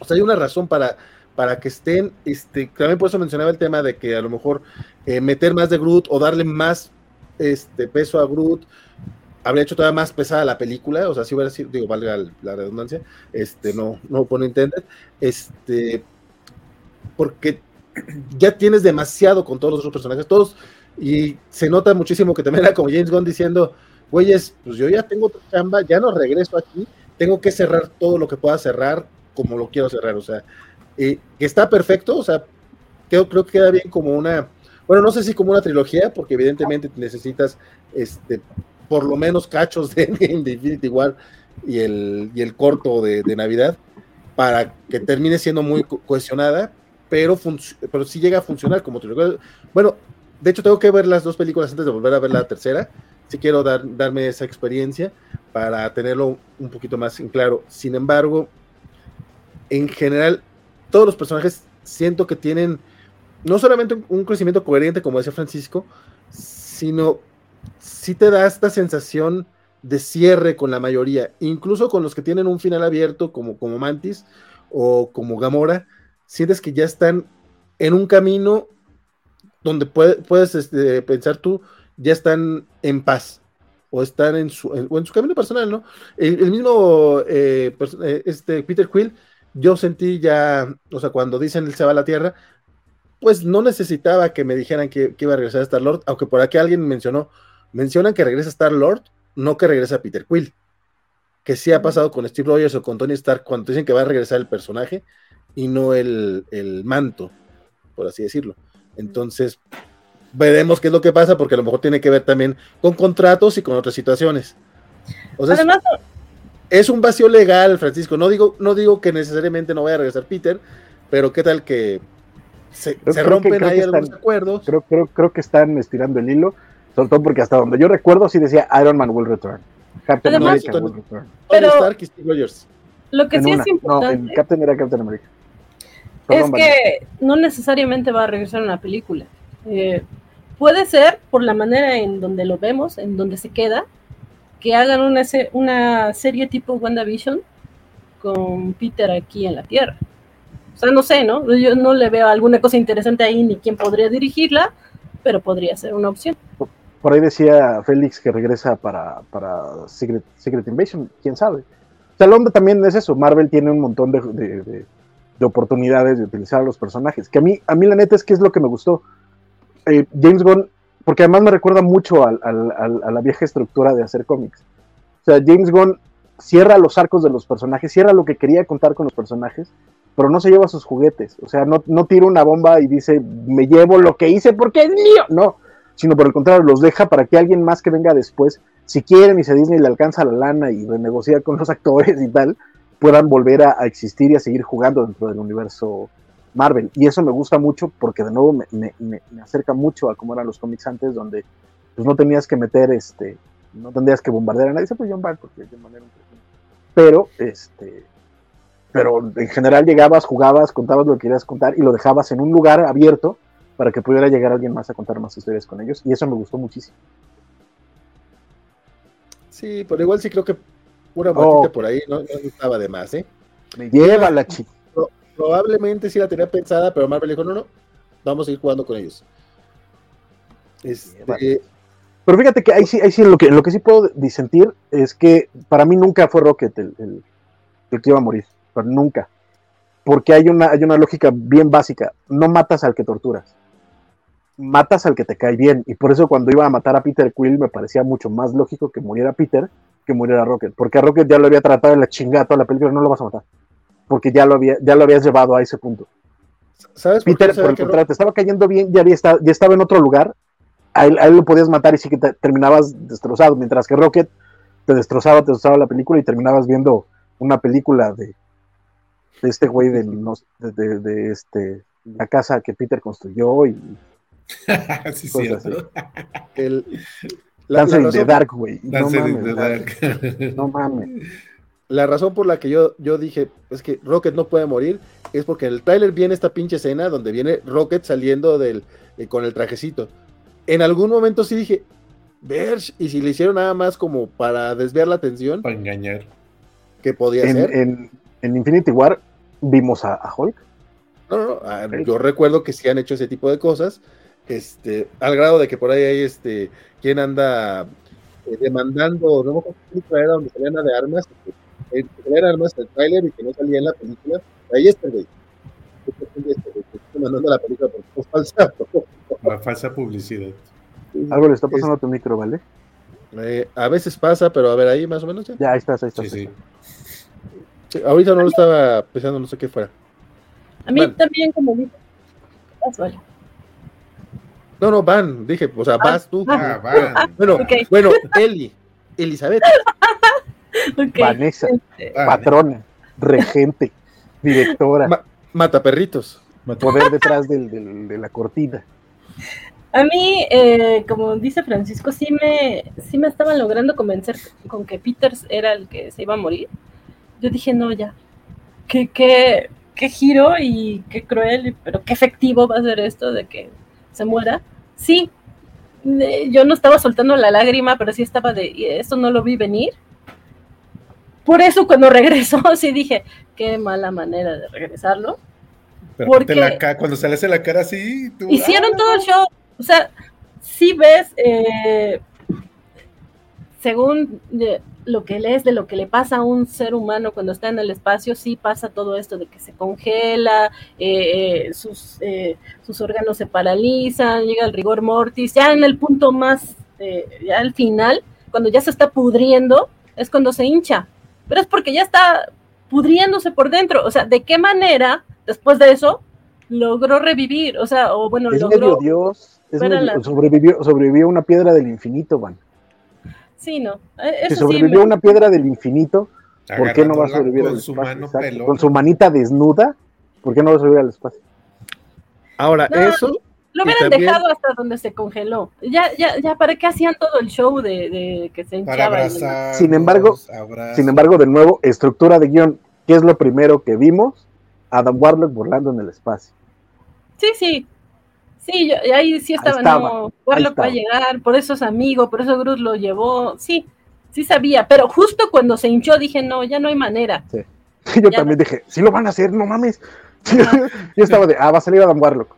O sea, hay una razón para, para que estén, este, también por eso mencionaba el tema de que a lo mejor eh, meter más de Groot o darle más este, peso a Groot habría hecho todavía más pesada la película, o sea, si hubiera sido, digo, valga la redundancia, este, no, no pone entender, este, porque ya tienes demasiado con todos los otros personajes, todos, y se nota muchísimo que también era como James Gunn diciendo, güeyes, pues yo ya tengo chamba, ya no regreso aquí, tengo que cerrar todo lo que pueda cerrar como lo quiero cerrar, o sea, que está perfecto, o sea, creo, creo que queda bien como una, bueno, no sé si como una trilogía, porque evidentemente necesitas, este, por lo menos cachos de de Infinity War y el, y el corto de, de Navidad, para que termine siendo muy cohesionada, pero, pero sí llega a funcionar como trilogía. Bueno, de hecho, tengo que ver las dos películas antes de volver a ver la tercera. Si quiero dar, darme esa experiencia para tenerlo un poquito más en claro. Sin embargo, en general, todos los personajes siento que tienen no solamente un, crecimiento coherente, como decía Francisco, sino sí te da esta sensación de cierre con la mayoría, incluso con los que tienen un final abierto, como, como Mantis o como Gamora, sientes que ya están en un camino donde puedes este, pensar tú, ya están en paz o están en su, en, su camino personal, ¿no? El, mismo eh, eh, este Peter Quill, yo sentí ya, o sea, cuando dicen él se va a la Tierra, pues no necesitaba que me dijeran que, iba a regresar Star Lord, aunque por aquí alguien mencionó, mencionan que regresa Star Lord, no que regresa Peter Quill, que sí ha pasado con Steve Rogers o con Tony Stark cuando dicen que va a regresar el personaje y no el, el manto, por así decirlo. Entonces, veremos qué es lo que pasa, porque a lo mejor tiene que ver también con contratos y con otras situaciones. O sea, Además, es un vacío legal, Francisco. No digo, no digo que necesariamente no vaya a regresar Peter, pero qué tal que se, Creo- se creo que- rompen creo ahí que algunos están- acuerdos. Creo, creo, creo que están estirando el hilo, sobre todo porque hasta donde yo recuerdo sí decía Iron Man will return. Captain Además- America will return. Tony pero- Stark y Steve Rogers. lo que En sí una. es No, importante en Captain era Captain America. es Perdón, que no necesariamente va a regresar una película. Eh, puede ser por la manera en donde lo vemos, en donde se queda, que hagan una, se- una serie tipo WandaVision con Peter aquí en la Tierra. O sea, no sé, ¿no? Yo no le veo alguna cosa interesante ahí ni quién podría dirigirla, pero podría ser una opción. Por ahí decía Félix que regresa para, Secret, Invasion, quién sabe. O sea, el también es eso. Marvel tiene un montón de oportunidades de utilizar a los personajes. Que a mí, a mí la neta es que es lo que me gustó. Eh, James Gunn, porque además me recuerda mucho a la vieja estructura de hacer cómics. O sea, James Gunn cierra los arcos de los personajes, cierra lo que quería contar con los personajes, pero no se lleva sus juguetes. O sea, no, tira una bomba y dice, me llevo lo que hice porque es mío. No, sino por el contrario, los deja para que alguien más que venga después, si quieren y a Disney le alcanza la lana y renegocia con los actores y tal, puedan volver a, a existir y a seguir jugando dentro del universo Marvel. Y eso me gusta mucho porque de nuevo me, me- me- me acerca mucho a cómo eran los cómics antes, donde pues no tenías que meter este, no tendrías que bombardear a nadie, se pues John Byrne, porque de manera pero este pero en general llegabas, jugabas, contabas lo que querías contar y lo dejabas en un lugar abierto para que pudiera llegar alguien más a contar más historias con ellos y eso me gustó muchísimo. Sí, pero igual sí creo que una Oh. por ahí no, no estaba de más, ¿eh? Me lleva la chi. Probablemente sí la tenía pensada, pero Marvel dijo, no, no, vamos a ir jugando con ellos. Este, Vale. Pero fíjate que ahí sí, ahí sí lo que, lo que sí puedo disentir es que para mí nunca fue Rocket el, el- el que iba a morir. Pero nunca. Porque hay una, hay una lógica bien básica. No matas al que torturas. Matas al que te cae bien. Y por eso cuando iba a matar a Peter Quill me parecía mucho más lógico que muriera Peter que muriera Rocket. Porque a Rocket ya lo había tratado de la chingada toda la película, no lo vas a matar. Porque ya lo, había, ya lo habías llevado a ese punto. ¿Sabes por qué Peter, por el contrario, te estaba cayendo bien, ya, había estado, ya estaba en otro lugar, a él, a él lo podías matar y sí que te- terminabas destrozado, mientras que Rocket te destrozaba, te destrozaba la película y terminabas viendo una película de, de este güey de, los- de, de- de este, la casa que Peter construyó y sí, cosas cierto. el, la, in the Dark, güey. Mames, no mames. La razón por la que yo, yo dije es que Rocket no puede morir es porque en el tráiler viene esta pinche escena donde viene Rocket saliendo del, eh, con el trajecito. En algún momento sí dije, Verge, y si le hicieron nada más como para desviar la atención, Para engañar. que podía En, ser. en- en Infinity War vimos a, a Hulk. No, no, no, yo recuerdo que sí han hecho ese tipo de cosas, este, al grado de que por ahí hay este, quien anda eh, demandando, no me acuerdo era donde salían de armas, que, salían armas el tráiler y que no salía en la película, ahí está, güey. Estoy mandando la película porque fue falsa. La falsa publicidad. Algo le está pasando a tu micro, ¿vale? Eh, a veces pasa, pero a ver, ahí más o menos ya. Ya, ahí estás, ahí estás. Sí, ahí sí. estás. Sí, ahorita no lo estaba pensando, no sé qué fuera. A mí Bueno. también como vale. No, no, van, dije, o sea, vas tú. Ah, van. Bueno, Ok. bueno, Eli, Elizabeth. Vanessa, este, Van. patrona, regente, directora, Ma- Mata perritos. poder detrás del- del- de la cortina. A mí, eh, como dice Francisco, sí me, sí me estaban logrando convencer con que Peters era el que se iba a morir. Yo dije, no, ya. Qué, qué, qué giro y qué cruel, pero qué efectivo va a ser esto de que se muera. Sí, eh, yo no estaba soltando la lágrima, pero sí estaba de, "Y esto no lo vi venir. Por eso cuando regresó, sí dije, qué mala manera de regresarlo. Pero Porque- la cuando se le hace la cara así, tú, Hicieron ah, todo el show. O sea, si ves, eh, según lo que lees de lo que le pasa a un ser humano cuando está en el espacio, sí pasa todo esto de que se congela, eh, eh, sus, eh, sus órganos se paralizan, llega el rigor mortis, ya en el punto más, eh, ya al final, cuando ya se está pudriendo, es cuando se hincha. Pero es porque ya está pudriéndose por dentro. O sea, ¿de qué manera, después de eso, logró revivir? O sea, o bueno, Es logró. medio Dios. es Fuera medio- la- sobrevivió, sobrevivió a una piedra del infinito, Van. Sí, no. eh, Si Eso sí. sobrevivió a me- una piedra del infinito, ¿por qué no va a sobrevivir al con su espacio? mano. Con su manita desnuda, ¿por qué no va a sobrevivir al espacio? Ahora, No, eso, Lo hubieran también- dejado hasta donde se congeló. Ya, ya, ya, ¿para qué hacían todo el show de, de que se hinchaba? abrazar. Sin embargo- abrazos. Sin embargo, de nuevo, estructura de guion. ¿Qué es lo primero que vimos? Adam Warlock volando en el espacio. Sí, sí. Sí, yo- y ahí sí estaba, estaba, no, Warlock va a llegar, por eso es amigo, por eso Groot lo llevó. Sí, sí sabía, pero justo cuando se hinchó dije, no, ya no hay manera. Yo Ya también dije, sí lo van a hacer, no mames. Yo estaba de, ah, va a salir Adam Warlock.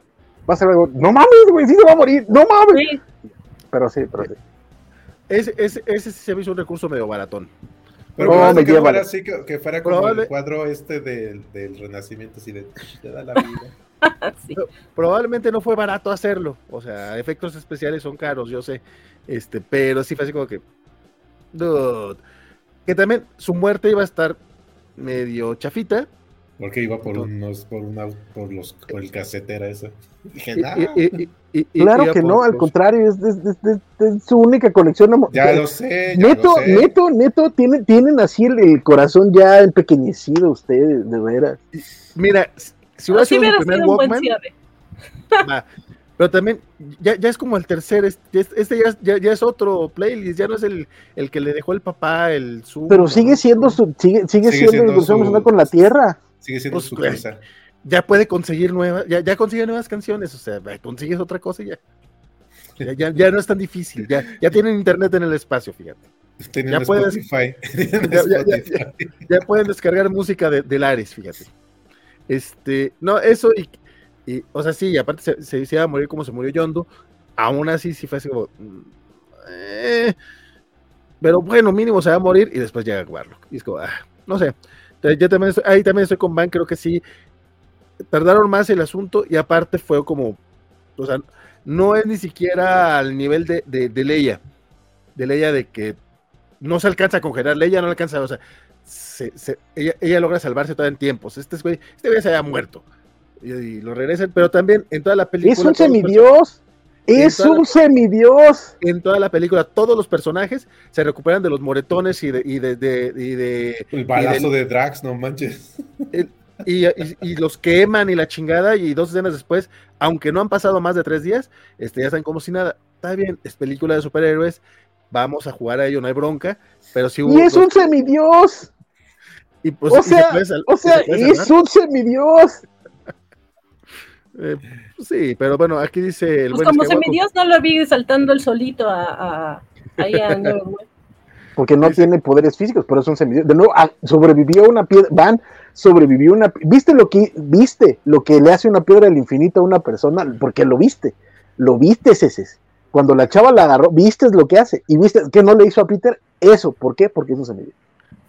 Va a salir algo, no mames, güey, sí se va a morir, no mames. Sí, Pero sí, pero sí. ese, ese, ese sí se me hizo un recurso medio baratón. Pero No, me que lleva. fuera así, que, que fuera como Probable- el cuadro este del, del renacimiento, así de te da la vida. sí. Probablemente no fue barato hacerlo. O sea, efectos especiales son caros, yo sé. Este, pero sí fue así como que. Dude. Que también su muerte iba a estar medio chafita. Porque iba por unos, por una, por los, por el casetera eso. Dije, Y- nah, y- y- y- y- y Claro que por no, al los- contrario, es, es- es- es- es su única colección. ya lo sé, ya Neto, lo sé. neto, neto, tienen, tienen así el, el corazón ya empequeñecido ustedes, de veras. Mira, si hubiera sido hubiera su primer sido un buen Walkman. Pero también, ya, ya es como el tercer, este, este ya, es- ya, ya es otro playlist, ya no es el, el que le dejó el papá, el Zoom. Pero sigue siendo su, sigue, sigue, Sigue siendo, siendo el su- con la tierra. Sigue siendo Pues, su cosa. Ya puede conseguir nuevas, ya, ya consigue nuevas canciones, o sea, consigues otra cosa y ya. Ya, ya, ya no es tan difícil, ya, ya tienen internet en el espacio, fíjate. Ya puedes- Ya- pueden descargar música de, de Lares, fíjate. Este, no, eso y, y, o sea, sí, y aparte se, se, se iba a morir como se murió Yondo, aún así sí fue así como, mm, eh, pero bueno, mínimo se va a morir y después llega Warlock. Y es como, ah, no sé, yo también estoy, ahí también estoy con Van, creo que sí, tardaron más el asunto y aparte fue como, o sea, no es ni siquiera al nivel de, de, de Leia, de Leia de que no se alcanza a congelar, Leia no alcanza, o sea, se- se- ella, ella logra salvarse todavía en tiempos. Este güey, este güey se había muerto. Y, y lo regresan, pero también en toda la película. Es un semidios. Es la- un semidios. en toda la película, todos los personajes se recuperan de los moretones y de, y de, de- y de- El balazo Y de Drax, no manches. y, y- y los queman y la chingada, y dos escenas después, aunque no han pasado más de tres días, este, ya están como si nada. Está bien, es película de superhéroes, vamos a jugar a ello, no hay bronca, pero si hubo Y es un semidios. y, pues, o y se sea, puede O se sea, es un semidios. Eh, sí, pero bueno, aquí dice el Pues buen como semidios no lo vi saltando el solito a, a, ahí a Neverwhere. Porque no tiene poderes físicos, pero es un semidios. De nuevo, ah, sobrevivió una piedra. Van, sobrevivió una. ¿Viste lo que viste? Lo que le hace una piedra del infinito a una persona, porque lo viste. Lo viste, ese. Cuando la chava la agarró, viste lo que hace. Y viste que no le hizo a Peter eso. ¿Por qué? Porque es un semidios.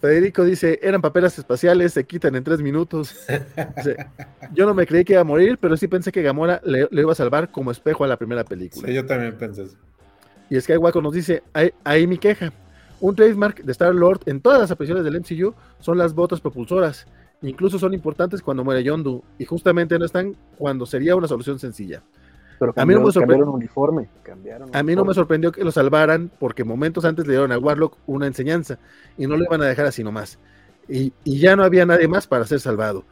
Federico dice, eran papeles espaciales, se quitan en tres minutos. Dice, Yo no me creí que iba a morir, pero sí pensé que Gamora le, le iba a salvar como espejo a la primera película. Sí, yo también pensé eso. Y Skywalker nos dice, ahí, ahí mi queja. Un trademark de Star-Lord en todas las apariciones del MCU son las botas propulsoras. Incluso son importantes cuando muere Yondu. Y justamente no están cuando sería una solución sencilla. Pero A mí no me cambiaron uniforme. Cambiaron A mí no me sorprendió que lo salvaran porque momentos antes le dieron a Warlock una enseñanza y no lo iban a dejar así nomás. Y, y ya no había nadie más para ser salvado.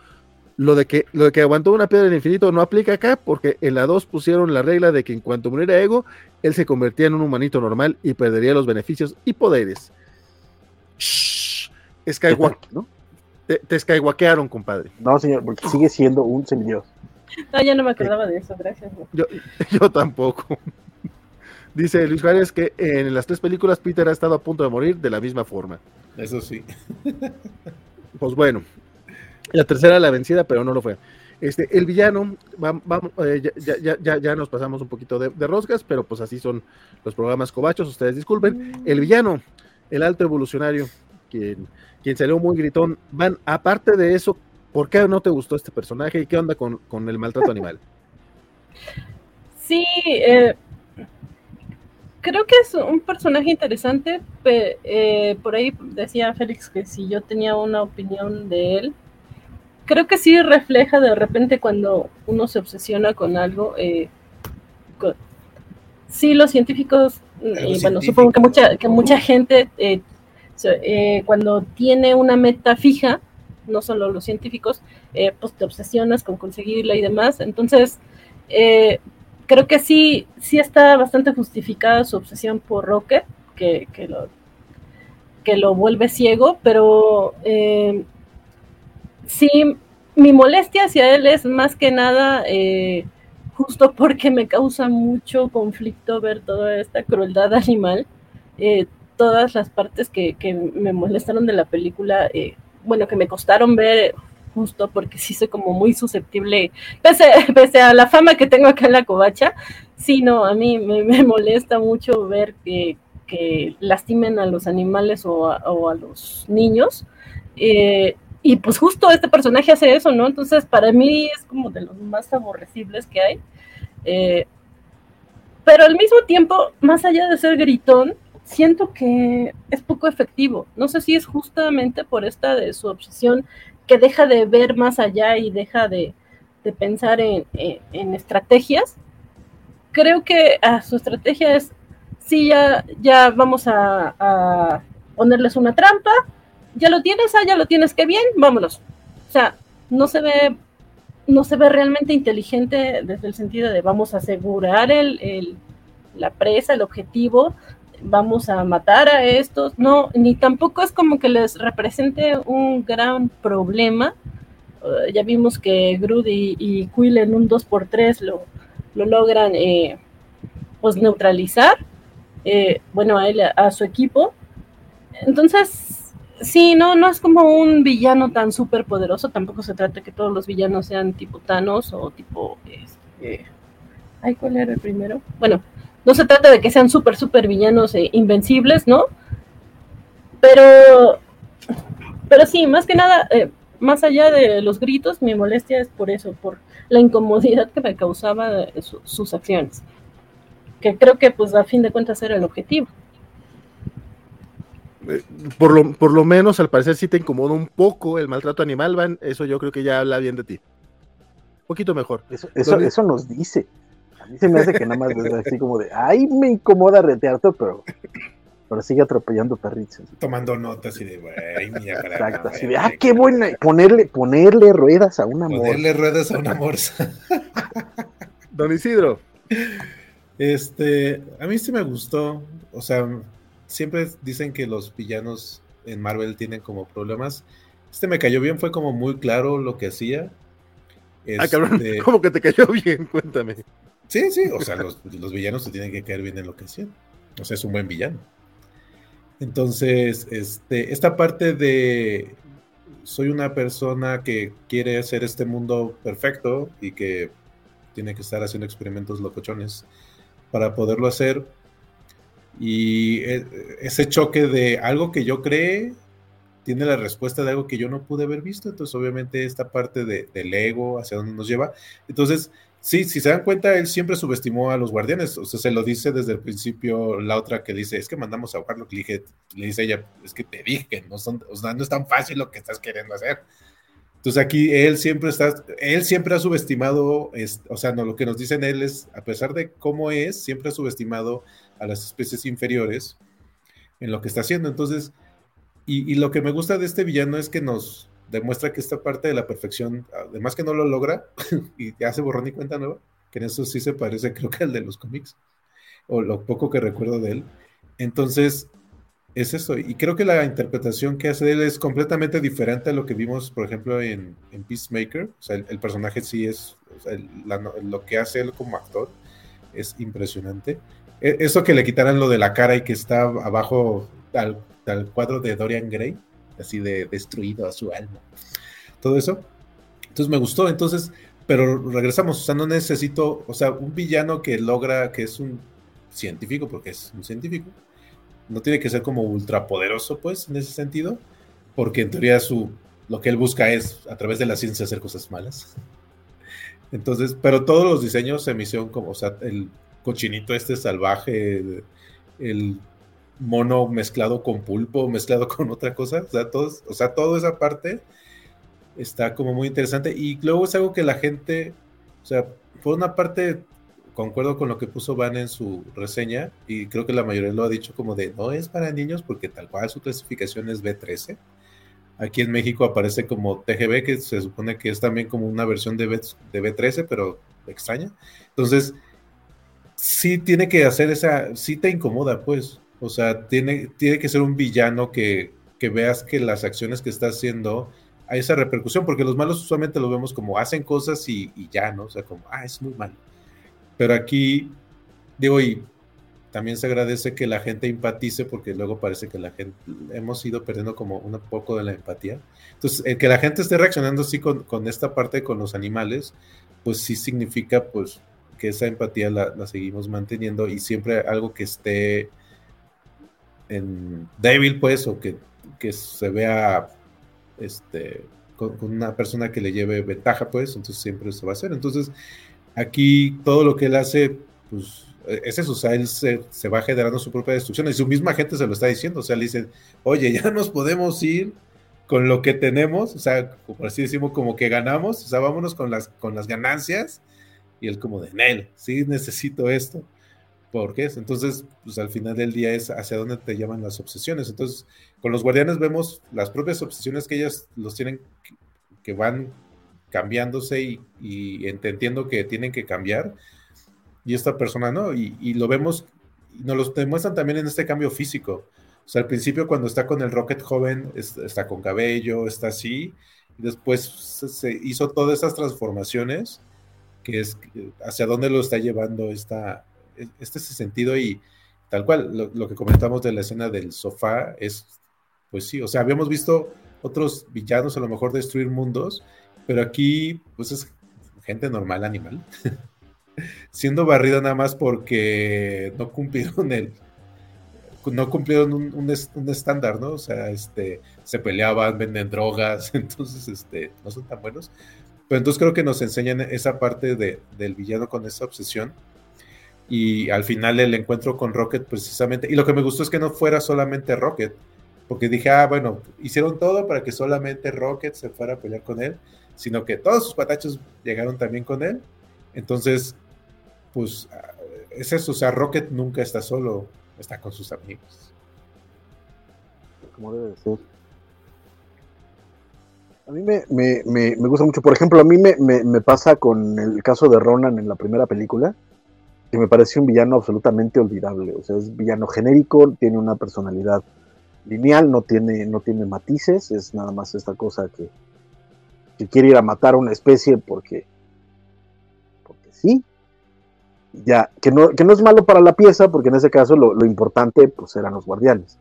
Lo de, que, lo de que aguantó una piedra del infinito no aplica acá porque en la 2 pusieron la regla de que en cuanto muriera Ego, él se convertía en un humanito normal y perdería los beneficios y poderes. Shh, Skywalk, ¿No? te, te compadre. No, señor, porque sigue siendo un semidios. No, ya no me acordaba de eso, gracias. Yo, yo tampoco. Dice Luis Juárez que en las tres películas Peter ha estado a punto de morir de la misma forma. Eso sí. Pues bueno, la tercera la vencida, pero no lo fue. Este, el villano, eh, ya, ya- ya- ya- ya nos pasamos un poquito de, de roscas, pero pues así son los programas cobachos, ustedes disculpen. El villano, el alto evolucionario, quien, quien salió muy gritón, van, aparte de eso, ¿por qué no te gustó este personaje y qué onda con, con el maltrato animal? Sí, eh, creo que es un personaje interesante. Eh, por ahí decía Félix que si yo tenía una opinión de él, creo que sí refleja de repente cuando uno se obsesiona con algo. Eh, sí, los científicos, y bueno, supongo que mucha, que mucha gente eh, cuando tiene una meta fija, no solo los científicos, pues te obsesionas con conseguirla y demás. Entonces, creo que sí, sí está bastante justificada su obsesión por Rocket, que, lo, que lo vuelve ciego, pero eh, sí, mi molestia hacia él es más que nada eh, justo porque me causa mucho conflicto ver toda esta crueldad animal. Eh, todas las partes que, que, me molestaron de la película, bueno, que me costaron ver justo porque sí soy como muy susceptible, pese, pese a la fama que tengo acá en la covacha, sí, no, a mí me, molesta mucho ver que, lastimen a los animales o a, los niños. Eh, y pues justo este personaje hace eso, ¿no? Entonces para mí es como de los más aborrecibles que hay. Eh, pero al mismo tiempo, más allá de ser gritón, siento que es poco efectivo. No sé si es justamente por esta de su obsesión que deja de ver más allá y deja de, pensar en, estrategias. Creo que ah, su estrategia es, sí, ya, ya vamos a, ponerles una trampa, ya lo tienes, ah, ya lo tienes, qué bien, vámonos. O sea, no se ve, no se ve realmente inteligente desde el sentido de vamos a asegurar el, la presa, el objetivo, vamos a matar a estos, no, ni tampoco es como que les represente un gran problema. Uh, ya vimos que Groot y, Quill en un 2x3 lo, lo logran eh, pues neutralizar, eh, bueno, a él, a su equipo. Entonces, sí, no, no es como un villano tan súper poderoso, tampoco se trata que todos los villanos sean tipo Thanos o tipo... Este, ay, ¿cuál era el primero? Bueno, no se trata de que sean súper, súper villanos e invencibles, ¿no? Pero, pero sí, más que nada, eh, más allá de los gritos, mi molestia es por eso, por la incomodidad que me causaba sus acciones. Que creo que, pues, a fin de cuentas era el objetivo. Eh, por lo, por lo menos, al parecer, sí te incomoda un poco el maltrato animal, Van. Eso yo creo que ya habla bien de ti. Un poquito mejor. Eso, eso, eso nos dice. A mí se me hace que nada más es así como de, ay, me incomoda retearte, pero, pero sigue atropellando perritos. Tomando notas y de, güey, mira, Exacto, así de, ah, qué buena, ponerle, ponerle ruedas a una morsa. Ponerle ruedas a una morsa. Don Isidro. Este, a mí sí me gustó, o sea, siempre dicen que los villanos en Marvel tienen como problemas. Este me cayó bien, fue como muy claro lo que hacía. ah, cabrón, este ¿cómo que te cayó bien? Cuéntame. Sí, sí, o sea, los, villanos se tienen que caer bien en lo que hacen. O sea, es un buen villano. Entonces, este, esta parte de soy una persona que quiere hacer este mundo perfecto y que tiene que estar haciendo experimentos locochones para poderlo hacer. Y e, ese choque de algo que yo cree tiene la respuesta de algo que yo no pude haber visto. Entonces, obviamente, esta parte de, del ego, hacia dónde nos lleva. Entonces, Sí, si se dan cuenta, él siempre subestimó a los guardianes. O sea, se lo dice desde el principio la otra que dice, es que mandamos a ahogarlo. Le, dije, le dice ella, es que te dije no, son, no es tan fácil lo que estás queriendo hacer. Entonces aquí él siempre está, él siempre ha subestimado, o sea, no, lo que nos dicen él es, a pesar de cómo es, siempre ha subestimado a las especies inferiores en lo que está haciendo. Entonces, y, y lo que me gusta de este villano es que nos, demuestra que esta parte de la perfección, además que no lo logra, y hace borrón y cuenta nueva, que en eso sí se parece creo que al de los cómics, o lo poco que recuerdo de él. Entonces, es eso, y creo que la interpretación que hace de él es completamente diferente a lo que vimos, por ejemplo, en, Peacemaker, o sea, el, personaje sí es, lo que hace él como actor es impresionante. E, eso que le quitaran lo de la cara y que está abajo al, al cuadro de Dorian Gray, así de destruido a su alma. Todo eso. Entonces me gustó, entonces, pero regresamos, o sea, no necesito, o sea, un villano que logra, que es un científico, porque es un científico, no tiene que ser como ultrapoderoso, pues, en ese sentido, porque en teoría su, lo que él busca es, a través de la ciencia, hacer cosas malas. Entonces, pero todos los diseños se me como, o sea, el cochinito este salvaje, el mono mezclado con pulpo, mezclado con otra cosa. O sea, todos, o sea, toda esa parte está como muy interesante. Y luego es algo que la gente, o sea, por una parte, concuerdo con lo que puso Van en su reseña, y creo que la mayoría lo ha dicho como de no es para niños, porque tal cual su clasificación es B13. Aquí en México aparece como TGB, que se supone que es también como una versión de, B, de B13, pero extraña. Entonces, sí tiene que hacer esa, sí te incomoda, pues. O sea, tiene, tiene que ser un villano que, que veas que las acciones que está haciendo hay esa repercusión, porque los malos usualmente los vemos como hacen cosas y, y, ya, ¿no? O sea, como, ah, es muy malo. Pero aquí, digo, y también se agradece que la gente empatice, porque luego parece que la gente, hemos ido perdiendo como un poco de la empatía. Entonces, el que la gente esté reaccionando así con, con esta parte con los animales, pues sí significa, pues, que esa empatía la, la seguimos manteniendo y siempre algo que esté en débil, pues, o que, que se vea este, con, con, una persona que le lleve ventaja, pues, entonces siempre se va a hacer. Entonces, aquí todo lo que él hace, pues, es eso, o sea, él se, se, va generando su propia destrucción y su misma gente se lo está diciendo, o sea, le dicen, oye, ya nos podemos ir con lo que tenemos, o sea, como así decimos, como que ganamos, o sea, vámonos con las, con las ganancias, y él como de, Nel, sí necesito esto, ¿por qué? Entonces, pues al final del día es hacia dónde te llaman las obsesiones, entonces, con los guardianes vemos las propias obsesiones que ellas los tienen, que van cambiándose y, y entendiendo que tienen que cambiar, y esta persona no, y, y lo vemos, y nos lo demuestran también en este cambio físico, o sea, al principio cuando está con el Rocket joven, está con cabello, está así, después se hizo todas esas transformaciones, que es hacia dónde lo está llevando esta, este sentido y tal cual, lo, lo, que comentamos de la escena del sofá es, pues sí, o sea, habíamos visto otros villanos a lo mejor destruir mundos, pero aquí pues es gente normal, animal, siendo barrida nada más porque no cumplieron el, no cumplieron un, un, un, estándar, ¿no? O sea, este, se peleaban, venden drogas, entonces, este, no son tan buenos. Pero entonces creo que nos enseñan esa parte de, del villano con esa obsesión. Y al final el encuentro con Rocket, precisamente, y lo que me gustó es que no fuera solamente Rocket, porque dije, ah, bueno, hicieron todo para que solamente Rocket se fuera a pelear con él, sino que todos sus patachos llegaron también con él. Entonces, pues es eso, o sea, Rocket nunca está solo, está con sus amigos. Como debe ser. A mí me, me, me, me, gusta mucho. Por ejemplo, a mí me, pasa con el caso de Ronan en la primera película, que me parece un villano absolutamente olvidable. O sea, es villano genérico, tiene una personalidad lineal, no tiene, no tiene matices, es nada más esta cosa que, que quiere ir a matar a una especie porque, porque sí, ya, que no, que no es malo para la pieza, porque en ese caso lo, lo, importante pues eran los guardianes.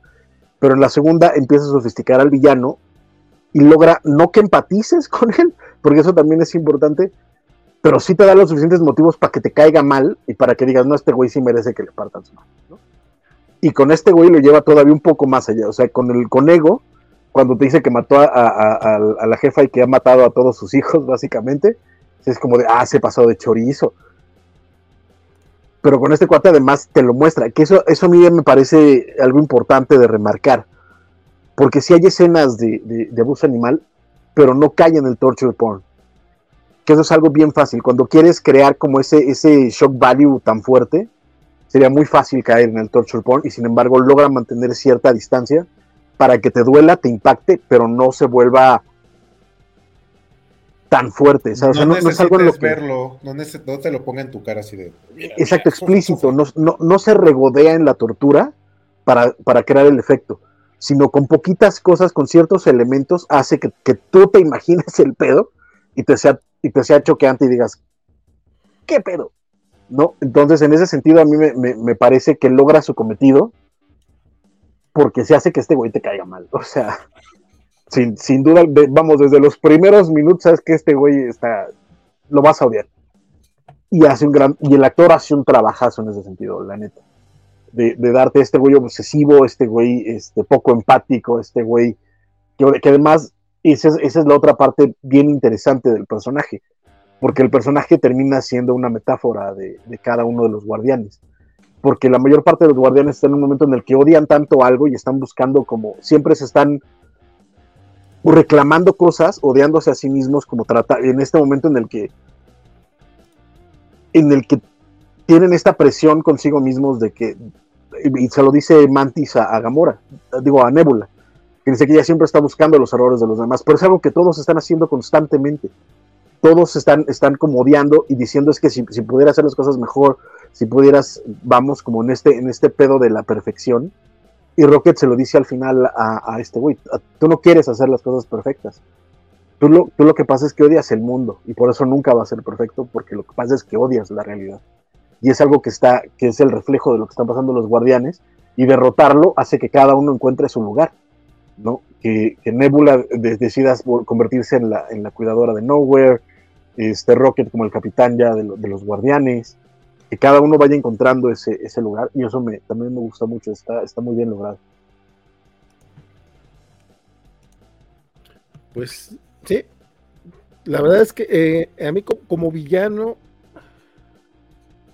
Pero en la segunda empieza a sofisticar al villano y logra no que empatices con él, porque eso también es importante, pero sí te da los suficientes motivos para que te caiga mal y para que digas, no, este güey sí merece que le partan su mano. ¿no? Y con este güey lo lleva todavía un poco más allá, o sea, con el conego, cuando te dice que mató a, a, a, la jefa y que ha matado a todos sus hijos, básicamente, es como de, ah, se pasó de chorizo pero con este cuate además te lo muestra, que eso, eso a mí me parece algo importante de remarcar, porque sí hay escenas de, de, de, abuso animal, pero no cae en el torture porn, que eso es algo bien fácil, cuando quieres crear como ese, ese shock value tan fuerte, sería muy fácil caer en el torture porn y sin embargo logra mantener cierta distancia para que te duela, te impacte, pero no se vuelva tan fuerte. o sea, no, no es algo en lo que... verlo, no, no, te lo ponga en tu cara así de. Mira, Exacto, mira, explícito. No, no, no, se regodea en la tortura para, para, crear el efecto, sino con poquitas cosas, con ciertos elementos, hace que, que tú te imagines el pedo y te, sea, y te sea choqueante y digas, ¿qué pedo? ¿No? Entonces, en ese sentido, a mí me, me, me parece que logra su cometido porque se hace que este güey te caiga mal. O sea, sin, sin duda, vamos, desde los primeros minutos sabes que este güey está, lo vas a odiar. Y hace un gran, y el actor hace un trabajazo en ese sentido, la neta. De, de darte este güey obsesivo, este güey este, poco empático, este güey que, que además, esa es, esa es la otra parte bien interesante del personaje, porque el personaje termina siendo una metáfora de, de cada uno de los guardianes. porque la mayor parte de los guardianes están en un momento en el que odian tanto algo y están buscando como, siempre se están reclamando cosas, odiándose a sí mismos, como trata, en este momento en el que, en el que tienen esta presión consigo mismos de que, y se lo dice Mantis a, a Gamora, digo a Nebula, que dice que ella siempre está buscando los errores de los demás, pero es algo que todos están haciendo constantemente todos están, están como odiando y diciendo es que si, si pudiera hacer las cosas mejor, si pudieras, vamos como en este, en este pedo de la perfección. Y Rocket se lo dice al final a, este güey, tú no quieres hacer las cosas perfectas. Tú lo, tú lo que pasa es que odias el mundo y por eso nunca va a ser perfecto porque lo que pasa es que odias la realidad. Y es algo que, está, que es el reflejo de lo que están pasando los guardianes y derrotarlo hace que cada uno encuentre su lugar. Que, Nebula decida convertirse en la, cuidadora de Nowhere, este Rocket como el capitán ya de, los guardianes, que cada uno vaya encontrando ese, lugar, y eso también me gusta mucho, está, muy bien logrado. Pues sí, la verdad es que eh, a mí como, villano,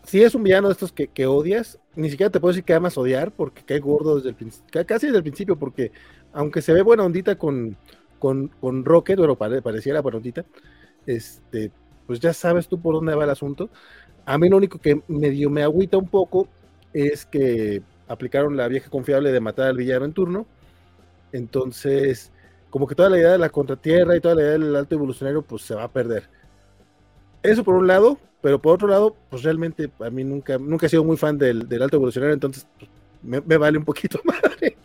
si es un villano de estos que, odias, ni siquiera te puedo decir que amas odiar, porque cae gordo desde el casi desde el principio, porque aunque se ve buena ondita con, con, con Rocket, bueno, pareciera buena ondita, este, pues ya sabes tú por dónde va el asunto. A mí lo único que medio me agüita un poco es que aplicaron la vieja confiable de matar al villano en turno. Entonces, como que toda la idea de la contratierra y toda la idea del alto evolucionario, pues se va a perder. Eso por un lado, pero por otro lado, pues realmente a mí nunca, nunca he sido muy fan del, alto evolucionario, entonces pues, me, vale un poquito madre.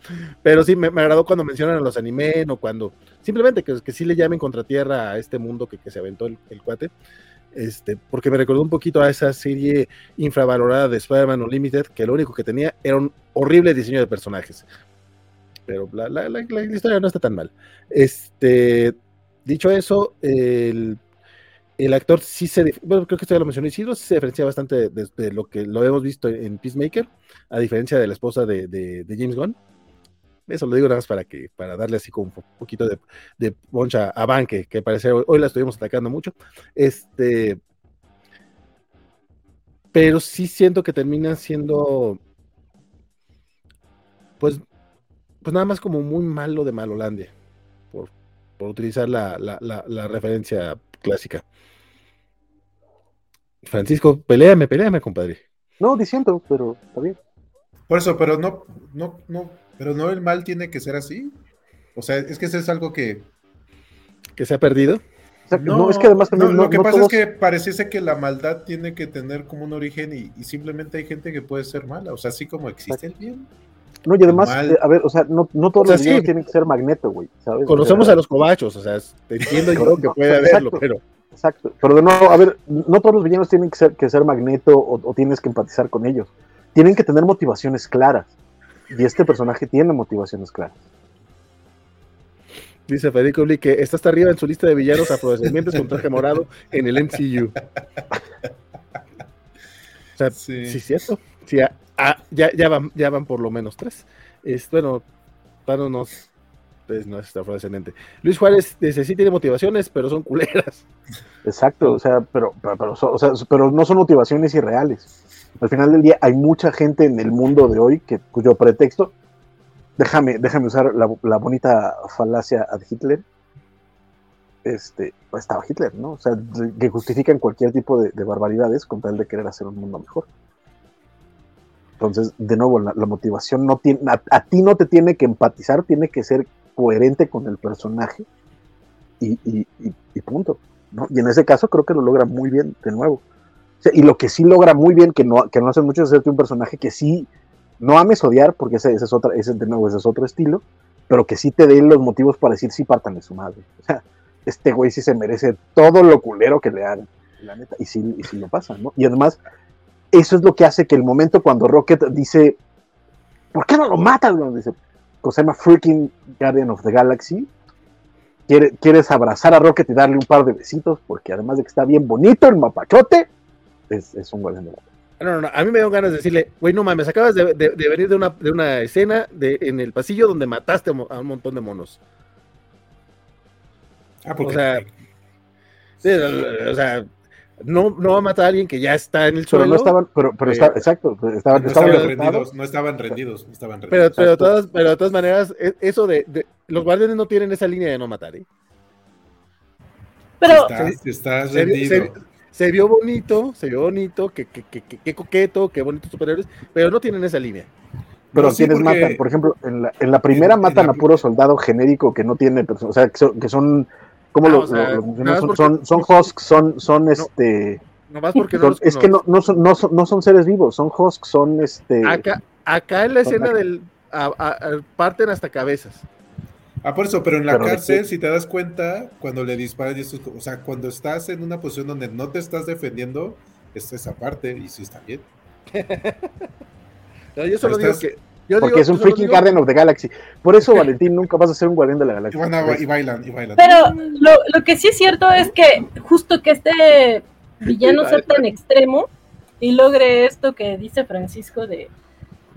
Pero sí, me, agradó cuando mencionan a los anime o cuando simplemente que, que sí le llamen contratierra a este mundo que, que se aventó el, cuate. Este, porque me recordó un poquito a esa serie infravalorada de Spider-Man Unlimited, que lo único que tenía era un horrible diseño de personajes. Pero la, la, la, la historia no está tan mal. Este, dicho eso, el el actor sí se, creo que esto ya lo mencioné, sí se diferencia bastante de, lo que lo hemos visto en Peacemaker, a diferencia de la esposa de, James Gunn. Eso lo digo nada más para que, para darle así como un poquito de, poncha a Van, que, parece hoy, la estuvimos atacando mucho. Este, pero sí siento que termina siendo, pues, pues nada más como muy malo de Malolandia, por, por utilizar la, la referencia clásica. Francisco, peleame, peleame, compadre. No, diciendo, pero está bien. Por eso, pero no, no, no, pero no el mal tiene que ser así. O sea, es que eso es algo que. ¿Que se ha perdido? no, es que además también. lo que pasa es que pareciese que la maldad tiene que tener como un origen y, simplemente hay gente que puede ser mala. O sea, así como existe el bien. No, y además, eh, a ver, o sea, no, no todos los tienen que ser magneto, güey, Conocemos a los cobachos, o sea, entiendo yo que puede haberlo, pero. Exacto. Pero de nuevo, a ver, no todos los villanos tienen que ser, que ser magneto o, tienes que empatizar con ellos. Tienen que tener motivaciones claras. Y este personaje tiene motivaciones claras. Dice Federico Lee que está hasta arriba en su lista de villanos afrodescendientes con traje morado en el MCU. O sea, sí, sí cierto. Sí, ah, ya, ya, van, ya van por lo menos tres. Es, bueno, para nos pues no es afrodescendiente. Luis Juárez dice, sí tiene motivaciones, pero son culeras. Exacto, o sea, pero, pero, no son motivaciones irreales. Al final del día hay mucha gente en el mundo de hoy que, cuyo pretexto, déjame, déjame usar la, bonita falacia de Hitler, este, estaba Hitler, ¿no? O sea, que justifican cualquier tipo de, barbaridades con tal de querer hacer un mundo mejor. Entonces, de nuevo, la, motivación no tiene, a, ti no te tiene que empatizar, tiene que ser coherente con el personaje y, punto. ¿no? Y en ese caso creo que lo logra muy bien de nuevo. y lo que sí logra muy bien, que no, que no hace mucho, es hacerte un personaje que sí no ames odiar, porque ese, es otra, ese de nuevo ese es otro estilo, pero que sí te dé los motivos para decir sí partan de su madre. O sea, este güey sí se merece todo lo culero que le hagan, la neta, y sí, y lo pasa, ¿no? Y además, eso es lo que hace que el momento cuando Rocket dice, ¿por qué no lo matas? Dice, se llama Freaking Guardian of the Galaxy. quieres abrazar a Rocket y darle un par de besitos, porque además de que está bien bonito el mapachote, es, un buen no, no, no, a mí me dio ganas de decirle, güey, no mames, acabas de, venir de una, de una escena de, en el pasillo donde mataste a un montón de monos. Ah, porque... O sea, o sea no, no va a matar a alguien que ya está en el Pero suelo. no estaban, pero, pero Eh, está, exacto, pues, estaban, No estaban rendidos, no estaban rendidos, no estaban Pero, rendidos. pero, de Exacto. todas, pero de todas maneras, e- eso de, de- Los guardianes no tienen esa línea de no matar, ¿eh? Pero estás, estás Se vio, rendido. se- se vio bonito, se vio bonito, que, que, que, que- que coqueto, que bonitos superhéroes, pero no tienen esa línea. Pero No, sí, quienes porque- matan, por ejemplo, en la, en la primera en matan la- a puro soldado genérico que no tiene, o sea, que son, que son ¿cómo Ah, lo, o sea, lo- lo mencioné? nada más son, porque- son, son husks, son, son este, Nomás porque no son- los es que no, no, son, no, son, no son seres vivos, son husks, son este, Acá, acá en la escena acá. del. a- a- a- parten hasta cabezas. Ah, por eso, pero en la Pero cárcel, si te das cuenta, cuando le disparan, y eso es como- o sea, cuando estás en una posición donde no te estás defendiendo, es esa parte, y sí está bien. No, yo solo digo que. Yo porque digo- es un freaking digo- Guardian of the Galaxy. Por eso, Valentín, nunca vas a ser un guardián de la Y, galaxia. van a- y bailan, y bailan. Pero lo, lo que sí es cierto es que justo que este villano sea tan extremo y logre esto que dice Francisco de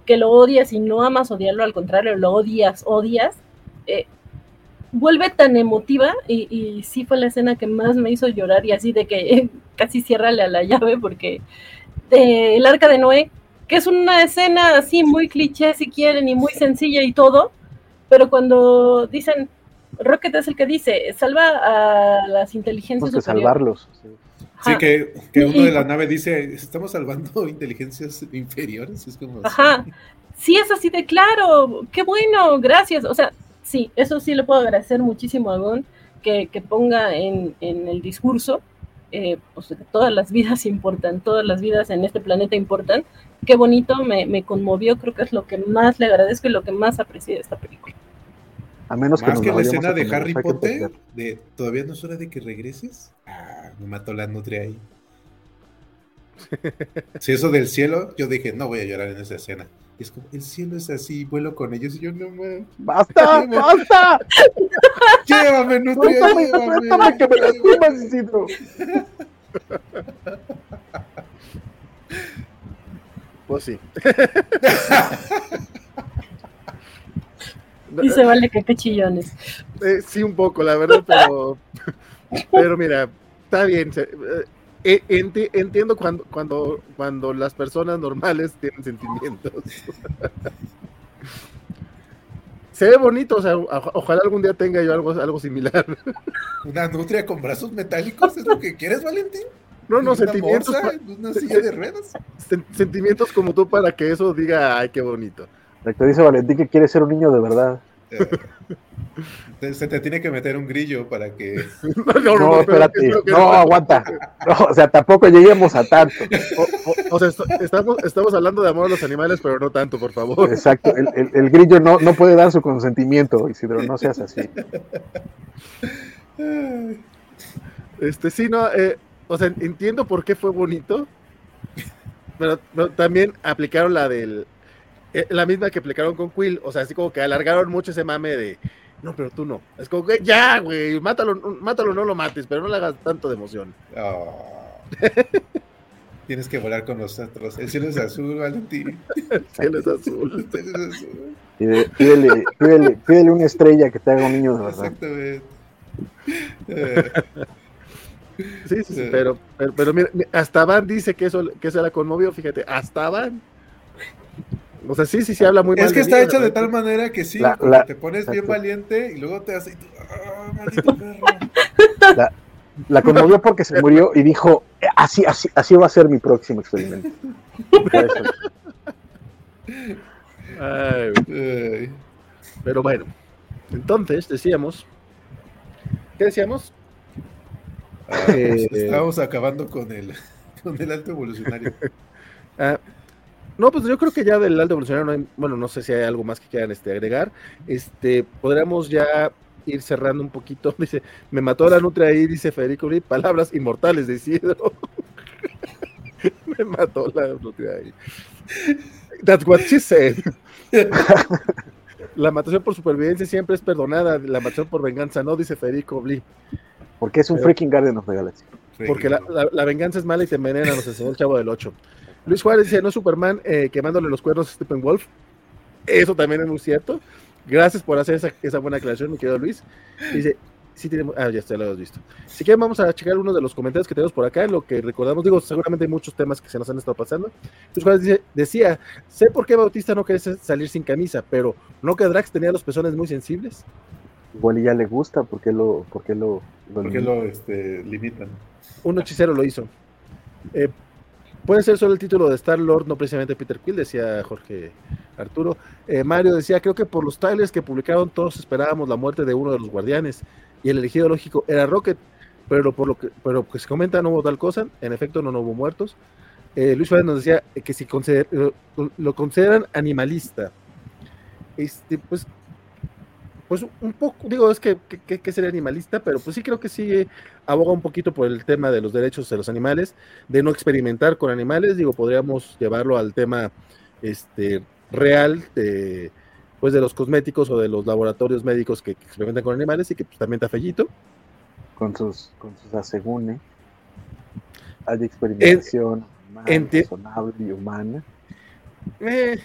que lo odias y no amas odiarlo, al contrario, lo odias, odias, eh, vuelve tan emotiva y, y sí fue la escena que más me hizo llorar y así de que casi ciérrale a la llave porque eh, el arca de Noé, que es una escena así muy cliché si quieren y muy sencilla y todo, pero cuando dicen, Rocket es el que dice, salva a las inteligencias Tenemos que salvarlos. sí. Sí, que, que uno de la nave dice, estamos salvando inteligencias inferiores. Es como... Ajá. Sí, es así de claro. Qué bueno, gracias. O sea, sí, eso sí le puedo agradecer muchísimo a Gon que, que ponga en, en el discurso, eh, pues, que todas las vidas importan, todas las vidas en este planeta importan. Qué bonito, me, me conmovió, creo que es lo que más le agradezco y lo que más aprecié de esta película. A menos que Más nos que la escena de Harry que Potter, de todavía no es hora de que regreses. Ah, me mató la nutria ahí. Si eso del cielo, yo dije, no voy a llorar en esa escena. Y es como, el cielo es así, vuelo con ellos. Y yo, no mames. ¡Basta! ¡Basta! Llévame, nutria, ¡Suéltame! llévame. ¡Suéltame! ¡Que me lastimas, Isidro! Pues sí. Y se vale que qué chillones. Eh, sí, un poco, la verdad, pero. pero mira, está bien. se- eh, enti- entiendo cuando, cuando, cuando las personas normales tienen sentimientos. Se ve bonito, o sea, ojalá algún día tenga yo algo, algo similar. ¿Una nutria con brazos metálicos es lo que quieres, Valentín? No, no, ¿Una sentimientos, una silla de ruedas? sen- sentimientos como tú para que eso diga, ay, qué bonito. Que dice Valentín que quiere ser un niño de verdad. Eh, te- Se te tiene que meter un grillo para que. No, espérate. No, aguanta. No, o sea, tampoco lleguemos a tanto. O, o- o sea, estamos, estamos hablando de amor a los animales, pero no tanto, por favor. Exacto. El, el- el grillo no, no puede dar su consentimiento, Isidro. No seas así. Este, sí, no, eh, o sea, entiendo por qué fue bonito, pero, pero también aplicaron la del, eh, la misma que aplicaron con Quill, o sea, así como que alargaron mucho ese mame de, no, pero tú no, es como que ya, güey, mátalo, mátalo, no lo mates, pero no le hagas tanto de emoción. oh. Tienes que volar con nosotros. El cielo es azul, Valentín. Cielo es azul. El cielo es azul. Pide- Pídele, pídele, pídele una estrella que te haga un niño de verdad. Exactamente. Eh, Sí, sí, sí, Sí. pero, pero, pero mira, mi- hasta Van dice que eso, que eso la conmovió, fíjate, hasta Van. O sea, sí, sí, sí habla muy mal es que está hecho de tal manera que sí, La- como la- te pones bien valiente y luego te hace. y tú, "Ah, maldito perro. La conmovió porque se murió y dijo, así, así, así va a ser mi próximo experimento. Ay. Pero bueno, entonces decíamos, ¿qué decíamos? Ah, Eh, Estábamos acabando con el, con el alto evolucionario. Ah, no, pues yo creo que ya del alto evolucionario, no hay- bueno, no sé si hay algo más que quieran este, agregar. Este, podríamos ya ir cerrando un poquito. Dice, me mató la nutria ahí, dice Federico Lee, palabras inmortales de Isidro. me mató la nutria ahí. That's what she said. la matación por supervivencia siempre es perdonada, la matación por venganza no, dice Federico Lee. Porque es un Pero- freaking Guardian of the Galaxy. Porque la, la- la venganza es mala y te envenena, nos enseñó el chavo del 8. Luis Juárez dice, no es Superman eh, quemándole los cuernos a Steppenwolf. Eso también es muy cierto. Gracias por hacer esa, esa buena aclaración, mi querido Luis. Dice, sí tiene, ah, ya está, lo hemos visto. Si quieren, vamos a checar uno de los comentarios que tenemos por acá, en lo que recordamos, digo, seguramente hay muchos temas que se nos han estado pasando. Entonces, dice, decía, sé por qué Bautista no quiere salir sin camisa, pero ¿no que Drax tenía los pezones muy sensibles? Igual ya le gusta, ¿por qué lo, por qué lo, lo, ¿Por qué lo este, limitan? Un hechicero lo hizo. Eh, Puede ser solo el título de Star Lord, no precisamente Peter Quill, decía Jorge Arturo. Eh, Mario decía, creo que por los trailers que publicaron todos esperábamos la muerte de uno de los guardianes y el elegido lógico era Rocket, pero por lo que, pero que se comenta no hubo tal cosa, en efecto no, hubo muertos. Eh, Luis Suárez nos decía que si lo, consideran animalista, este, pues pues un poco, digo, es que, que, sería animalista, pero pues sí creo que sí aboga un poquito por el tema de los derechos de los animales, de no experimentar con animales, digo, podríamos llevarlo al tema este, real de, pues de los cosméticos o de los laboratorios médicos que, experimentan con animales y que pues, también está fellito. Con sus, con sus asegune. Hay experimentación razonable y humana. Eh,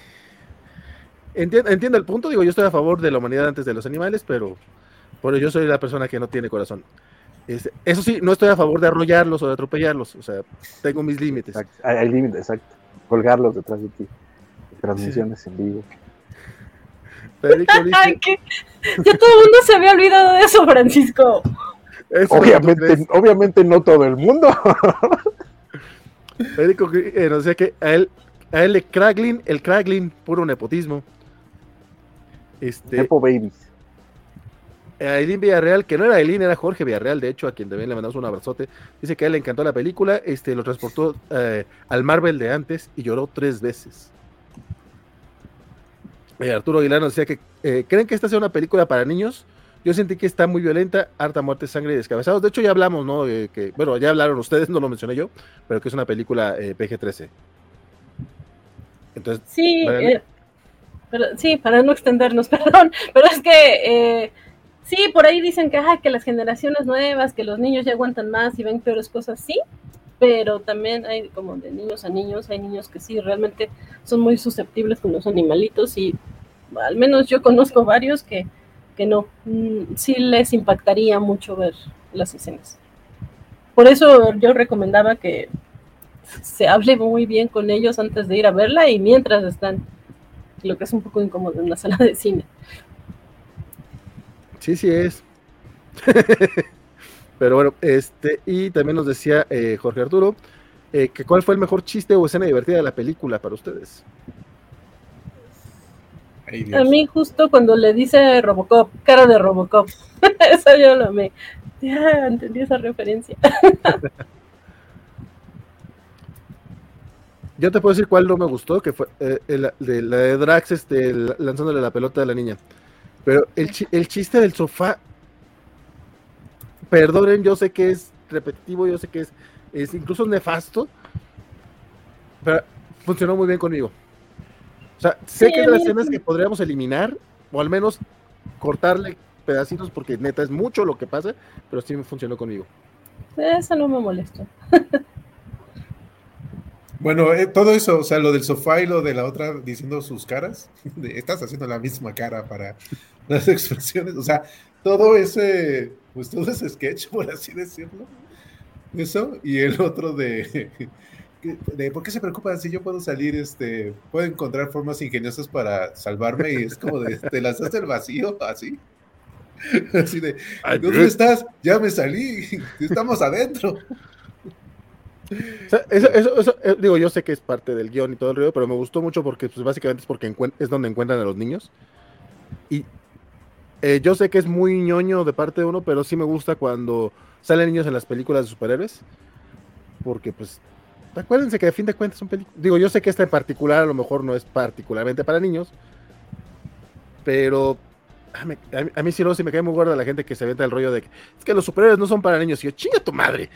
Entiendo, el punto, digo, yo estoy a favor de la humanidad antes de los animales, pero por yo soy la persona que no tiene corazón. eso sí, no estoy a favor de arrollarlos o de atropellarlos, o sea, tengo mis límites. Hay, límites, exacto. Colgarlos detrás de ti. Transmisiones en vivo. Federico ya todo el mundo se había olvidado de eso, Francisco. obviamente, obviamente no todo el mundo. Federico eh, no sé que a él, a él el Kraglin, el Kraglin, puro nepotismo. Este, Nepo Babies. A Eileen Villarreal, que no era Eileen, era Jorge Villarreal, de hecho, a quien también le mandamos un abrazote. Dice que a él le encantó la película, este, lo transportó eh, al Marvel de antes y lloró tres veces. Eh, Arturo Aguilar nos decía que eh, creen que esta sea una película para niños. Yo sentí que está muy violenta, harta muerte, sangre y descabezados. De hecho, ya hablamos, ¿no? que, bueno, ya hablaron ustedes, no lo mencioné yo, pero que es una película PG-13. Entonces, sí, sí, para no extendernos, perdón, pero es que eh, sí, por ahí dicen que, que las generaciones nuevas, que los niños ya aguantan más y ven peores cosas, sí, pero también hay como de niños a niños, hay niños que sí, realmente son muy susceptibles con los animalitos y al menos yo conozco varios que, que no, mm, sí les impactaría mucho ver las escenas. Por eso yo recomendaba que se hable muy bien con ellos antes de ir a verla y mientras están lo que es un poco incómodo en una sala de cine. Sí, sí es. Pero bueno, este, y también nos decía eh, Jorge Arturo, eh, que cuál fue el mejor chiste o escena divertida de la película para ustedes. A mí justo cuando le dice Robocop, cara de Robocop, eso yo lo me Ya entendí esa referencia. Yo te puedo decir cuál no me gustó, que fue eh, la de Drax este, lanzándole la pelota a la niña. Pero el, el chiste del sofá, perdonen, yo sé que es repetitivo, yo sé que es, es incluso nefasto, pero funcionó muy bien conmigo. O sea, sé que es de las escenas que podríamos eliminar, o al menos cortarle pedacitos, porque neta es mucho lo que pasa, pero sí me funcionó conmigo. Eso no me molesta. Bueno, eh, todo eso, o sea, lo del sofá y lo de la otra diciendo sus caras, estás haciendo la misma cara para las expresiones, o sea, todo ese, pues todo ese sketch, por así decirlo, eso, y el otro de, de ¿por qué se preocupan si yo puedo salir, este, puedo encontrar formas ingeniosas para salvarme y es como de, te lanzaste el vacío, así. Así de, ¿dónde estás? Ya me salí, estamos adentro eso, eh, digo, yo sé que es parte del guion y todo el río, pero me gustó mucho porque pues, básicamente es porque es donde encuentran a los niños. Y eh, yo sé que es muy ñoño de parte de uno, pero sí me gusta cuando salen niños en las películas de superhéroes. Porque pues, acuérdense que a fin de cuentas son películas. Digo, yo sé que esta en particular a lo mejor no es particularmente para niños, pero a mí, a mí sí, sí me cae muy gorda la gente que se venta el rollo de que es que los superhéroes no son para niños. Y yo, chinga tu madre.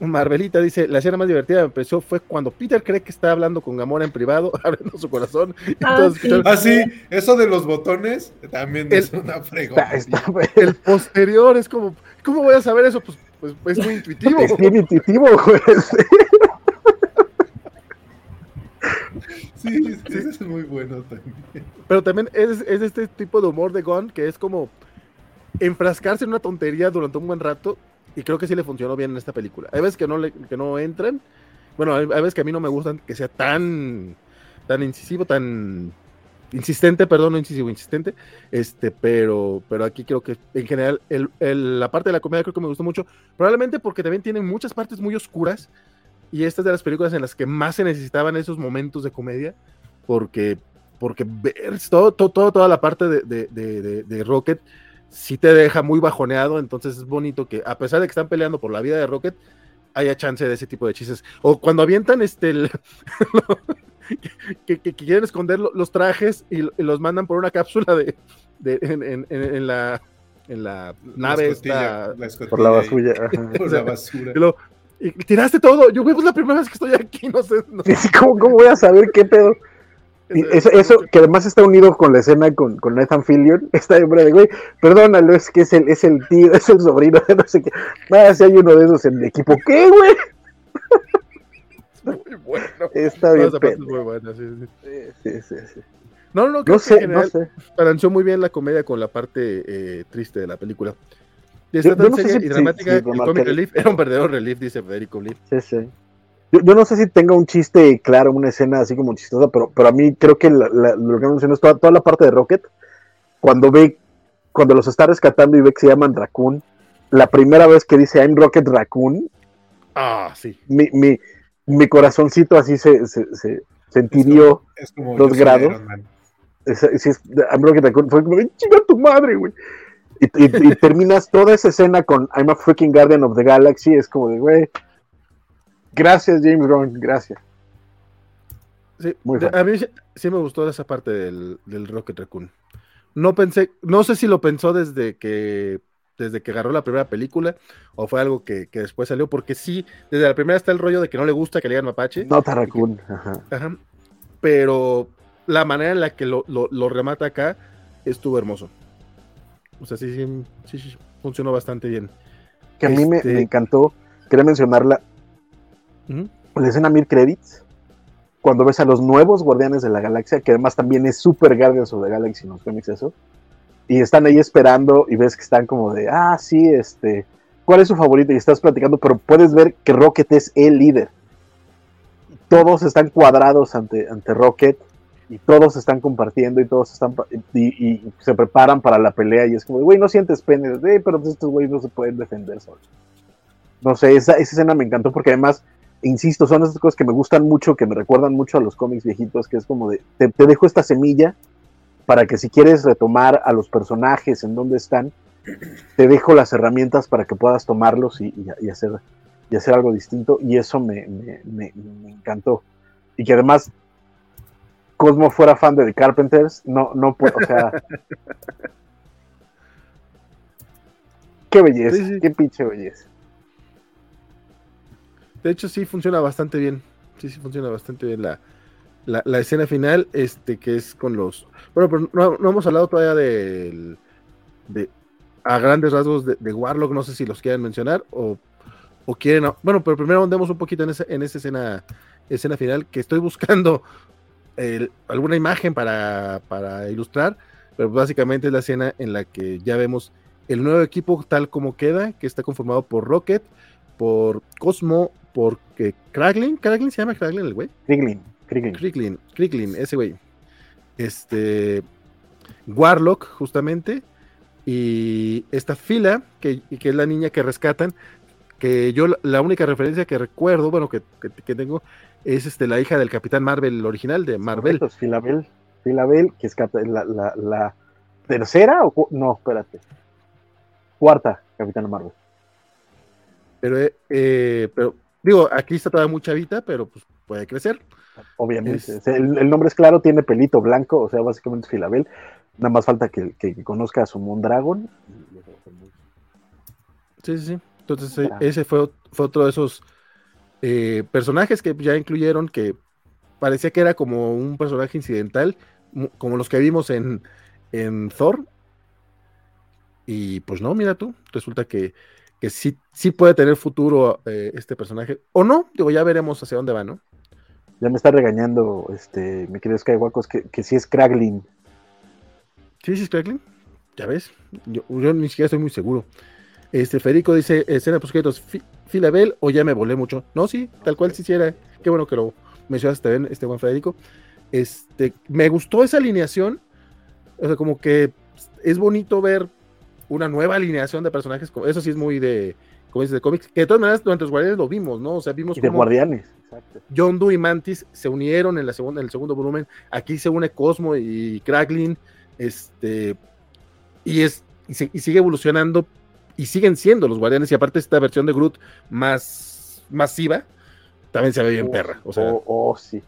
Marvelita dice, la escena más divertida me pareció fue cuando Peter cree que está hablando con Gamora en privado, abriendo su corazón. Ah, sí. ah, sí. eso de los botones también es una fregona. el posterior es como, ¿cómo voy a saber eso? Pues, pues es muy intuitivo. Es muy intuitivo, güey. Sí, sí, es muy bueno también. Pero también es, es este tipo de humor de Gon que es como enfrascarse en una tontería durante un buen rato y creo que sí le funcionó bien en esta película. Hay veces que no, le, que no entran, bueno, hay, hay veces que a mí no me gustan que sea tan, tan incisivo, tan insistente, perdón, no incisivo, insistente, este, pero, pero aquí creo que en general el, el- la parte de la comedia creo que me gustó mucho, probablemente porque también tienen muchas partes muy oscuras y esta es de las películas en las que más se necesitaban esos momentos de comedia, porque, porque ver todo, todo, toda la parte de, de- de- de Rocket sí te deja muy bajoneado, entonces es bonito que a pesar de que están peleando por la vida de Rocket, haya chance de ese tipo de chistes. O cuando avientan este el- que, que- que quieren esconder lo- los trajes y, lo- y los mandan por una cápsula de, de- en, en- en- en la en la nave esta. Por la basura. Por la basura. y lo- y tiraste todo. Yo, güey, pues la primera vez que estoy aquí, no sé. no- ¿Cómo, ¿Cómo voy a saber qué pedo? Y eso, eso que además está unido con la escena con, con Nathan Fillion, esta hombre de güey, perdónalo, es que es el, es el tío, es el sobrino de no sé qué. Ah, si hay uno de esos en el equipo, ¿qué, güey? Muy bueno. Está No, bien, es muy buena, sí, sí. Sí, sí, sí, sí. No, no, creo No que en sé, no sé. balanceó muy bien la comedia con la parte eh, triste de la película. Y está yo tan no sé seria si- y dramática, el comic relief era un verdadero relief, dice Federico Lee. Sí, sí. Yo, yo no sé si tenga un chiste claro, una escena así como chistosa, pero, pero a mí creo que la- la- lo que mencioné es toda, toda la parte de Rocket, cuando ve, cuando los está rescatando y ve que se llaman Raccoon, la primera vez que dice I'm Rocket Raccoon, Ah, sí. mi, mi, mi corazoncito así se, se, se, se entirió. Es como dos grados. Es, es- I'm Rocket Raccoon fue como, "Ay, chinga tu madre, güey. Y, y- y terminas toda esa escena con I'm a freaking Guardian of the Galaxy, es como de, güey, gracias James Gunn, gracias. Sí, Muy a mí sí- me gustó esa parte del, del Rocket Raccoon. No pensé, no sé si lo pensó desde que desde que agarró la primera película o fue algo que, que después salió, porque sí, desde la primera está el rollo de que no le gusta que le digan mapache, Nota Raccoon, ajá. ajá, pero la manera en la que lo, lo- lo remata acá estuvo hermoso. O sea, sí, sí, sí, sí, funcionó bastante bien. que a mí me, Este- me encantó, quería mencionarla, Ujú. la escena Mid Credits, cuando ves a los nuevos Guardianes de la Galaxia, que además también es Super Guardians of the Galaxy en los cómics eso, y están ahí esperando y ves que están como de, ah, sí, este, ¿cuál es su favorito? Y estás platicando, pero puedes ver que Rocket es el líder. Todos están cuadrados ante, ante Rocket y todos están compartiendo y todos están y, y se preparan para la pelea y es como, güey, no sientes pena, "Eh, pero pues estos güeyes no se pueden defender solos. No sé, esa, esa escena me encantó porque además, insisto, son esas cosas que me gustan mucho, que me recuerdan mucho a los cómics viejitos, que es como de, te, te dejo esta semilla para que si quieres retomar a los personajes en donde están, te dejo las herramientas para que puedas tomarlos y, y- y hacer, y hacer algo distinto. Y eso me, me- me- me encantó. Y que además Cosmo fuera fan de The Carpenters, no, no puedo, o sea... qué belleza, Sí, sí. qué pinche belleza. De hecho, sí funciona bastante bien. Sí, sí funciona bastante bien la, la, escena final, este, que es con los. Bueno, pero no, no hemos hablado todavía. De, a grandes rasgos de, Warlock, no sé si los quieren mencionar o, o quieren. Bueno, pero primero andemos un poquito en esa, en esa escena, escena final, que estoy buscando alguna imagen para, para ilustrar, pero básicamente es la escena en la que ya vemos el nuevo equipo tal como queda, que está conformado por Rocket, por Cosmo, por que Kraglin, Kraglin se llama Kraglin el güey, Kriglin, Kriglin. Kriglin, Kriglin, ese güey, este Warlock justamente y esta fila que, que es la niña que rescatan, que yo la- única referencia que recuerdo, bueno que, que- que tengo es este la hija del Capitán Marvel original de Marvel. Filabel. Filabel, que es la, la- la tercera o no, espérate. Cuarta Capitana Marvel. Pero, eh, eh, pero digo, aquí está todavía muy chavita, pero pues puede crecer. Obviamente. Es- El, el nombre es claro, tiene pelito blanco, o sea, básicamente es Filabel. Nada más falta que, que- que conozca a su Mondragon. Sí, sí, sí. Entonces, eh, Ah. ese fue, fue otro de esos eh, personajes que ya incluyeron que parecía que era como un personaje incidental, como los que vimos en, en Thor. Y pues no, mira tú, resulta que, que sí, sí puede tener futuro eh, este personaje. O no, digo, ya veremos hacia dónde va, ¿no? Ya me está regañando este, mi querido Skywalker, que, que sí es Kraglin. Sí, sí, es Kraglin. Ya ves, yo, yo ni siquiera estoy muy seguro. Este Federico dice, escena pues Filabel o ya me volé mucho. No, sí, tal cual si hiciera. Qué bueno que lo mencionaste, este buen Federico. Este, me gustó esa alineación. O sea, como que es bonito ver una nueva alineación de personajes. Eso sí es muy de, como dices, de cómics. Que de todas maneras, durante los Guardianes lo vimos, ¿no? O sea, vimos y de Guardianes. Exacto. John Doe y Mantis se unieron en, la segunda, en el segundo volumen. Aquí se une Cosmo y Kraglin. Este, y, es, y, sigue evolucionando. Y siguen siendo los Guardianes. Y aparte, esta versión de Groot más masiva también se ve bien perra. O sea, oh, oh, sí.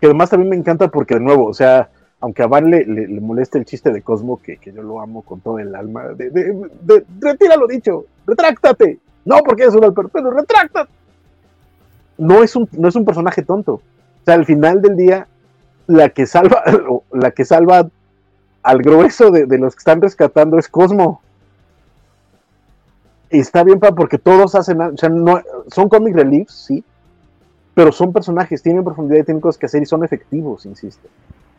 Que además también me encanta porque, de nuevo, o sea, aunque a Van le, le, moleste el chiste de Cosmo, que, que, yo lo amo con todo el alma, de, retira lo dicho, retráctate. No, porque es un pero retráctate. No es un, no es un personaje tonto. O sea, al final del día, la que salva, la que salva al grueso de, de los que están rescatando es Cosmo. Y está bien para porque todos hacen, o sea, son comic reliefs, sí, pero son personajes, tienen profundidad y tienen cosas que hacer y son efectivos, insisto.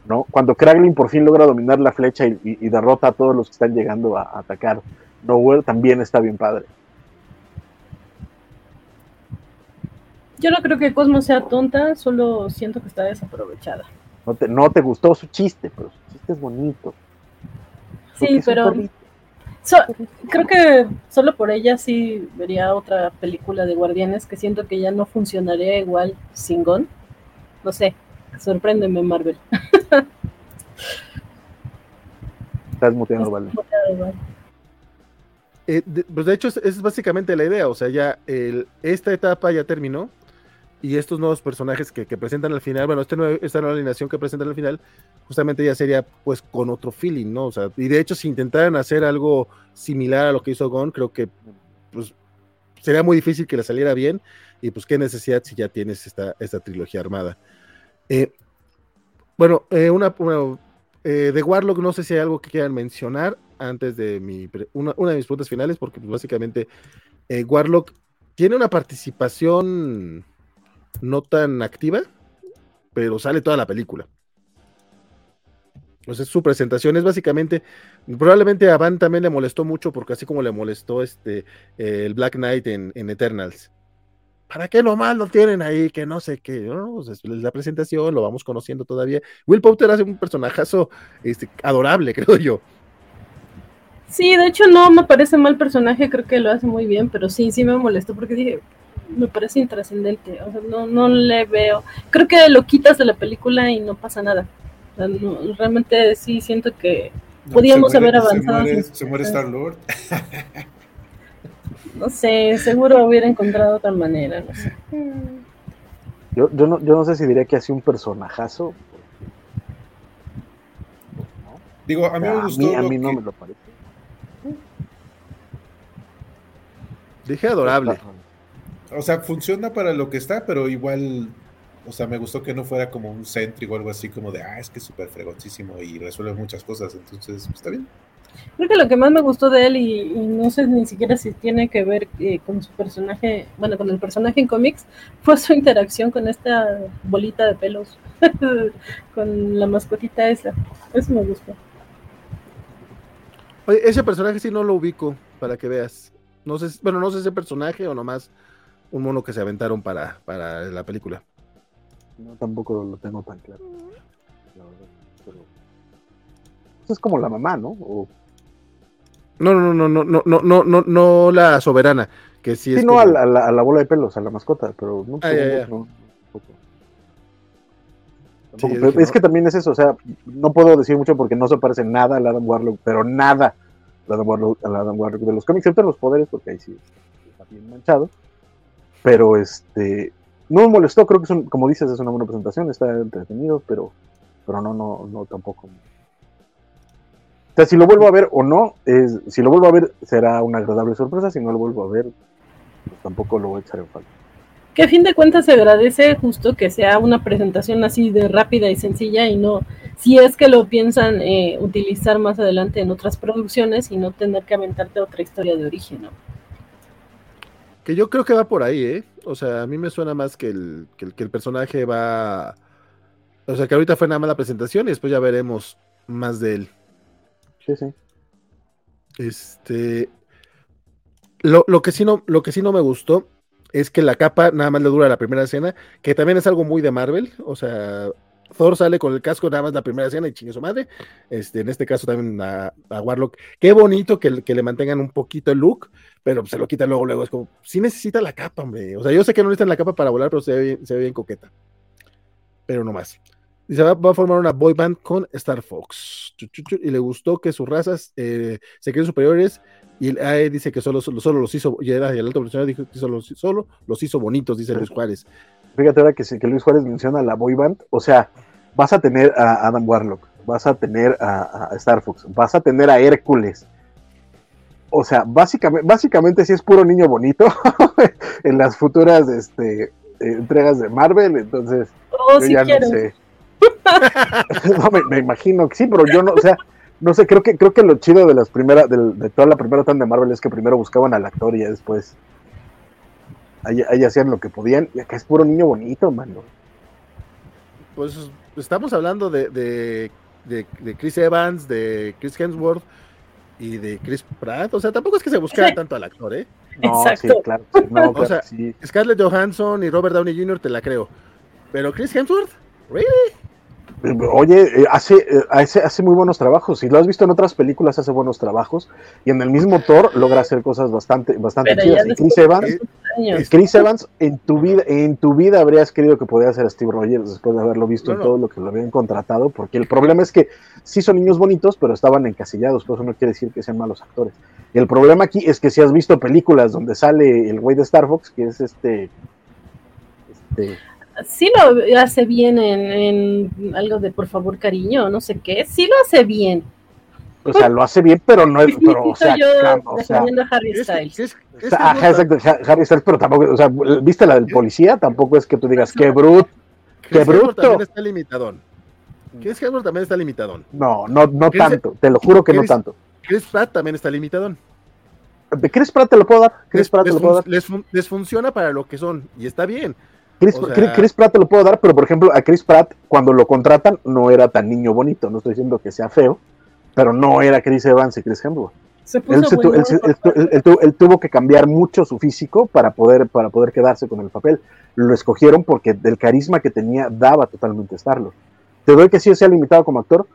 ¿No? Cuando Kraglin por fin logra dominar la flecha y, derrota a todos los que están llegando a, atacar Nowhere, también está bien padre. Yo no creo que Cosmo sea tonta, solo siento que está desaprovechada. No te, no te gustó su chiste, pero su chiste es bonito. Sí, pero creo que solo por ella sí vería otra película de Guardianes que siento que ya no funcionaría igual sin Gon. No sé, sorpréndeme Marvel. Estás muteando, vale. Eh, de, pues de hecho es, básicamente la idea, o sea, ya el, esta etapa ya terminó y estos nuevos personajes que, presentan al final, bueno, este esta nueva alineación que presentan al final, justamente ya sería pues con otro feeling, ¿no? O sea, y de hecho si intentaran hacer algo similar a lo que hizo Gon, creo que pues sería muy difícil que le saliera bien y pues qué necesidad si ya tienes esta, esta trilogía armada. Eh, bueno, eh, una, eh, de Warlock no sé si hay algo que quieran mencionar antes de mi una, de mis preguntas finales, porque pues, básicamente Warlock tiene una participación no tan activa, pero sale toda la película. Entonces su presentación es básicamente, probablemente a Van también le molestó mucho porque así como le molestó este el Black Knight en, Eternals. ¿Para qué nomás lo tienen ahí? Que no sé qué. ¿no? la presentación, lo vamos conociendo todavía. Will Poulter hace un personajazo este, adorable, creo yo. Sí, de hecho no me parece mal personaje, creo que lo hace muy bien, pero sí, sí me molestó porque dije, me parece intrascendente, o sea, no, no le veo, creo que lo quitas de la película y no pasa nada, realmente sí siento que podíamos haber avanzado. Se muere, Star Lord. no sé, seguro hubiera encontrado otra manera, no sé. Yo, yo, no, yo no sé si diría que sido un personajazo. Digo, a mí me gustó. A mí, no me lo parece. Dije adorable o sea, funciona para lo que está, pero igual, o sea, me gustó que no fuera como un céntrico o algo así como de, ah, es que es súper fregoncísimo y resuelve muchas cosas, entonces, pues, está bien. Creo que lo que más me gustó de él, y, no sé ni siquiera si tiene que ver eh, con su personaje, bueno, con el personaje en cómics, fue su interacción con esta bolita de pelos, con la mascotita esa. Eso me gustó. Oye, ese personaje sí no lo ubico, para que veas. No sé, bueno, no sé ese personaje o nomás un mono que se aventaron para, para la película. No, tampoco lo tengo tan claro. es como la mamá, ¿no? No, no, no, no, no, no, no, no, no la soberana, que sí, sí no, a, la, a, la, bola de pelos, a la mascota, pero no, ah, es que también es eso, o sea, no puedo decir mucho porque no se parece nada al Adam Warlock, pero nada al Adam Warlock, al Adam Warlock de los cómics, excepto los poderes, porque ahí sí está bien manchado. Pero este, no me molestó, creo que son, como dices, es una buena presentación, está entretenido, pero, pero no, no, no tampoco. O sea, si lo vuelvo a ver o no, es, si lo vuelvo a ver será una agradable sorpresa, si no lo vuelvo a ver, pues tampoco lo voy a echar en falta. Que a fin de cuentas se agradece justo que sea una presentación así de rápida y sencilla y no, si es que lo piensan eh, utilizar más adelante en otras producciones y no tener que aventarte otra historia de origen, ¿no? Que yo creo que va por ahí, ¿eh? O sea, a mí me suena más que el, que el, personaje va. O sea, que ahorita fue nada más la presentación y después ya veremos más de él. Sí, sí. Este. Lo, lo que sí no, lo que sí no me gustó es que la capa nada más le dura la primera escena, que también es algo muy de Marvel. O sea, Thor sale con el casco nada más la primera escena y chingue su madre. Este, en este caso también a, Warlock. Qué bonito que, que, le mantengan un poquito el look, pero se lo quita luego, luego. Es como, sí necesita la capa, hombre. O sea, yo sé que no necesitan la capa para volar, pero se ve bien, se ve bien coqueta. Pero no más. Dice, va, va, a formar una boy band con Star Fox. Y le gustó que sus razas eh, se creen superiores. Y el AE dice que solo, solo, solo los hizo, y el alto profesional dijo que solo, solo los hizo bonitos, dice Luis Juárez. Fíjate ahora que, que Luis Juárez menciona la boy band, o sea, vas a tener a Adam Warlock, vas a tener a, a Star Fox, vas a tener a Hércules. O sea, básicamente, básicamente sí es puro niño bonito en las futuras este, entregas de Marvel, entonces oh, yo sí ya quiero. no sé. no, me, me, imagino que sí, pero yo no, o sea, no sé, creo que creo que lo chido de las primeras, de, de, toda la primera tanda de Marvel es que primero buscaban al actor y ya después ahí, ahí, hacían lo que podían, y acá es puro niño bonito, mano. Pues estamos hablando de, de, de, de Chris Evans, de Chris Hemsworth y de Chris Pratt, o sea, tampoco es que se buscara Sí. tanto al actor, ¿eh? No, Exacto. sí, claro, sí, no, O claro sea, sí. Scarlett Johansson y Robert Downey Jr. te la creo. Pero Chris Hemsworth, ¿really? Oye, eh, hace, eh, hace, hace muy buenos trabajos. Si lo has visto en otras películas, hace buenos trabajos. Y en el mismo Thor logra hacer cosas bastante, bastante Pero chidas. Y Chris Evans, Eh. Chris Evans, en tu vida, en tu vida habrías querido que podía ser Steve Rogers después de haberlo visto No, en no. todo lo que lo habían contratado, porque el problema es que sí son niños bonitos, pero estaban encasillados, por eso no quiere decir que sean malos actores. Y el problema aquí es que si has visto películas donde sale el güey de Star Fox, que es este, este Sí lo hace bien en, en algo de por favor cariño, no sé qué. Sí lo hace bien. o sea, lo hace bien, pero no es, pero, o sea, yo cam- o sea, defendiendo a Harry Styles. O sea, ajá, exacto, Harry Styles, pero tampoco, o sea, ¿viste la del policía? Tampoco es que tú digas, qué bruto. ¡Qué bruto! también está limitadón. Chris Hemsworth también está limitadón. No, no, no Chris- tanto, te lo juro que no tanto. Chris Pratt también está limitadón. De Chris Pratt te lo puedo dar, Chris Les, Pratt te les lo puedo dar. les fun- les funciona para lo que son y está bien. Chris, o sea- Chris- Chris Pratt te lo puedo dar, pero por ejemplo, a Chris Pratt, cuando lo contratan, no era tan niño bonito. No estoy diciendo que sea feo, pero no era Chris Evans y Chris Hemsworth. Se Él, se tu- tuvo que cambiar mucho su físico para poder, para poder quedarse con el papel. Lo escogieron porque del carisma que tenía daba totalmente estarlo. Te doy que sí se ha limitado como actor,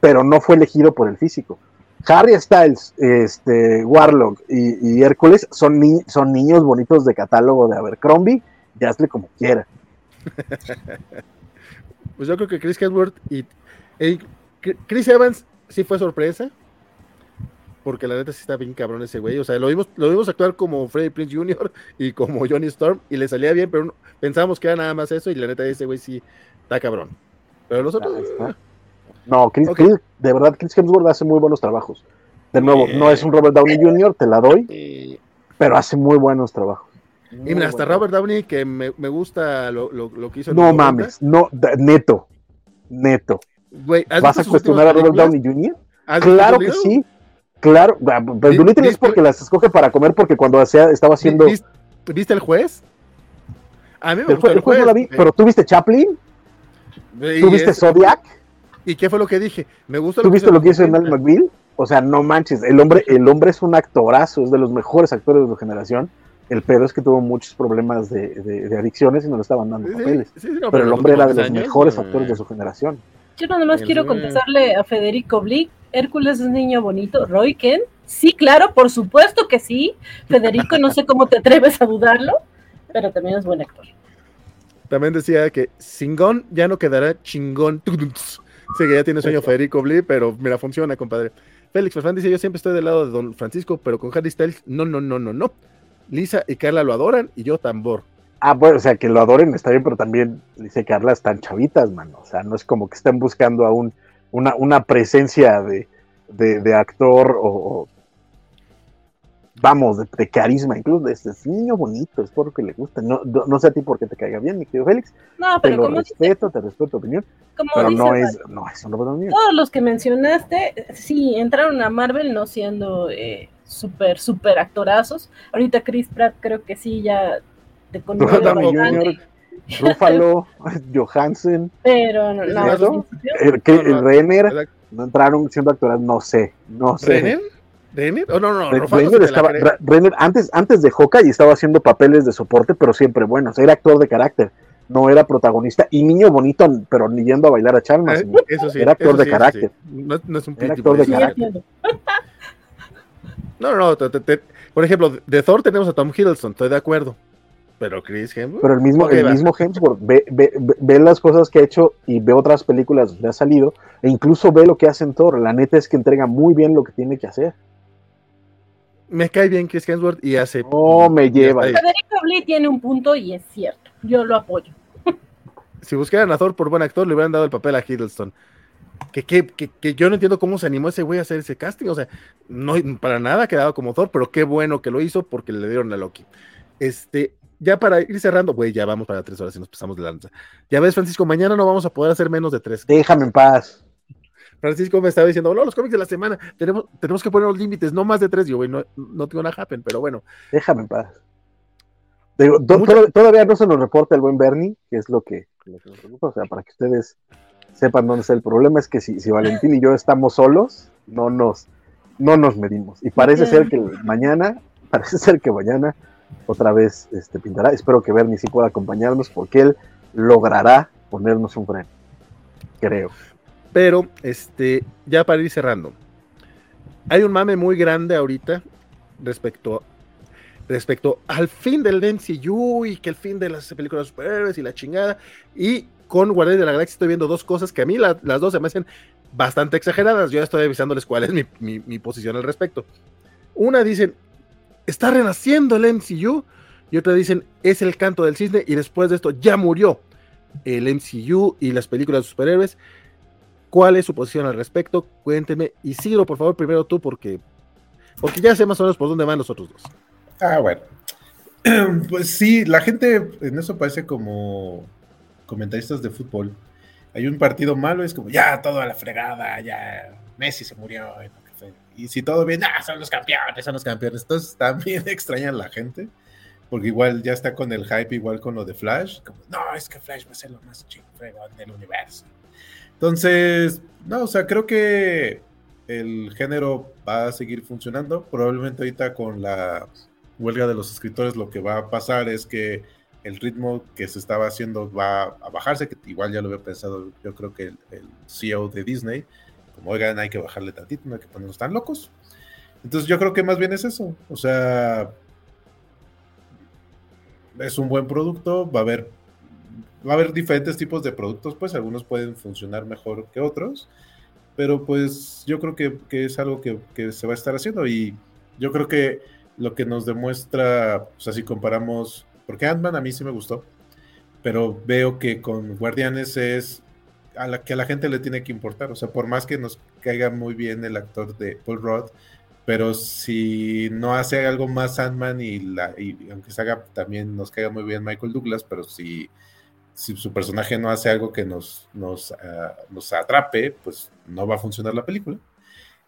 pero no fue elegido por el físico. Harry Styles, este, Warlock y, y Hércules son, ni- son niños bonitos de catálogo de Abercrombie, y hazle como quiera. Pues yo creo que Chris Hemsworth y eh, Chris Evans sí fue sorpresa. Porque la neta sí está bien cabrón ese güey. O sea, lo vimos, lo vimos actuar como Freddie Prince Jr. y como Johnny Storm y le salía bien, pero no- pensábamos que era nada más eso y la neta ese güey sí está cabrón. Pero los otros... Ahí está. No, Chris, de verdad, Chris Hemsworth hace muy buenos trabajos. De nuevo, no es un Robert Downey Jr., te la doy, eh, pero hace muy buenos trabajos. Y mira, hasta. Robert Downey, que me, me gusta lo, lo, lo que hizo No los 90. mames, no, neto, neto. Güey, ¿has ¿Vas a cuestionar a Robert? Downey Jr.? ¿Has visto Claro que sí, claro. Ah, Pero Vi- Dolittle es porque las escoge para comer, porque cuando hacía, estaba haciendo. ¿Viste, viste el juez? A mí me El, jue- el juez no la vi, eh, pero tú viste Chaplin, tú viste es- Zodiac, ¿Y qué fue lo que dije? Me gusta tú viste lo que hizo en McBeal. O sea, no manches, el hombre, el hombre es un actorazo, es de los mejores actores de su generación. El pedo es que tuvo muchos problemas de, de- de adicciones y no le estaban dando papeles. Pero el hombre era de los mejores actores de su generación. Yo nada más quiero contestarle a Federico Blick. Hércules es niño bonito. Roy Ken. Sí, claro, por supuesto que sí. Federico, no sé cómo te atreves a dudarlo, pero también es buen actor. También decía que Singón ya no quedará chingón. Sí, que ya tiene sueño Federico Bli, pero mira, funciona, compadre. Félix Fernández dice, yo siempre estoy del lado de Don Francisco, pero con Harry Styles, no, no, no, no, no. Lisa y Carla lo adoran y yo tambor. Ah, bueno, o sea, que lo adoren está bien, pero también, dice Carla, están chavitas, mano. O sea, no es como que estén buscando a un, una, una presencia de, de, de actor o, o, vamos, de, de carisma, incluso de este es niño bonito, es por lo que le gusta. No, no, no sé a ti por qué te caiga bien, mi querido Félix. No, Te pero lo como dice, respeto, te respeto tu opinión, como pero dice no es, no es un Robert Downey Jr. todos los que mencionaste, sí, entraron a Marvel no siendo eh, súper, súper actorazos. Ahorita Chris Pratt creo que sí ya te bastante, Jr., Ruffalo, Johansen, pero no, ¿Es no, eh, que- No, no, Renner, no entraron siendo actores, no sé, no sé. ¿Renner? ¿Renner? Oh, no, no, Renner estaba, Renner antes, antes de Hawkeye estaba haciendo papeles de soporte, pero siempre buenos. Era actor de carácter, no era protagonista. Y niño bonito, pero ni yendo a bailar a Chalmers. Eh, señor. Eso sí, era actor eso de carácter. sí. No, no es un Era actor de carácter. No, no, no. te- te- te- por ejemplo, de Thor tenemos a Tom Hiddleston, estoy de acuerdo. Pero Chris Hemsworth. Pero el mismo, el va. mismo Hemsworth ve, ve, ve- ve las cosas que ha hecho y ve otras películas donde ha salido, e incluso ve lo que hace en Thor. La neta es que entrega muy bien lo que tiene que hacer. Me cae bien Chris Hemsworth y hace. No me lleva. Federico Lee tiene un punto y es cierto. Yo lo apoyo. Si buscaran a Thor por buen actor, le hubieran dado el papel a Hiddleston. Que, que, que, que yo no entiendo cómo se animó ese güey a hacer ese casting. O sea, no para nada ha quedado como Thor, pero qué bueno que lo hizo porque le dieron a Loki. Este, ya para ir cerrando, güey, ya vamos para tres horas y nos pasamos de lanza. Ya ves, Francisco, mañana no vamos a poder hacer menos de tres. Déjame en paz. Francisco me estaba diciendo, no, los cómics de la semana, tenemos, tenemos que poner los límites, no más de tres. Yo, güey, no, no tengo nada happen, pero bueno. Déjame en paz. Digo, to- Mucha- to- todavía no se nos reporta el buen Bernie, que es lo que, lo que nos preocupa. O sea, para que ustedes sepan dónde está el problema, es que si, si Valentín y yo estamos solos, no nos, no nos medimos. Y parece ser que mañana, parece ser que mañana otra vez este, pintará. Espero que Bernie sí pueda acompañarnos porque él logrará ponernos un freno. Creo. Pero, este, ya para ir cerrando, hay un mame muy grande ahorita respecto, respecto al fin del MCU y que el fin de las películas de superhéroes y la chingada. Y con Guardianes de la Galaxia estoy viendo dos cosas que a mí la- las dos se me hacen bastante exageradas. Yo ya estoy avisándoles cuál es mi, mi- posición al respecto. Una dicen, está renaciendo el MCU. Y otra dicen, es el canto del cisne y después de esto ya murió el MCU y las películas de superhéroes. ¿Cuál es su posición al respecto? Cuéntenme. Y Ciro, por favor, primero tú, porque, porque ya sé más o menos por dónde van los otros dos. Ah, bueno. Pues sí, la gente en eso parece como comentaristas de fútbol. Hay un partido malo, es como, ya, todo a la fregada, ya, Messi se murió. y si todo bien, ah, son los campeones, son los campeones. Entonces también extrañan la gente, porque igual ya está con el hype, igual con lo de Flash. Como, no, es que Flash va a ser lo más chingón del universo. Entonces, no, o sea, creo que el género va a seguir funcionando. Probablemente ahorita con la huelga de los escritores lo que va a pasar es que el ritmo que se estaba haciendo va a bajarse, que igual ya lo había pensado yo creo que el, CEO de Disney, como oigan, hay que bajarle tantito, no hay que ponernos tan locos. Entonces yo creo que más bien es eso, o sea, es un buen producto, va a haber va a haber diferentes tipos de productos, pues algunos pueden funcionar mejor que otros, pero pues yo creo que, que es algo que, que, se va a estar haciendo y yo creo que lo que nos demuestra, o sea, si comparamos, porque Ant-Man a mí sí me gustó, pero veo que con Guardianes es a la que a la gente le tiene que importar, o sea, por más que nos caiga muy bien el actor de Paul Rudd, pero si no hace algo más Ant-Man y, la, y aunque se haga también nos caiga muy bien Michael Douglas, pero si si su personaje no hace algo que nos, nos, uh, nos, atrape, pues no va a funcionar la película.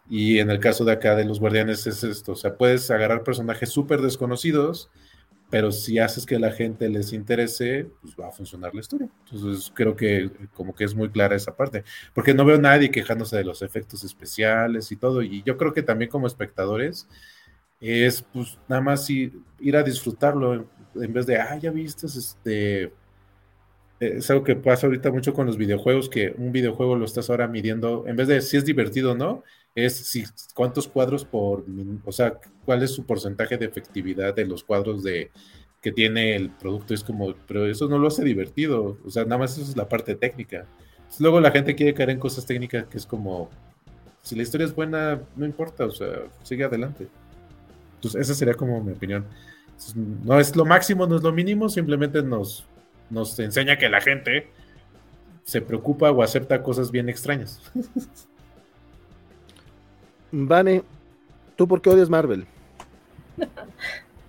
Y en el caso de acá de los guardianes es esto, o sea, puedes agarrar personajes súper desconocidos, pero si haces que la gente les interese, pues va a funcionar la historia. Entonces creo que como que es muy clara esa parte, porque no veo a nadie quejándose de los efectos especiales y todo, y yo creo que también como espectadores es pues nada más ir, ir a disfrutarlo en, vez de, ah, ya viste, este es algo que pasa ahorita mucho con los videojuegos, que un videojuego lo estás ahora midiendo, en vez de si es divertido o no, es si, cuántos cuadros por, o sea, cuál es su porcentaje de efectividad de los cuadros de que tiene el producto. Es como, pero eso no lo hace divertido, o sea, nada más eso es la parte técnica. Entonces, luego la gente quiere caer en cosas técnicas que es como, si la historia es buena, no importa, o sea, sigue adelante. Entonces, esa sería como mi opinión. No es lo máximo, no es lo mínimo, simplemente nos nos enseña que la gente se preocupa o acepta cosas bien extrañas. Vane, ¿tú por qué odias Marvel?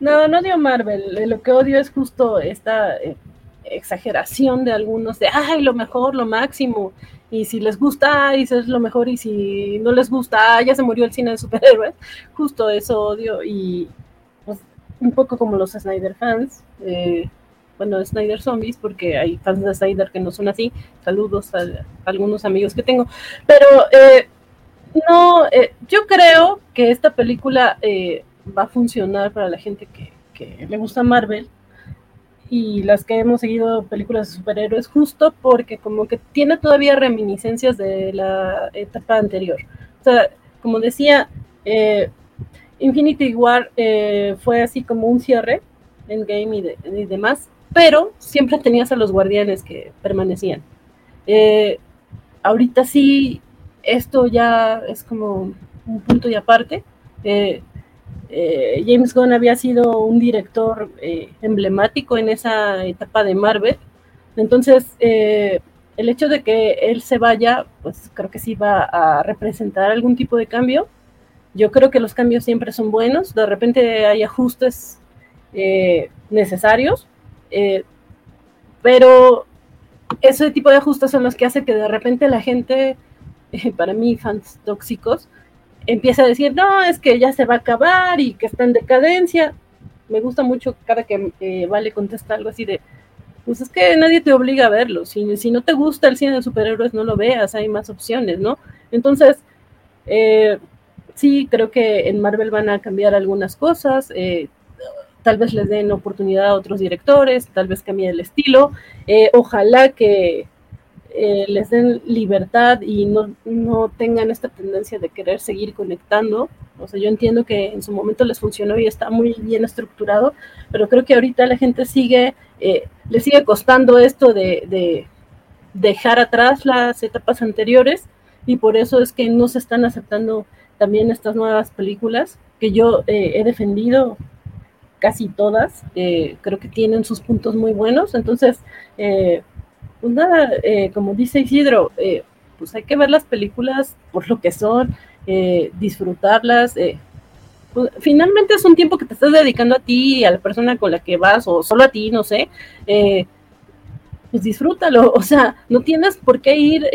No, no odio Marvel. Lo que odio es justo esta eh, exageración de algunos de, ay, lo mejor, lo máximo. Y si les gusta, y es lo mejor. Y si no les gusta, ya se murió el cine de superhéroes. Justo eso odio. Y pues, un poco como los Snyder fans. Eh, bueno, Snyder Zombies, porque hay fans de Snyder que no son así. Saludos a, a algunos amigos que tengo. Pero eh, No, eh, yo creo que esta película eh, va a funcionar para la gente que, le gusta Marvel y las que hemos seguido películas de superhéroes justo porque como que tiene todavía reminiscencias de la etapa anterior. O sea, como decía, eh, Infinity War eh, fue así como un cierre en game y, de, y, demás, pero siempre tenías a los guardianes que permanecían. Ahorita sí, esto ya es como un punto y aparte. Eh, eh, James Gunn había sido un director eh, emblemático en esa etapa de Marvel. Entonces, eh, el hecho de que él se vaya, pues creo que sí va a representar algún tipo de cambio. Yo creo que los cambios siempre son buenos. De repente hay ajustes eh, necesarios, pero ese tipo de ajustes son los que hacen que de repente la gente, para mí, fans tóxicos, empieza a decir, no, es que ya se va a acabar y que está en decadencia. Me gusta mucho cada que eh, Vale contesta algo así de, pues es que nadie te obliga a verlo. Si, si no te gusta el cine de superhéroes, no lo veas, hay más opciones, ¿no? Entonces, eh, sí, creo que en Marvel van a cambiar algunas cosas. Eh, tal vez les den oportunidad a otros directores, tal vez cambie el estilo. Ojalá que eh, les den libertad y no, no, tengan esta tendencia de querer seguir conectando. O sea, yo entiendo que en su momento les funcionó y está muy bien estructurado, pero creo que ahorita la gente sigue, eh, le sigue costando esto de, de, dejar atrás las etapas anteriores y por eso es que no se están aceptando también estas nuevas películas que yo eh, he defendido casi todas, creo que tienen sus puntos muy buenos, entonces pues nada, eh, como dice Isidro, eh, pues hay que ver las películas por lo que son, eh, disfrutarlas. Pues, finalmente es un tiempo que te estás dedicando a ti, a la persona con la que vas, o solo a ti, no sé. pues disfrútalo, o sea, no tienes por qué ir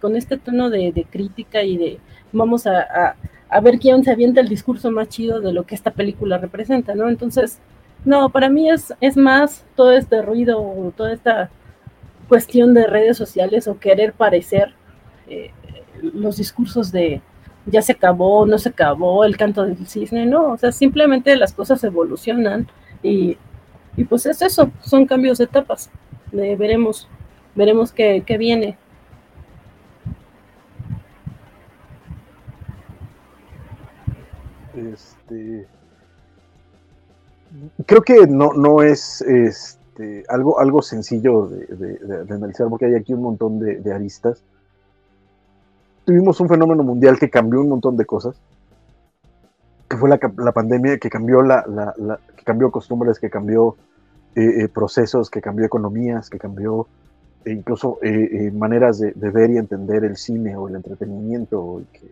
con este tono de, de, crítica y de vamos a, a, a ver quién se avienta el discurso más chido de lo que esta película representa, ¿no? Entonces, no, para mí es, es más todo este ruido, toda esta cuestión de redes sociales o querer parecer eh, los discursos de ya se acabó, no se acabó, el canto del cisne, no, o sea, simplemente las cosas evolucionan y, y pues es eso, son cambios de etapas, eh, veremos, veremos qué, qué viene. Este, creo que no, no es, es este, algo, algo sencillo de, analizar, porque hay aquí un montón de, aristas. Tuvimos un fenómeno mundial que cambió un montón de cosas, que fue la, la pandemia, que cambió, la, la, que cambió costumbres, que cambió eh, eh, procesos, que cambió economías, que cambió e incluso eh, maneras de, ver y entender el cine o el entretenimiento, que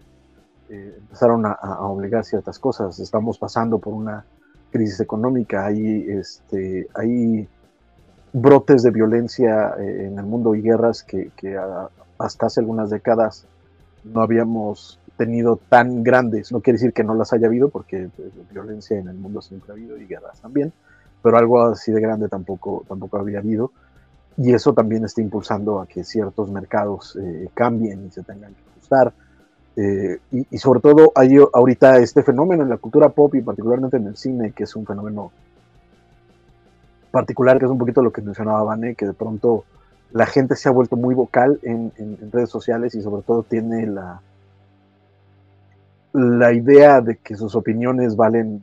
empezaron a, a obligar ciertas cosas. Estamos pasando por una crisis económica, hay, este, hay brotes de violencia eh, en el mundo y guerras que, hasta hace algunas décadas no habíamos tenido tan grandes. No quiere decir que no las haya habido, porque pues, violencia en el mundo siempre ha habido y guerras también, pero algo así de grande tampoco, tampoco había habido. Y eso también está impulsando a que ciertos mercados eh, cambien y se tengan que ajustar. Eh, y, y, sobre todo hay ahorita este fenómeno en la cultura pop y particularmente en el cine, que es un fenómeno particular, que es un poquito lo que mencionaba Vane, que de pronto la gente se ha vuelto muy vocal en, redes sociales y sobre todo tiene la, la idea de que sus opiniones valen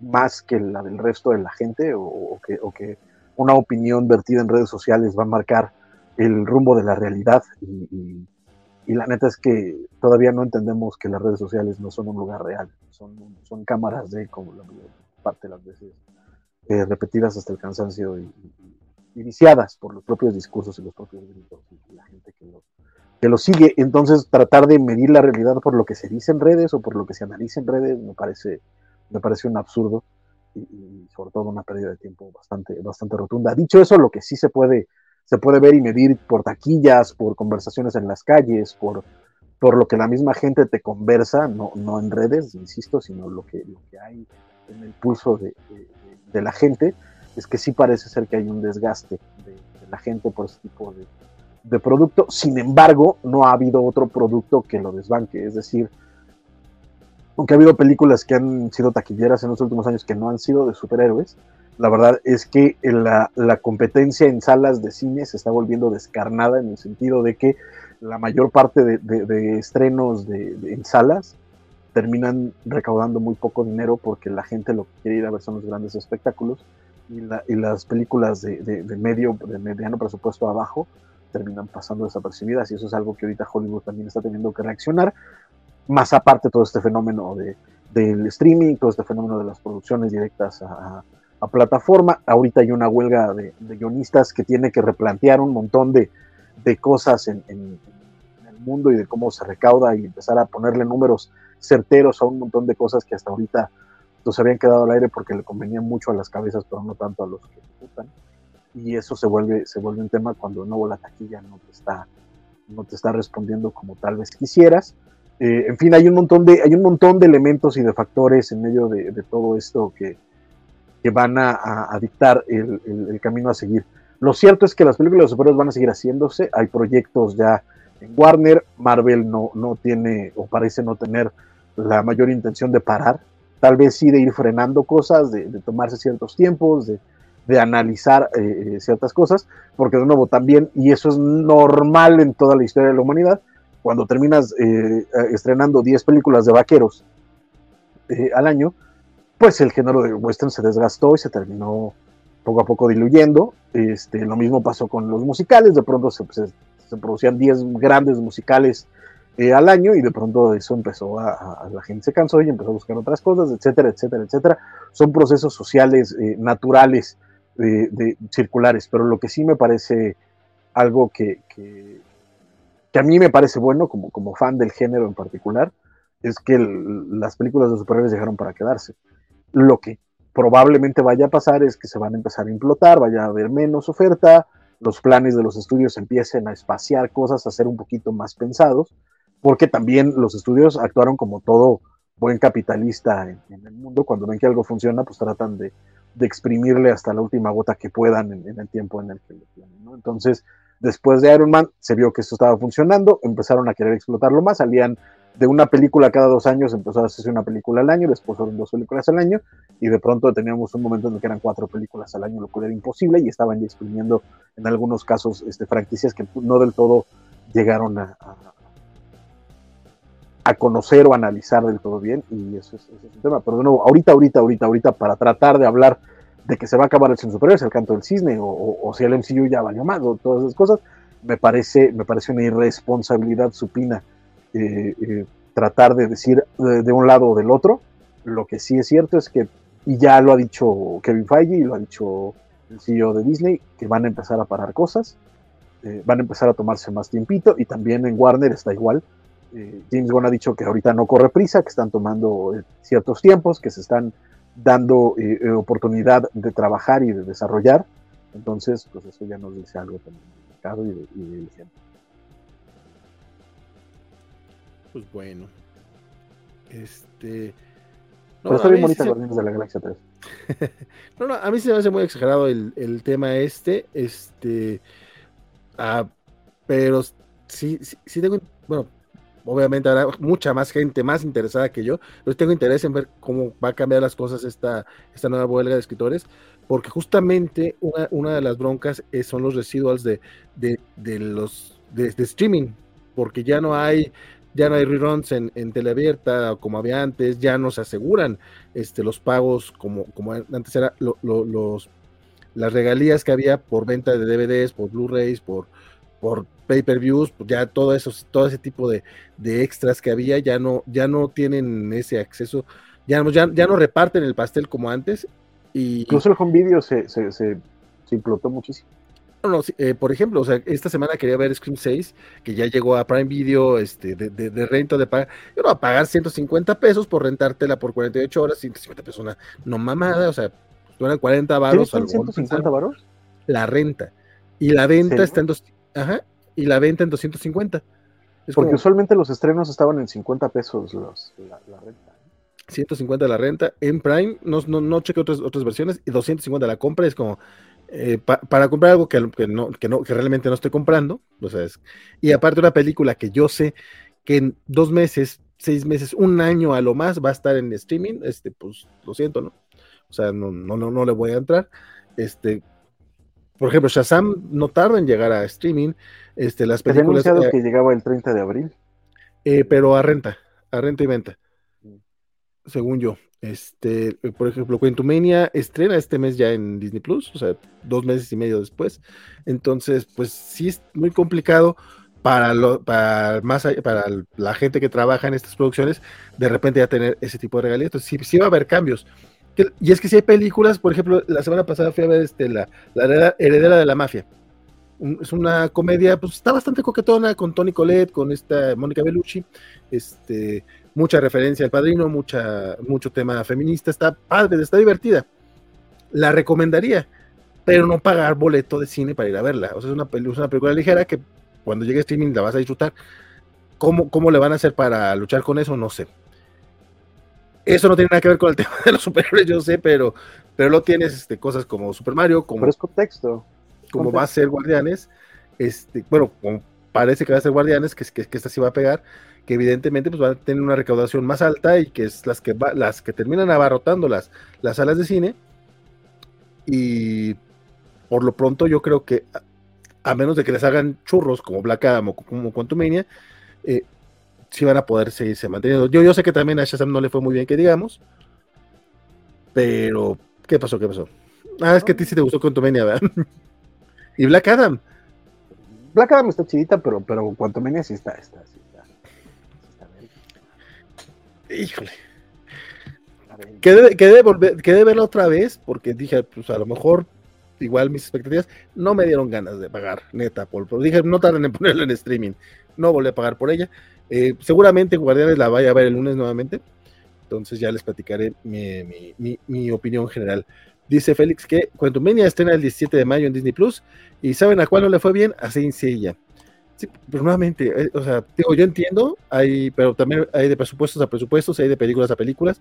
más que la del resto de la gente o, que, una opinión vertida en redes sociales va a marcar el rumbo de la realidad. Y, la neta es que todavía no entendemos que las redes sociales no son un lugar real, son, son cámaras de como la parte de las veces eh, repetidas hasta el cansancio y, y, iniciadas por los propios discursos y los propios gritos y la gente que lo, que lo sigue. Entonces, tratar de medir la realidad por lo que se dice en redes o por lo que se analiza en redes me parece, me parece un absurdo y, y, sobre todo una pérdida de tiempo bastante, bastante rotunda. Dicho eso, lo que sí se puede, se puede ver y medir por taquillas, por conversaciones en las calles, por, por lo que la misma gente te conversa, no, no en redes, insisto, sino lo que, lo que hay en el pulso de, de la gente, es que sí parece ser que hay un desgaste de, de la gente por ese tipo de, de producto. Sin embargo, no ha habido otro producto que lo desbanque. Es decir, aunque ha habido películas que han sido taquilleras en los últimos años que no han sido de superhéroes, la verdad es que la, competencia en salas de cine se está volviendo descarnada en el sentido de que la mayor parte de, estrenos en salas terminan recaudando muy poco dinero porque la gente lo que quiere ir a ver son los grandes espectáculos y, las películas de, medio, de mediano presupuesto abajo terminan pasando desapercibidas y eso es algo que ahorita Hollywood también está teniendo que reaccionar más aparte todo este fenómeno de, del streaming, todo este fenómeno de las producciones directas a, plataforma. Ahorita hay una huelga de, guionistas que tiene que replantear un montón de, cosas en, el mundo y de cómo se recauda y empezar a ponerle números certeros a un montón de cosas que hasta ahorita se habían quedado al aire porque le convenían mucho a las cabezas, pero no tanto a los que ejecutan. Y eso se vuelve, se vuelve un tema cuando de nuevo la taquilla no te está, no te está respondiendo como tal vez quisieras. Eh, en fin, hay un, montón de, hay un montón de elementos y de factores en medio de, todo esto que, que van a, dictar el, camino a seguir. Lo cierto es que las películas de superhéroes van a seguir haciéndose, hay proyectos ya en Warner, Marvel no, no tiene o parece no tener la mayor intención de parar, tal vez sí de ir frenando cosas, de, tomarse ciertos tiempos, de, analizar eh, eh, ciertas cosas, porque de nuevo también, y eso es normal en toda la historia de la humanidad, cuando terminas eh, estrenando 10 películas de vaqueros eh, al año, pues el género de western se desgastó y se terminó poco a poco diluyendo. Este, lo mismo pasó con los musicales, de pronto se, producían 10 grandes musicales eh, al año y de pronto eso empezó a, la gente se cansó y empezó a buscar otras cosas, etcétera, etcétera, etcétera. Son procesos sociales naturales, de, circulares, pero lo que sí me parece algo que, que a mí me parece bueno, como, como fan del género en particular, es que las películas de superhéroes llegaron para quedarse. Lo que probablemente vaya a pasar es que se van a empezar a implotar, vaya a haber menos oferta, los planes de los estudios empiecen a espaciar cosas, a ser un poquito más pensados, porque también los estudios actuaron como todo buen capitalista en, el mundo, cuando ven que algo funciona, pues tratan de, exprimirle hasta la última gota que puedan en, el tiempo en el que lo tienen. ¿no? Entonces, Después de Iron Man se vio que esto estaba funcionando, empezaron a querer explotarlo más, salían de una película cada dos años, empezó a hacerse una película al año, después fueron dos películas al año, y de pronto teníamos un momento en el que eran cuatro películas al año, lo cual era imposible, y estaban ya exprimiendo en algunos casos este, franquicias que no del todo llegaron a, conocer o analizar del todo bien, y eso es, eso es un tema. Pero de nuevo, ahorita, ahorita, ahorita, ahorita, para tratar de hablar de que se va a acabar el cine superior, el canto del cisne, o, si el MCU ya valió más, o todas esas cosas, me parece, me parece una irresponsabilidad supina eh, eh, tratar de decir de, un lado o del otro. Lo que sí es cierto es que, y ya lo ha dicho Kevin Feige, y lo ha dicho el CEO de Disney, que van a empezar a parar cosas, eh, van a empezar a tomarse más tiempito, y también en Warner está igual. James Gunn ha dicho que ahorita no corre prisa, que están tomando ciertos tiempos, que se están dando eh, eh, oportunidad de trabajar y de desarrollar. Entonces, pues eso ya nos dice algo también del mercado y de, y Pues bueno. Este. No, Pero está bien bonita Guardianes de la Galaxia 3. no, no, a mí se me hace muy exagerado el, el tema este. Este. Ah, pero sí, sí, sí tengo. Bueno, obviamente habrá mucha más gente más interesada que yo, pero tengo interés en ver cómo va a cambiar las cosas esta, esta nueva huelga de escritores, porque justamente una, de las broncas son los residuals de, de, los de, streaming, porque ya no hay ya no hay reruns en, en teleabierta como había antes, ya no se aseguran este, los pagos como, como antes era los, las regalías que había por venta de DVDs, por Blu-rays, por, por pay-per-views, pues ya todo eso, todo ese tipo de, extras que había ya no, ya no tienen ese acceso, ya, ya, ya no reparten el pastel como antes. Y, Incluso el home video se, se, se, implotó muchísimo. No, no, eh, por ejemplo, o sea, esta semana quería ver Scream 6, que ya llegó a Prime Video este, de, de, de renta de pagar. Yo no a pagar 150 pesos por rentártela por 48 horas, 150 pesos, una no mamada, o sea, eran 40 baros. ¿150 baros? La renta. Y la venta está en dos, Ajá, y la venta en 250. Porque usualmente los estrenos estaban en 50 pesos los, la, renta. 150 la renta. En Prime, no, no, no cheque otras, otras versiones, y 250 la compra. Es como, eh, para comprar algo que, que, no, que, no, que realmente no estoy comprando. O sea, y aparte una película que yo sé que en dos meses, seis meses, un año a lo más va a estar en streaming, este, pues lo siento, ¿no? O sea, no, no, no, no le voy a entrar. Este, por ejemplo, Shazam no tarda en llegar a streaming. Este, las películas. Eh, que llegaba el 30 de abril. Eh, pero a renta, a renta y venta. Mm. Según yo. Este, por ejemplo, Quentumania estrena este mes ya en Disney Plus, o sea, dos meses y medio después. Entonces, pues sí es muy complicado para, lo, para, más, para la gente que trabaja en estas producciones, de repente ya tener ese tipo de regalías. Entonces, sí, sí va a haber cambios. Y es que si hay películas, por ejemplo, la semana pasada fui a ver este, la, heredera de la mafia. es una comedia, pues está bastante coquetona con Tony Colette, con esta Mónica Bellucci, este, mucha referencia al padrino, mucha, mucho tema feminista, está padre, está divertida. La recomendaría, pero no pagar boleto de cine para ir a verla. O sea, es una, es una película ligera que cuando llegue streaming la vas a disfrutar. ¿Cómo, ¿Cómo le van a hacer para luchar con eso? No sé. Eso no tiene nada que ver con el tema de los superhéroes, yo sé, pero, pero lo tienes este, cosas como Super Mario, como. Pero es contexto. Como va a ser Guardianes. Este, bueno, parece que va a ser Guardianes, que, que, que esta sí va a pegar, que evidentemente pues, va a tener una recaudación más alta y que es las que las que terminan abarrotando las, las salas de cine. Y por lo pronto yo creo que a menos de que les hagan churros como Black Adam o como Quantumania, eh, si van a poder seguirse manteniendo. Yo, yo sé que también a Shazam no le fue muy bien, que digamos. Pero, ¿qué pasó? ¿Qué pasó? Ah, es que a ti sí te gustó Quantumania, ¿verdad? y Black Adam. Black Adam está chidita, pero, pero Quantumania sí está, está, sí está. Híjole. Quedé, quedé, volver, quedé verla otra vez porque dije, pues a lo mejor igual mis expectativas no me dieron ganas de pagar, neta, por, dije, no tarden en ponerla en streaming, no volví a pagar por ella. Eh, seguramente Guardianes la vaya a ver el lunes nuevamente. Entonces ya les platicaré mi, opinión general. Dice Félix que Quantumania estrena el 17 de mayo en Disney Plus. ¿Y saben a cuál no le fue bien? A Seiya. Sí, pero nuevamente, eh, o sea, digo, yo entiendo, hay, pero también hay de presupuestos a presupuestos, hay de películas a películas.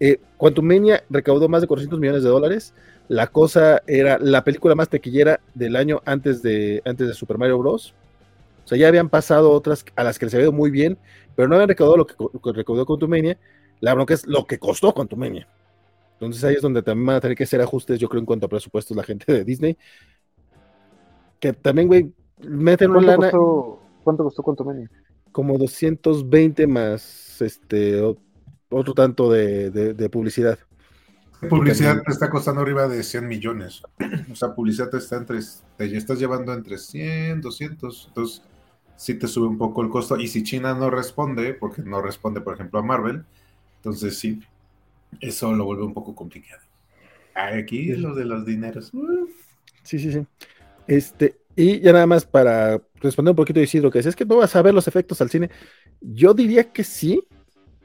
Eh, Quantumania recaudó más de 400 millones de dólares. La cosa era la película más tequillera del año antes de, antes de Super Mario Bros. O sea, ya habían pasado otras a las que les había ido muy bien, pero no habían recaudado lo que, recaudó Contumenia. La bronca es lo que costó Contumenia. Entonces ahí es donde también van a tener que hacer ajustes, yo creo, en cuanto a presupuestos la gente de Disney. Que también, güey, meten una lana. ¿Cuánto costó Contumenia? Como 220 más este otro tanto de, publicidad. Publicidad te está costando arriba de 100 millones. O sea, publicidad te está entre, te estás llevando entre 100, 200. Entonces, sí te sube un poco el costo. Y si China no responde, porque no responde, por ejemplo, a Marvel, entonces sí, eso lo vuelve un poco complicado. Aquí es lo de los dineros. Sí, sí, sí. Este, y ya nada más para responder un poquito de Isidro, que es que no vas a ver los efectos al cine. Yo diría que sí.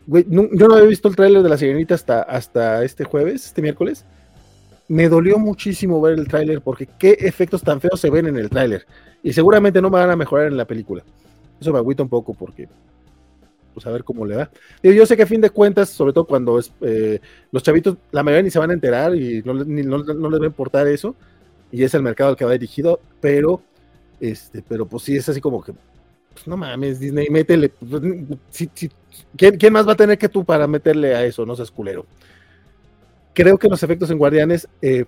yo no había visto el tráiler de la sirenita hasta, hasta este jueves, este miércoles. Me dolió muchísimo ver el tráiler porque qué efectos tan feos se ven en el tráiler y seguramente no me van a mejorar en la película. Eso me agüita un poco porque, pues a ver cómo le va. Yo, sé que a fin de cuentas, sobre todo cuando es, eh, los chavitos, la mayoría ni se van a enterar y no, les va a importar eso, y es el mercado al que va dirigido, pero, este, pero pues sí es así como que, pues no mames, Disney, métele. Pues, ¿quién, ¿quién, más va a tener que tú para meterle a eso? No seas culero. Creo que los efectos en Guardianes eh,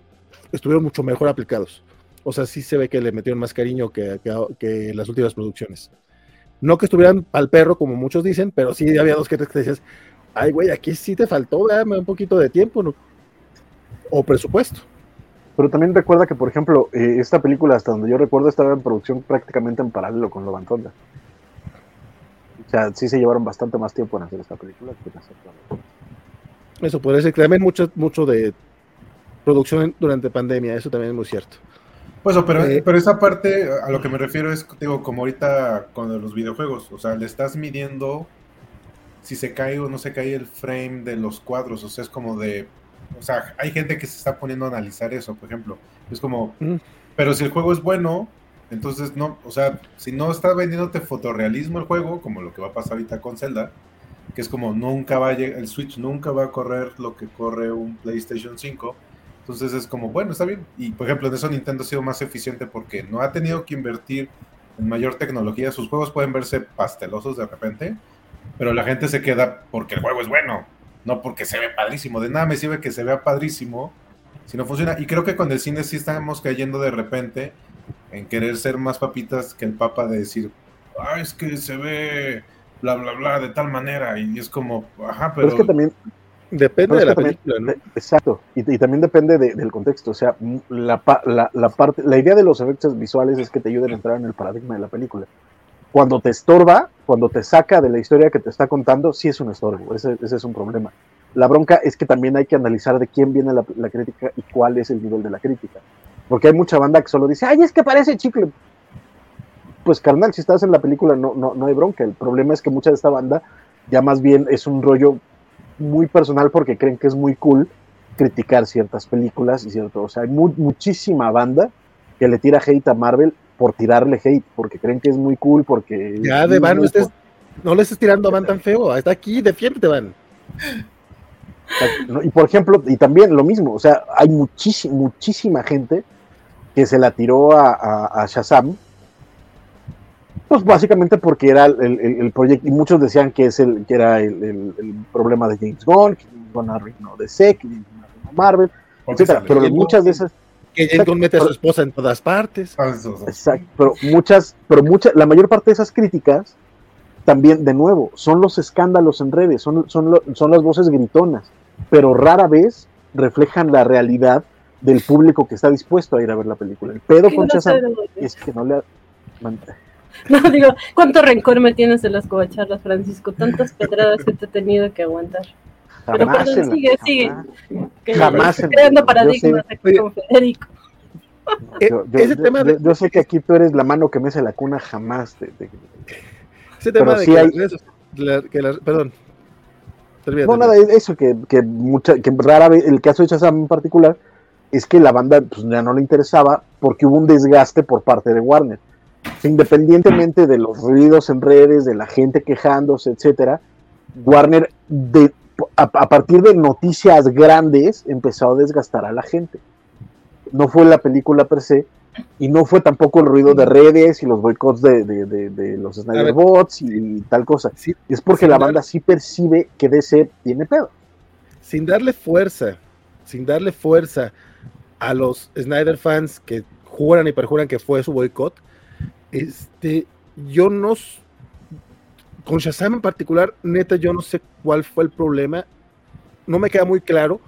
estuvieron mucho mejor aplicados. O sea, sí se ve que le metieron más cariño que, las últimas producciones. No que estuvieran al perro, como muchos dicen, pero sí había dos que te decías, ay, güey, aquí sí te faltó, dame un poquito de tiempo ¿no? o presupuesto. Pero también recuerda que, por ejemplo, eh, esta película, hasta donde yo recuerdo, estaba en producción prácticamente en paralelo con Lo Tonda. O sea, sí se llevaron bastante más tiempo en hacer esta película que en hacer Eso puede ser que también mucho, mucho de producción durante pandemia, eso también es muy cierto. Pues, pero, eh, pero esa parte a lo que me refiero es, digo, como ahorita con los videojuegos, o sea, le estás midiendo si se cae o no se cae el frame de los cuadros, o sea, es como de, o sea, hay gente que se está poniendo a analizar eso, por ejemplo, es como, mm. pero si el juego es bueno, entonces no, o sea, si no está vendiéndote fotorrealismo el juego, como lo que va a pasar ahorita con Zelda, que es como nunca va a llegar, el Switch nunca va a correr lo que corre un PlayStation 5, Entonces es como, bueno, está bien. Y por ejemplo, en eso Nintendo ha sido más eficiente porque no ha tenido que invertir en mayor tecnología. Sus juegos pueden verse pastelosos de repente, pero la gente se queda porque el juego es bueno, no porque se ve padrísimo. De nada me sirve que se vea padrísimo si no funciona. Y creo que con el cine sí estamos cayendo de repente en querer ser más papitas que el papa de decir, ah, es que se ve bla, bla, bla, de tal manera. Y es como, ajá, pero... Pero es que también, Depende de la también- película, ¿no? de- exacto, y, y también depende de- del contexto. O sea, la, la, la parte, la idea de los efectos visuales es que te ayuden a entrar en el paradigma de la película. Cuando te estorba, cuando te saca de la historia que te está contando, sí es un estorbo, ese, ese es un problema. La bronca es que también hay que analizar de quién viene la, la crítica y cuál es el nivel de la crítica. Porque hay mucha banda que solo dice, ay, es que parece chicle. Pues carnal, si estás en la película no, no, no hay bronca. El problema es que mucha de esta banda ya más bien es un rollo muy personal porque creen que es muy cool criticar ciertas películas y cierto, o sea, hay mu- muchísima banda que le tira hate a Marvel por tirarle hate, porque creen que es muy cool, porque... Ya, de Van, no, estés- no le estés tirando a Van tan feo. Está aquí, defiéndete, Van. Y por ejemplo, y también lo mismo, o sea, hay muchísima, muchísima gente que se la tiró a, a- a Shazam, pues básicamente porque era el, el- el proyecto, y muchos decían que, es el, que era el, el- el problema de James Gunn, que James Gunn arruinó DC, que James Gunn arruinó Marvel, etcétera, pero muchas de esas Que James Gunn mete a su esposa en todas partes. Ah. Exacto, pero muchas, pero muchas, la mayor parte de esas críticas también, de nuevo, son los escándalos en redes, son, son, lo- son las voces gritonas, pero rara vez reflejan la realidad del público que está dispuesto a ir a ver la película. El pedo con Shazam es que no le... No, digo, ¿cuánto rencor me tienes de las covacharlas, Francisco? Tantas pedradas que te he tenido que aguantar. Pero perdón, la- sigue, sigue. jamás. Que Jamás creando paradigmas aquí con Federico. Eh, Yo, yo- ese yo- tema de, yo- yo sé que aquí tú eres la mano que mece la cuna, jamás. ese tema pero de sí que hay- las redes- la- que las- perdón. Termina, No, termina. nada, es eso, que, que, mucha, que rara vez, el caso de Shazam en particular, es que la banda pues, ya no le interesaba porque hubo un desgaste por parte de Warner. Independientemente de los ruidos en redes, de la gente quejándose, etcétera, Warner, de, a, a partir de noticias grandes, empezó a desgastar a la gente. No fue la película per se, y no fue tampoco el ruido de redes y los boicots de, de- de- de los Snyder. Bots y, tal cosa. Es porque la dar- banda sí percibe que DC tiene pedo. sin darle fuerza, sin darle fuerza a los Snyder fans que juran y perjuran que fue su boicot, este, yo no, con Shazam en particular, neta, yo no sé cuál fue el problema, no me queda muy claro,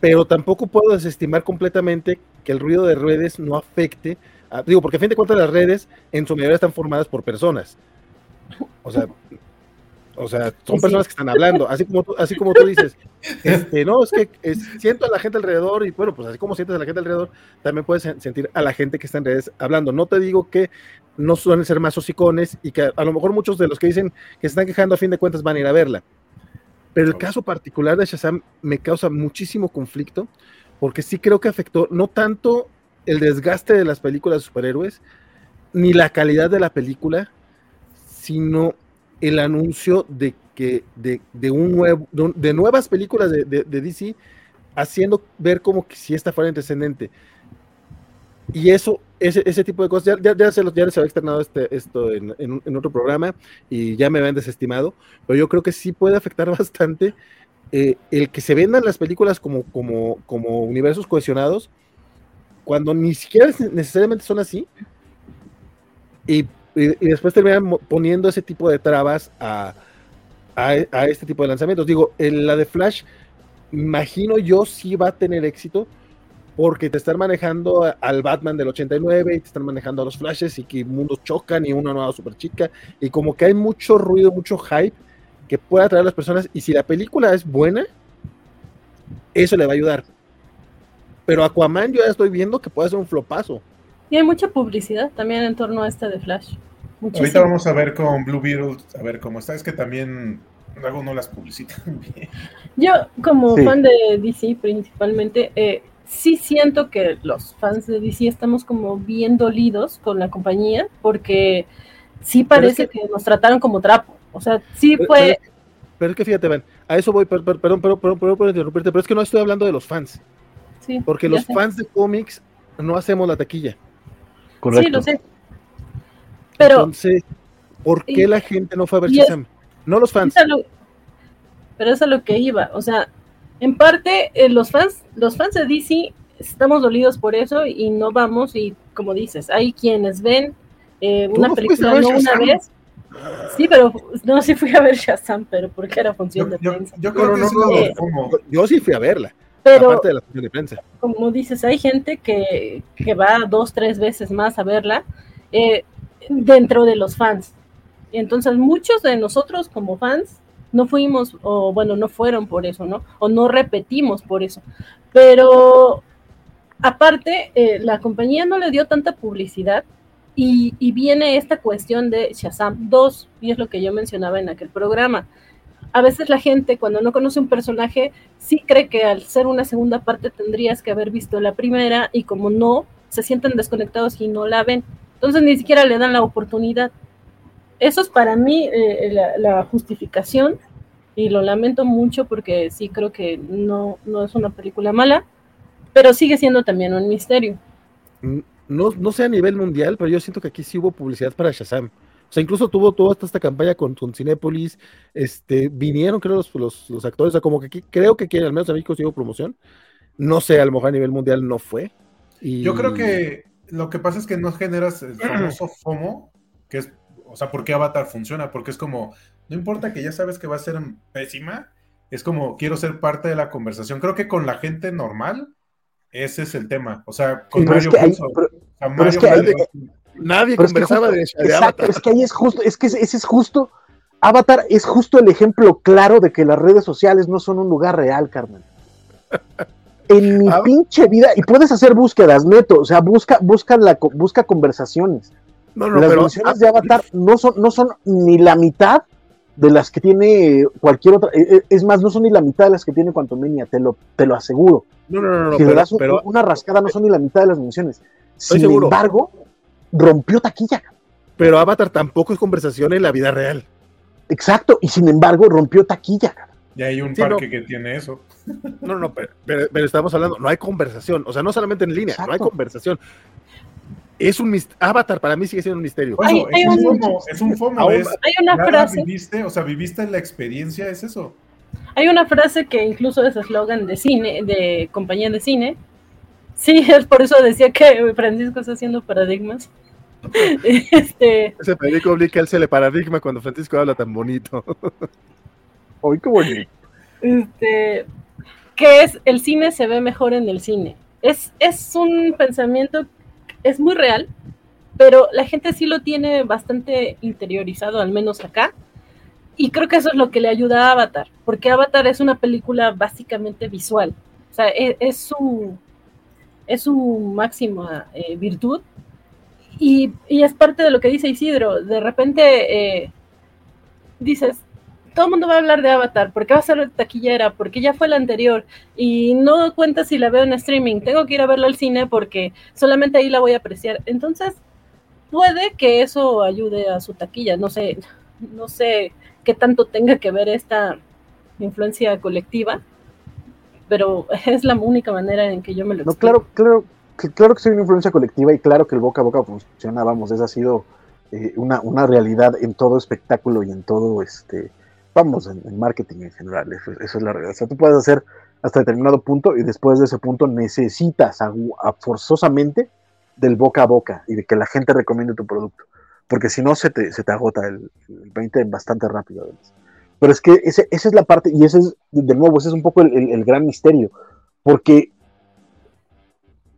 pero tampoco puedo desestimar completamente que el ruido de redes no afecte, a- digo, porque a fin de cuentas las redes en su mayoría están formadas por personas, o sea, o sea, son personas que están hablando, así como tú, así como tú dices, este, no, es que es- siento a la gente alrededor y bueno, pues así como sientes a la gente alrededor, también puedes sen- sentir a la gente que está en redes hablando. No te digo que no suelen ser más hocicones y que a, a lo mejor muchos de los que dicen que se están quejando a fin de cuentas van a ir a verla. Pero el caso particular de Shazam me causa muchísimo conflicto porque sí creo que afectó no tanto el desgaste de las películas de superhéroes ni la calidad de la película, sino el anuncio de que de, de un nuevo de, nuevas películas de, de- de DC haciendo ver como que si esta fuera antecedente y eso ese, ese tipo de cosas ya, ya, ya se los ya había externado este, esto en, en otro programa y ya me habían desestimado pero yo creo que sí puede afectar bastante eh, el que se vendan las películas como, como, como universos cohesionados cuando ni siquiera necesariamente son así y, y- después terminan poniendo ese tipo de trabas a, a, este tipo de lanzamientos. Digo, en la de Flash, imagino yo sí va a tener éxito porque te están manejando al Batman del 89 y te están manejando a los Flashes y que mundos chocan y una nueva super chica y como que hay mucho ruido, mucho hype que puede atraer a las personas y si la película es buena, eso le va a ayudar. Pero Aquaman yo ya estoy viendo que puede ser un flopazo. Y hay mucha publicidad también en torno a este de Flash. Ahorita vamos a ver con Blue Beetle, a ver cómo está. Es que también luego no las publicitan bien. Yo, como Sí. fan de DC principalmente, eh, sí siento que los fans de DC estamos como bien dolidos con la compañía, porque sí parece que... nos trataron como trapo. O sea, sí Pero- fue. pero es que- Pero es que fíjate, Van, a eso voy, per- per- perdón, perdón, perdón, perdón por interrumpirte, pero es que no estoy hablando de los fans. sí. Porque los sé. fans de cómics no hacemos la taquilla. Sí, lo sé. Pero Entonces, ¿por qué y- la gente no fue a ver Shazam? No los fans. es lo- pero es a lo que iba. O sea, en parte, eh, los fans, los fans de DC estamos dolidos por eso y no vamos. Y como dices, hay quienes ven eh, una no película una vez. Sí, pero no, sí fui a ver Shazam, pero porque era función Yo, de yo- prensa. yo creo que no, de FOMO. Yo sí fui a verla, Pero aparte de la función de prensa. como dices, hay gente que, que va dos, tres veces más a verla eh, dentro de los fans. Entonces muchos de nosotros como fans no fuimos, o bueno, no fueron por eso, ¿no? O no repetimos por eso. Pero aparte, eh, la compañía no le dio tanta publicidad y, y viene esta cuestión de Shazam 2, y es lo que yo mencionaba en aquel programa. A veces la gente cuando no conoce un personaje sí cree que al ser una segunda parte tendrías que haber visto la primera y como no, se sienten desconectados y no la ven. Entonces ni siquiera le dan la oportunidad. Eso es para mí eh, la, la justificación y lo lamento mucho porque sí creo que no, no es una película mala, pero sigue siendo también un misterio. No, no sé a nivel mundial, pero yo siento que aquí sí hubo publicidad para Shazam. O sea, incluso tuvo toda esta campaña con, con Cinépolis, este, vinieron creo los, los, los actores, o sea, como que aquí, creo que aquí al menos en México sí hubo promoción. No sé, a lo mejor a nivel mundial no fue. Y... Yo creo que lo que pasa es que no generas el famoso FOMO, que es, o sea, ¿por qué Avatar funciona? Porque es como, no importa que ya sabes que va a ser pésima, es como, quiero ser parte de la conversación. Creo que con la gente normal, ese es el tema. O sea, con Pero es Mario pero- es que nadie conversaba justo- de, de Exacto, Avatar. es que ahí es justo, es que ese es justo, Avatar es justo el ejemplo claro de que las redes sociales no son un lugar real, Carmen. En mi Ah. pinche vida, y puedes hacer búsquedas, neto, o sea, busca, busca, la, busca conversaciones. No, no, las pero menciones de Avatar no son, no son ni la mitad de las que tiene cualquier otra, eh, eh, es más, no son ni la mitad de las que tiene Quantumania, te lo, te lo aseguro. no, no, no, no, si le pero, das un- pero- una rascada, no son ni la mitad de las menciones. Sin seguro. embargo, rompió taquilla. pero Avatar tampoco es conversación en la vida real. Exacto, y sin embargo rompió taquilla. Y hay un Sí, parque no. que tiene eso. No, no, pero, pero- pero estamos hablando, no hay conversación, o sea, no solamente en línea, no hay conversación. Es un Avatar para mí sigue siendo un misterio. Hay- eso, hay es, un un- FOMO, es un FOMO, Aún- es, Hay una frase, viviste, o sea, viviste la experiencia, es eso. hay una frase que incluso es eslogan de cine, de compañía de cine. Sí, es por eso decía que Francisco está haciendo paradigmas. Este, Ese Blick, él se le paradigma cuando Francisco habla tan bonito. Ay, qué bonito. este, que es el cine se ve mejor en el cine. Es, es un pensamiento, es muy real, pero la gente sí lo tiene bastante interiorizado, al menos acá. Y creo que eso es lo que le ayuda a Avatar, porque Avatar es una película básicamente visual. O sea, es, es su, es su máxima eh, virtud. Y, y es parte de lo que dice Isidro. De repente eh, dices, todo el mundo va a hablar de Avatar, porque va a ser taquillera, porque ya fue la anterior, y no cuenta si la veo en streaming, tengo que ir a verla al cine porque solamente ahí la voy a apreciar. Entonces, puede que eso ayude a su taquilla, no sé, no sé qué tanto tenga que ver esta influencia colectiva, pero es la única manera en que yo me lo No, explico. claro, claro, que- claro que soy una influencia colectiva y claro que el boca a boca funciona, vamos, esa ha sido eh, una, una realidad en todo espectáculo y en todo, este, vamos, en, en marketing en general, eso, eso es la realidad. O sea, tú puedes hacer hasta determinado punto y después de ese punto necesitas a- a- forzosamente del boca a boca y de que la gente recomiende tu producto, porque si no se te, se te agota el, el 20 bastante rápido. Pero es que ese- esa es la parte, y ese es, de nuevo, ese es un poco el- el- el gran misterio, porque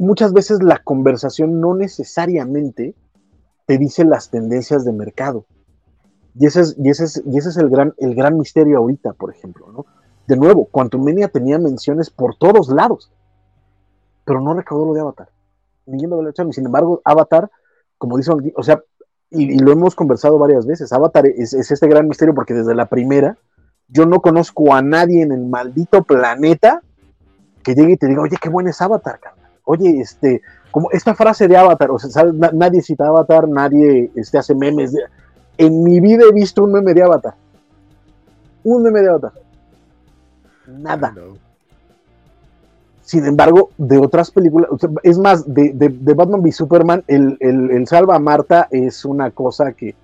muchas veces la conversación no necesariamente te dice las tendencias de mercado. Y ese es, y ese es, y ese es el, gran, el gran misterio ahorita, por ejemplo. ¿no? De nuevo, Quantumania tenía menciones por todos lados, pero no recaudó lo de Avatar. Sin embargo, Avatar, como aquí, o sea, y, lo hemos conversado varias veces, Avatar es, es este gran misterio porque desde la primera yo no conozco a nadie en el maldito planeta que llegue y te diga, oye, qué bueno es Avatar, carnal. Oye, este, como esta frase de Avatar, o sea, ¿sabes? Na- nadie cita Avatar, nadie este, hace memes. de- En mi vida he visto un meme de Avatar. Un meme de Avatar. Nada. Sin embargo, de otras películas, es más, de, de, Batman v Superman, el, el, Salva a Marta es una cosa que,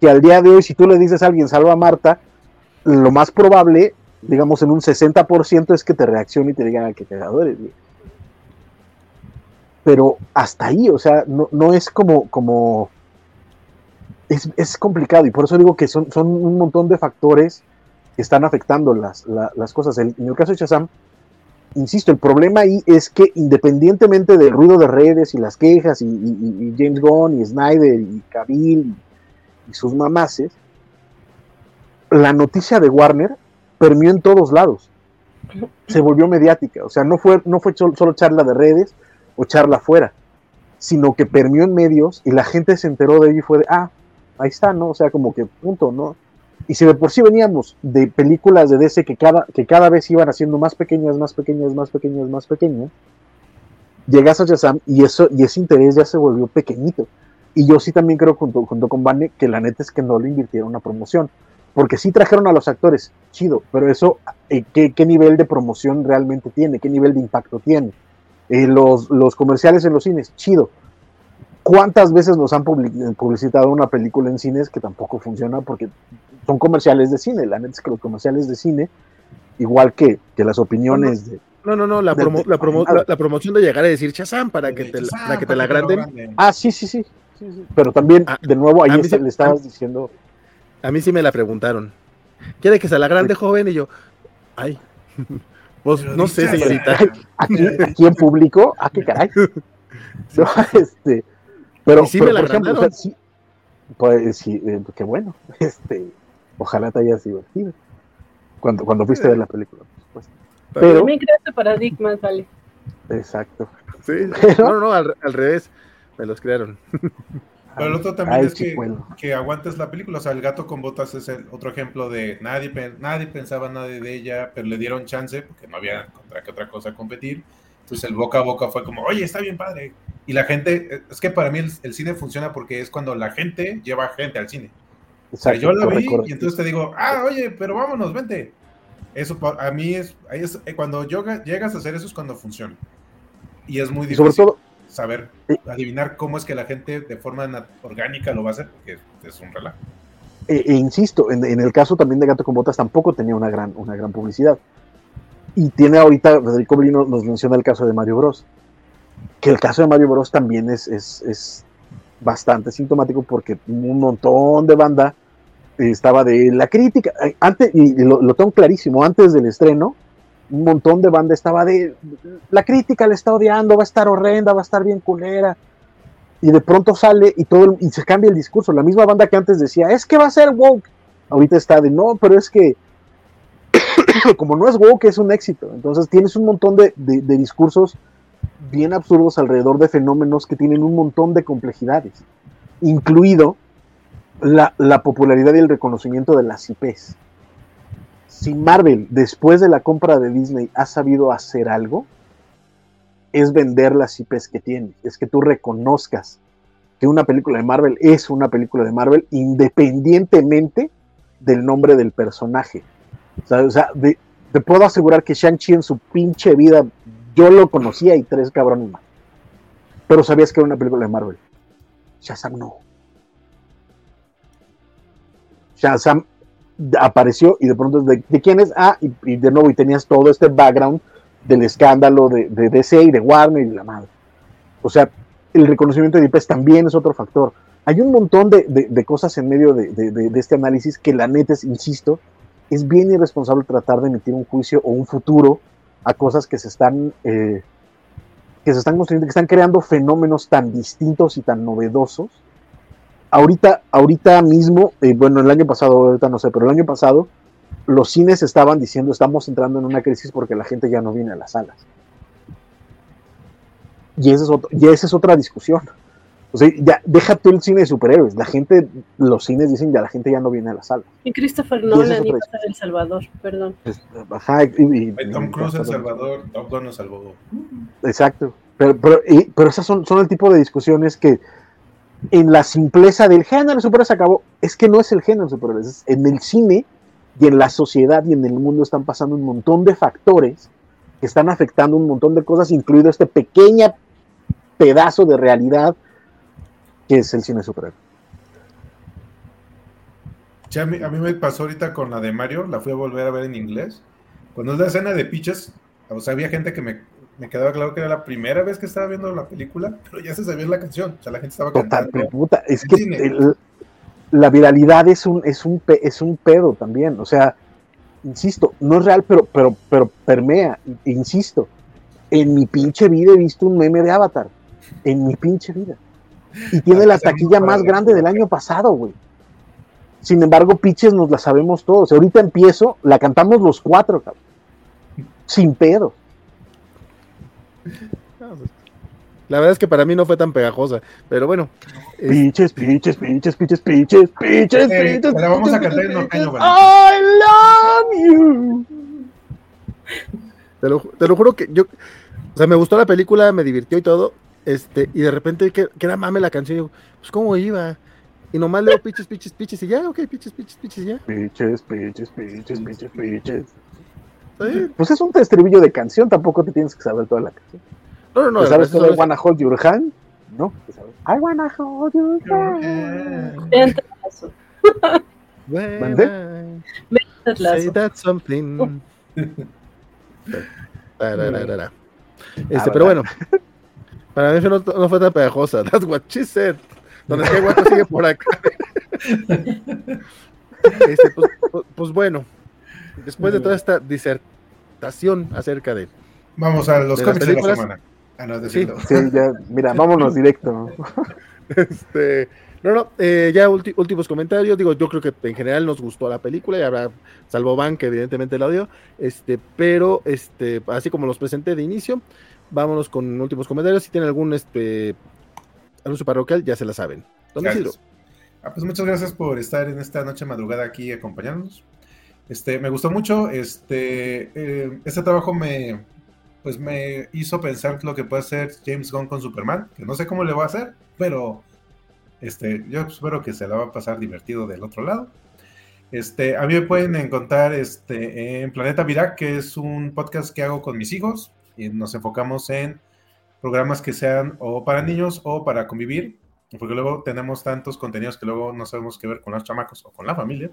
que al día de hoy, si tú le dices a alguien Salva a Marta, lo más probable, digamos en un 60%, es que te reaccione y te diga que cagado eres. Pero hasta ahí, o sea, no, no es como, como es, es, complicado y por eso digo que son, son un montón de factores que están afectando las, las cosas. en el caso de Shazam, insisto, el problema ahí es que independientemente del ruido de redes y las quejas y, James Gunn y Snyder y Cavill y, sus mamaces, la noticia de Warner permió en todos lados. Se volvió mediática. O sea, no fue, no fue solo charla de redes o charla afuera, sino que permió en medios y la gente se enteró de ello y fue de, ah, ahí está, ¿no? O sea, como que punto, ¿no? Y si de por sí veníamos de películas de DC que cada, que cada vez iban haciendo más pequeñas, más pequeñas, más pequeñas, más pequeñas, llegas a Shazam y, eso, y ese interés ya se volvió pequeñito. Y yo sí también creo, junto, junto con Vane, que la neta es que no le invirtieron una promoción. Porque sí trajeron a los actores, chido, pero eso, eh, ¿qué, ¿qué, nivel de promoción realmente tiene? ¿Qué nivel de impacto tiene? Eh, los, los comerciales en los cines, chido, ¿Cuántas veces nos han publicitado una película en cines que tampoco funciona porque son comerciales de cine? La neta es que los comerciales de cine, igual que, que las opiniones de... No, no, no, la, la, promoción de llegar a decir Chazam para que te, para que te la agranden. Ah, sí, sí, sí. Pero también, ah, de nuevo, ahí le estabas diciendo... A mí sí me la preguntaron. ¿Quiere que se la grande joven? Y yo, ay, pues no sé, señorita. ¿Aquí, aquí en público? ¿A ah, qué caray? No, este, pero, por ejemplo, sí, pues sí, eh, qué bueno. Este, ojalá te hayas divertido cuando, cuando fuiste a ver la película, por Pero también creaste paradigmas, vale. Exacto. Sí, no, no, al, revés, me los crearon. Pero el otro también es que, que, aguantes la película. O sea, el gato con botas es el otro ejemplo de nadie, nadie pensaba nada de ella, pero le dieron chance porque no había contra qué otra cosa competir. Entonces el boca a boca fue como, oye, está bien padre. Y la gente, es que para mí el, cine funciona porque es cuando la gente lleva gente al cine. o sea, yo la vi y entonces te digo, ah, oye, pero vámonos, vente. Eso a mí es, es eh, cuando llegas a hacer eso es cuando funciona. Y es muy difícil saber, adivinar cómo es que la gente de forma orgánica lo va a hacer, porque es un relajo. E, e insisto, en, en, el caso también de Gato con Botas tampoco tenía una gran, una gran publicidad. Y tiene ahorita, Federico Brino nos menciona el caso de Mario Bros que el caso de Mario Bros también es, es, bastante sintomático porque un montón de banda estaba de la crítica, antes, y lo, tengo clarísimo, antes del estreno, un montón de banda estaba de la crítica le está odiando, va a estar horrenda, va a estar bien culera. Y de pronto sale y todo y se cambia el discurso. La misma banda que antes decía, es que va a ser woke. Ahorita está de no, pero es que como no es woke, es un éxito. Entonces tienes un montón de, de discursos bien absurdos alrededor de fenómenos que tienen un montón de complejidades, incluido la, popularidad y el reconocimiento de las IPs. Si Marvel, después de la compra de Disney, ha sabido hacer algo, es vender las IPs que tiene, es que tú reconozcas que una película de Marvel es una película de Marvel independientemente del nombre del personaje. O sea, te puedo asegurar que Shang-Chi en su pinche vida yo lo conocía y tres cabrones más. Pero sabías que era una película de Marvel. Shazam no. Shazam apareció y de pronto, ¿de, quién es? Ah, y, de nuevo, y tenías todo este background del escándalo de, DC y de Warner y de la madre. O sea, el reconocimiento de IPs también es otro factor. Hay un montón de, cosas en medio de, este análisis que la neta insisto, es bien irresponsable tratar de emitir un juicio o un futuro a cosas que se están eh, que se están construyendo, que están creando fenómenos tan distintos y tan novedosos. Ahorita, ahorita mismo, eh, bueno, el año pasado, ahorita no sé, pero el año pasado, los cines estaban diciendo estamos entrando en una crisis porque la gente ya no viene a las salas. Y esa es, y esa es otra discusión. O sea, ya, déjate el cine de superhéroes. La gente, los cines dicen ya la gente ya no viene a la sala. Y Christopher Nolan iba a El Salvador, perdón. Ajá, y, Tom Cruise El Salvador, Top Gun El Salvador. Exacto. Pero, pero, pero esas son, son el tipo de discusiones que en la simpleza del género superhéroes se acabó. Es que no es el género superhéroes. Es en el cine y en la sociedad y en el mundo están pasando un montón de factores que están afectando un montón de cosas, incluido este pequeño pedazo de realidad que es el cine superhéroe. Sí, a, mí, me pasó ahorita con la de Mario, la fui a volver a ver en inglés. Cuando es la escena de Peaches, o sea, había gente que me, me quedaba claro que era la primera vez que estaba viendo la película, pero ya se sabía la canción, o sea, la gente estaba Total, cantando. pero puta, es que el- la viralidad es un, es, un, es un pedo también. O sea, insisto, no es real, pero, pero, pero permea. Insisto, en mi pinche vida he visto un meme de Avatar. En mi pinche vida. Y tiene la taquilla más grande del año pasado, güey. Sin embargo, pitches nos la sabemos todos. Ahorita empiezo, la cantamos los cuatro, cabrón. Sin pedo. La verdad es que para mí no fue tan pegajosa, pero bueno. es- Pitches, pitches, pitches, pitches, pitches, pitches, Eh, pitches. te la vamos a cantar en norteño. I love you. Te lo, te lo juro que yo, o sea, me gustó la película, me divirtió y todo, este, y de repente que, que era mame la canción, y digo, pues cómo iba, y nomás leo piches, piches, piches, y ya, ok, piches, piches, piches, y ya. Pitches, pitches, pitches, pitches, pitches. Pues es un estribillo de canción, tampoco te tienes que saber toda la canción. No, no, no, ¿Te sabes todo es- wanna hold your hand? No, te sabes. I wanna hold your hand. ¿Mandé? Say that's something. Tararara. Este, Ah, pero bueno, para mí eso no, no fue tan pegajosa. That's what she said. Donde está guapo sigue por acá. Este, pues, pues- pues bueno, después de toda esta disertación acerca de Vamos a los ¿De cómics de la semana. Ah, no, Sí. Sí, ya, mira, vámonos directo. Este, no, no, eh, ya ulti- últimos comentarios. Digo, yo creo que en general nos gustó la película y habrá, salvo Van, que evidentemente la odió. Este, pero este, así como los presenté de inicio, vámonos con últimos comentarios. Si tienen algún este anuncio parroquial, ya se la saben. Isidro. Ah, pues muchas gracias por estar en esta noche madrugada aquí acompañándonos. Este, me gustó mucho. Este, eh, este trabajo me, pues me hizo pensar lo que puede hacer James Gunn con Superman, que no sé cómo le va a hacer, pero este, yo espero que se la va a pasar divertido del otro lado. Este, a mí me pueden encontrar este, en Planeta Virac, que es un podcast que hago con mis hijos y nos enfocamos en programas que sean o para niños o para convivir, porque luego tenemos tantos contenidos que luego no sabemos qué ver con los chamacos o con la familia.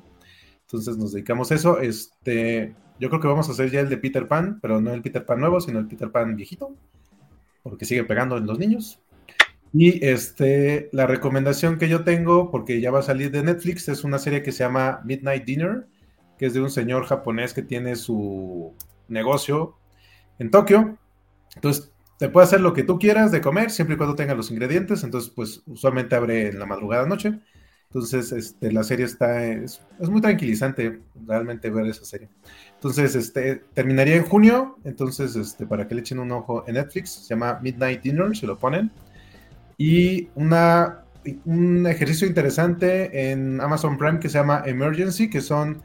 Entonces nos dedicamos a eso. Este, yo creo que vamos a hacer ya el de Peter Pan, pero no el Peter Pan nuevo, sino el Peter Pan viejito, porque sigue pegando en los niños. Y este, la recomendación que yo tengo, porque ya va a salir de Netflix, es una serie que se llama Midnight Dinner, que es de un señor japonés que tiene su negocio en Tokio. Entonces, te puede hacer lo que tú quieras de comer, siempre y cuando tenga los ingredientes. Entonces, pues usualmente abre en la madrugada noche. Entonces, este, la serie está, es, es muy tranquilizante realmente ver esa serie. Entonces, este, terminaría en junio. Entonces, este, para que le echen un ojo en Netflix, se llama Midnight Dinner, se lo ponen. Y una, un ejercicio interesante en Amazon Prime que se llama Emergency, que son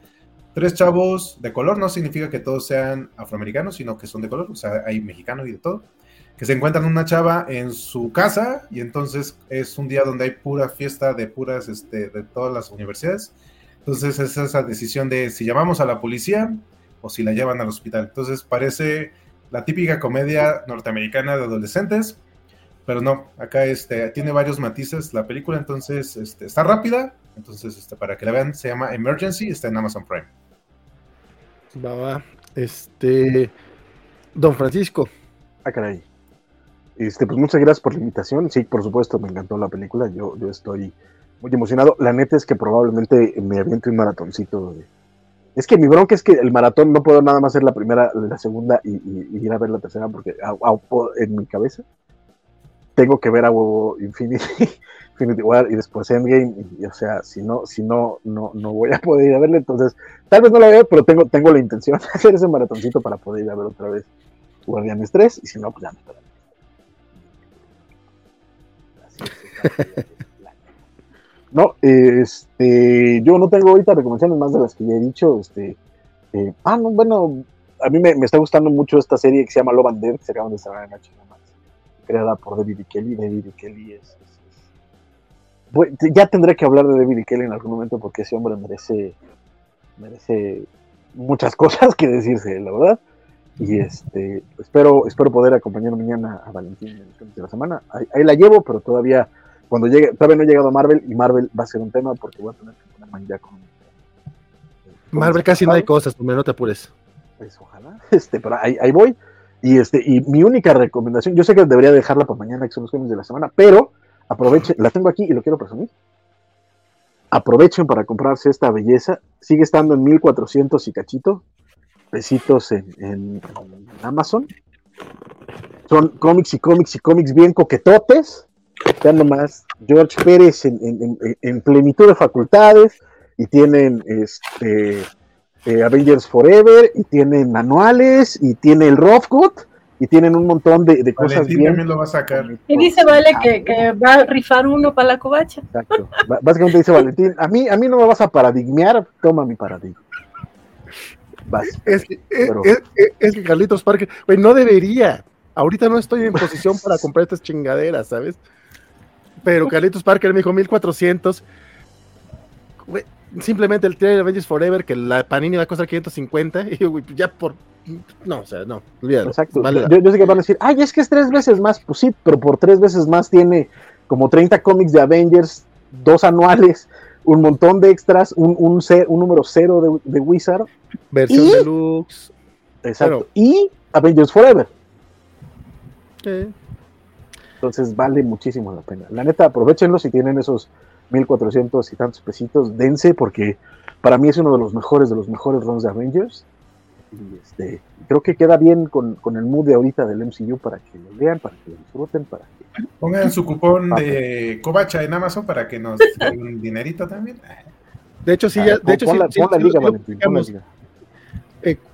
tres chavos de color. No significa que todos sean afroamericanos, sino que son de color. O sea, hay mexicanos y de todo que se encuentran una chava en su casa y entonces es un día donde hay pura fiesta de puras, este, de todas las universidades. Entonces es esa decisión de si llamamos a la policía o si la llevan al hospital. Entonces parece la típica comedia norteamericana de adolescentes, pero no, acá este, tiene varios matices la película, entonces este, está rápida, entonces este, para que la vean se llama Emergency, está en Amazon Prime. Va, va. Este, Don Francisco. Ah, caray. Este, pues muchas gracias por la invitación. Sí, por supuesto, me encantó la película. Yo, yo estoy muy emocionado. La neta es que probablemente me aviente un maratoncito. de- Es que mi bronca es que el maratón no puedo nada más hacer la primera, la segunda y, ir a ver la tercera porque en mi cabeza tengo que ver a huevo Infinity, Infinity War y después Endgame. Y, o sea, si no, si no, no, no voy a poder ir a verla. Entonces, tal vez no la vea, pero tengo, tengo la intención de hacer ese maratoncito para poder ir a ver otra vez Guardianes 3. Y si no, pues ya me No, este, yo no tengo ahorita recomendaciones más de las que ya he dicho. Este, eh, ah, no, bueno, a mí me, me está gustando mucho esta serie que se llama Love and Death, que se acaban de estrenar en HBO Max, creada por David y Kelly. David y Kelly es, es- es- Bueno, ya tendré que hablar de David y Kelly en algún momento porque ese hombre merece, merece muchas cosas que decirse, la verdad. Y este, espero, espero poder acompañar mañana a Valentín en el de la semana. Ahí, la llevo, pero todavía, cuando llegue, todavía no he llegado a Marvel y Marvel va a ser un tema porque voy a tener que ponerme ya con. Marvel casi no hay cosas, no te apures. Pues ojalá, este, pero ahí, ahí voy. Y, este, y mi única recomendación, yo sé que debería dejarla para mañana, que son los cómics de la semana, pero aprovechen, la tengo aquí y lo quiero presumir. Aprovechen para comprarse esta belleza. Sigue estando en 1400 y cachito, pesitos en, Amazon. Son cómics y cómics y cómics bien coquetotes. Ya nomás, George Pérez en, plenitud de facultades y tienen este eh, Avengers Forever y tienen anuales y tiene el Rough y tienen un montón de, cosas bien. también lo va a sacar. Y dice Vale que, que, va a rifar uno para la covacha. Exacto. Básicamente dice Valentín, a mí, a mí no me vas a paradigmear, toma mi paradigma. Es, que Carlitos Parker, güey, no debería. Ahorita no estoy en posición para comprar estas chingaderas, ¿sabes? Pero Carlitos Parker me dijo 1400. Güey, simplemente el trailer de Avengers Forever, que la Panini va a costar 550, y ya por. No, o sea, no, Exacto. yo, sé que van a decir, ay, es que es tres veces más. Pues sí, pero por tres veces más tiene como 30 cómics de Avengers, dos anuales, un montón de extras, un, un, un número cero de, Wizard. Versión deluxe. Exacto. Y Avengers Forever. Entonces vale muchísimo la pena. La neta, aprovechenlo si tienen esos 1400 y tantos pesitos, dense, porque para mí es uno de los mejores de los mejores runs de Avengers. Y este, creo que queda bien con, con, el mood de ahorita del MCU para que lo vean, para que lo disfruten, para que... Pongan su cupón de Covacha en Amazon para que nos den un dinerito también. De hecho, sí, ya, de hecho, sí,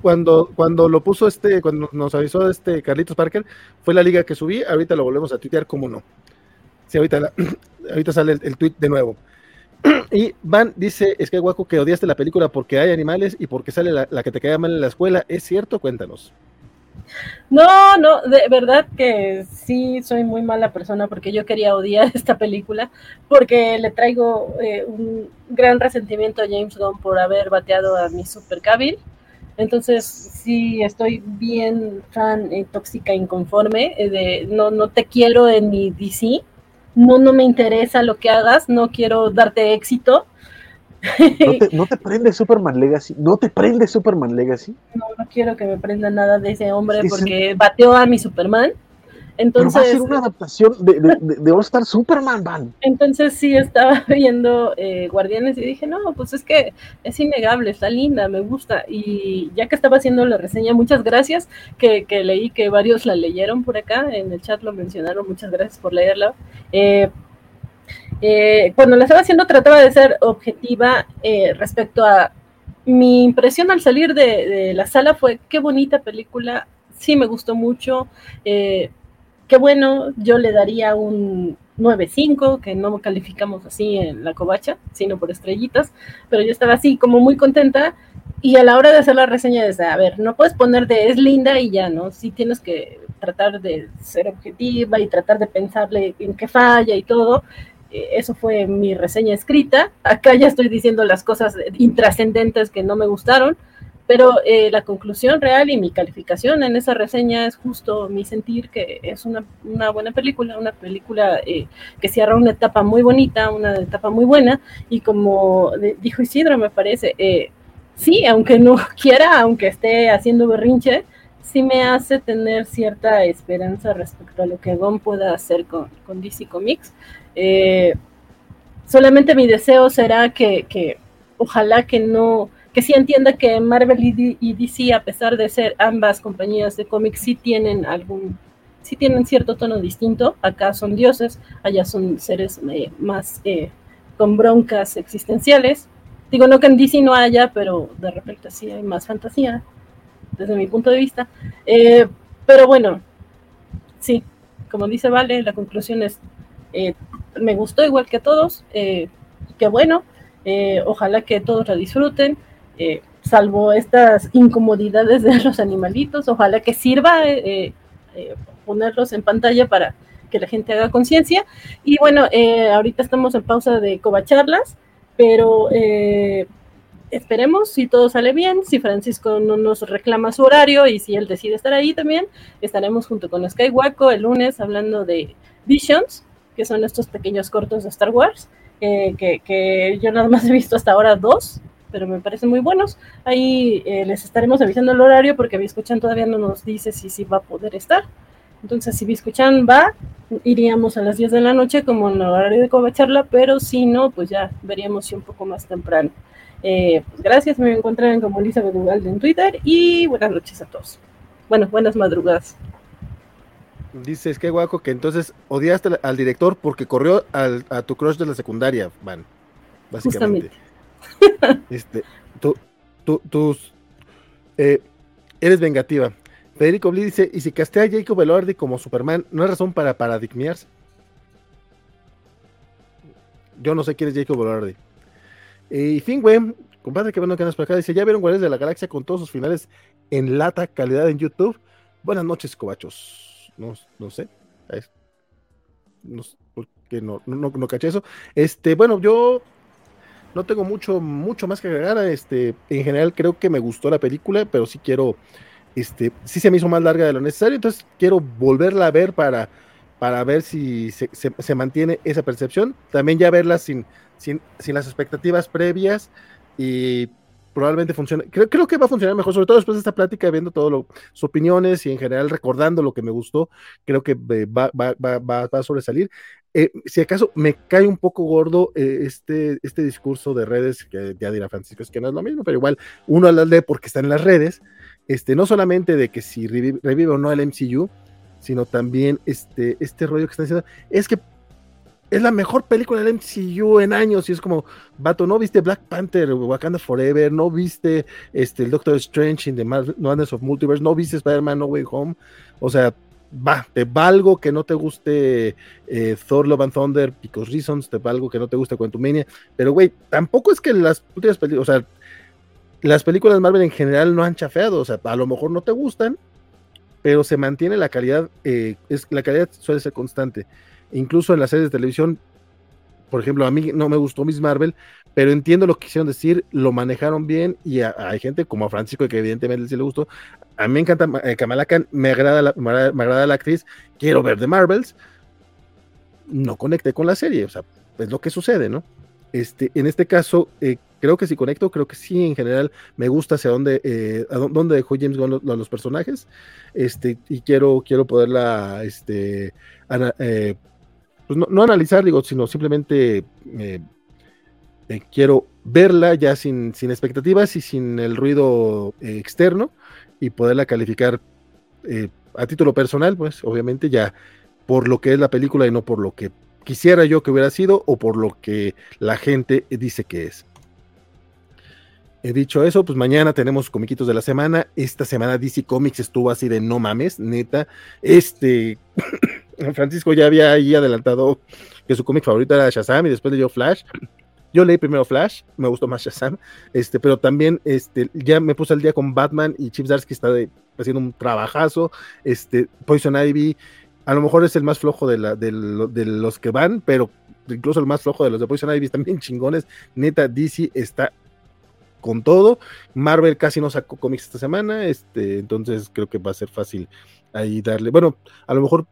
cuando, cuando lo puso este, cuando nos avisó este Carlitos Parker, fue la liga que subí, ahorita lo volvemos a tuitear, como no. Sí, ahorita, ahorita sale el, el tweet de nuevo. Y Van dice, es que guaco que odiaste la película porque hay animales y porque sale la, que te cae mal en la escuela. ¿Es cierto? Cuéntanos. No, no, de verdad que sí soy muy mala persona porque yo quería odiar esta película porque le traigo eh, un gran resentimiento a James Gunn por haber bateado a mi Super Cabil. Entonces sí estoy bien fan, eh, tóxica, inconforme eh, de no, no te quiero en mi DC no, no me interesa lo que hagas, no quiero darte éxito. ¿No te, prende Superman Legacy? ¿No te prende Superman Legacy? No, no quiero que me prenda nada de ese hombre porque bateó a mi Superman. Entonces, Pero va a ser una adaptación de, de, de All Star Superman, Van. Entonces sí estaba viendo eh, Guardianes y dije, no, pues es que es innegable, está linda, me gusta. Y ya que estaba haciendo la reseña, muchas gracias, que, que leí que varios la leyeron por acá, en el chat lo mencionaron, muchas gracias por leerla. Eh, eh, cuando la estaba haciendo trataba de ser objetiva respecto a mi impresión al salir de, de, la sala fue qué bonita película, sí me gustó mucho, eh, qué bueno, yo le daría un 9.5, que no calificamos así en la covacha, sino por estrellitas, pero yo estaba así como muy contenta y a la hora de hacer la reseña de, a ver, no puedes poner de es linda y ya, ¿no? Sí tienes que tratar de ser objetiva y tratar de pensarle en qué falla y todo. Eh, eso fue mi reseña escrita. Acá ya estoy diciendo las cosas intrascendentes que no me gustaron pero eh, la conclusión real y mi calificación en esa reseña es justo mi sentir que es una, buena película, una película eh, que cierra una etapa muy bonita, una etapa muy buena, y como dijo Isidro, me parece, eh, sí, aunque no quiera, aunque esté haciendo berrinche, sí me hace tener cierta esperanza respecto a lo que Gon pueda hacer con, con DC Comics. solamente mi deseo será que, que ojalá que no que sí entienda que Marvel y, DC, a pesar de ser ambas compañías de cómics, sí tienen algún, sí tienen cierto tono distinto. Acá son dioses, allá son seres eh, más eh, con broncas existenciales. Digo, no que en DC no haya, pero de repente sí hay más fantasía, desde mi punto de vista. Eh, pero bueno, sí, como dice Vale, la conclusión es, me gustó igual que a todos, qué bueno, ojalá que todos la disfruten. Eh, salvo estas incomodidades de los animalitos, ojalá que sirva eh, eh, ponerlos en pantalla para que la gente haga conciencia. Y bueno, ahorita estamos en pausa de covacharlas, pero esperemos si todo sale bien, si Francisco no nos reclama su horario y si él decide estar ahí también, estaremos junto con Skywaco el lunes hablando de Visions, que son estos pequeños cortos de Star Wars, eh, que, yo nada más he visto hasta ahora dos, pero me parecen muy buenos. Ahí eh, les estaremos avisando el horario porque escuchan todavía no nos dice si, si va a poder estar. Entonces, si escuchan va, iríamos a las 10 de la noche como en el horario de Covacharla, pero si no, pues ya veríamos si un poco más temprano. Eh, pues gracias, me encuentran como Elizabeth Ugalde en Twitter y buenas noches a todos. Bueno, buenas madrugadas. Dices que guaco que entonces odiaste al director porque corrió a tu crush de la secundaria, Van. Básicamente. este, tú, tú, tus, eh, eres vengativa. Federico Bli dice, y si castea a Jacob Elordi como Superman, ¿no hay razón para paradigmearse? Yo no sé quién es Jacob Elordi. Y Fingüe, compadre, que bueno que andas por acá, dice, ¿ya vieron Guardianes de la Galaxia con todos sus finales en lata calidad en YouTube? Buenas noches, cobachos. No, no sé. No, porque no, no, no, caché eso. Este, bueno, yo no tengo mucho, mucho más que agregar. Este, en general creo que me gustó la película, pero sí quiero, este, sí se me hizo más larga de lo necesario, entonces quiero volverla a ver para, para ver si se, se mantiene esa percepción. También ya verla sin, sin, las expectativas previas y probablemente funcione. Creo, creo que va a funcionar mejor, sobre todo después de esta plática, viendo todo sus opiniones y en general recordando lo que me gustó, creo que eh, va, va, va, va a sobresalir. Eh, si acaso me cae un poco gordo eh, este, este discurso de redes, que ya dirá Francisco, es que no es lo mismo, pero igual uno la lee porque está en las redes, este, no solamente de que si revive, revive o no el MCU, sino también este, este rollo que están diciendo, es que es la mejor película del MCU en años y es como, vato, ¿no viste Black Panther, Wakanda Forever? ¿No viste este, el Doctor Strange in the Madness of Multiverse? ¿No viste Spider-Man No Way Home? O sea, va, te valgo que no te guste eh, Thor Love and Thunder, Because Reasons, te valgo que no te guste Quantumania, pero güey, tampoco es que las últimas películas, o sea, las películas Marvel en general no han chafeado, o sea, a lo mejor no te gustan, pero se mantiene la calidad, eh, es, la calidad suele ser constante incluso en las series de televisión, por ejemplo, a mí no me gustó Miss Marvel, pero entiendo lo que quisieron decir, lo manejaron bien y hay gente como a Francisco que evidentemente sí le gustó. A mí me encanta eh, me agrada, la, me agrada, la actriz, quiero ver The Marvels. No conecté con la serie, o sea, es lo que sucede, ¿no? Este, en este caso, eh, creo que sí conecto, creo que sí, en general, me gusta hacia dónde, eh, dónde dejó James Gunn los, los, personajes, este, y quiero, quiero poderla, este, eh, pues no, analizar, digo, sino simplemente eh, eh, quiero verla ya sin, sin, expectativas y sin el ruido eh, externo y poderla calificar a título personal, pues obviamente ya por lo que es la película y no por lo que quisiera yo que hubiera sido o por lo que la gente dice que es. He dicho eso, pues mañana tenemos comiquitos de la semana. Esta semana DC Comics estuvo así de no mames, neta. Este Francisco ya había ahí adelantado que su cómic favorito era Shazam y después leyó Flash. Yo leí primero Flash, me gustó más Shazam, este, pero también este, ya me puse al día con Batman y Chip Zdarsky está haciendo un trabajazo. Este, Poison Ivy, a lo mejor es el más flojo de, la, de, los que van, pero incluso el más flojo de los de Poison Ivy también chingones. Neta, DC está con todo. Marvel casi no sacó cómics esta semana, este, entonces creo que va a ser fácil ahí darle. Bueno, a lo mejor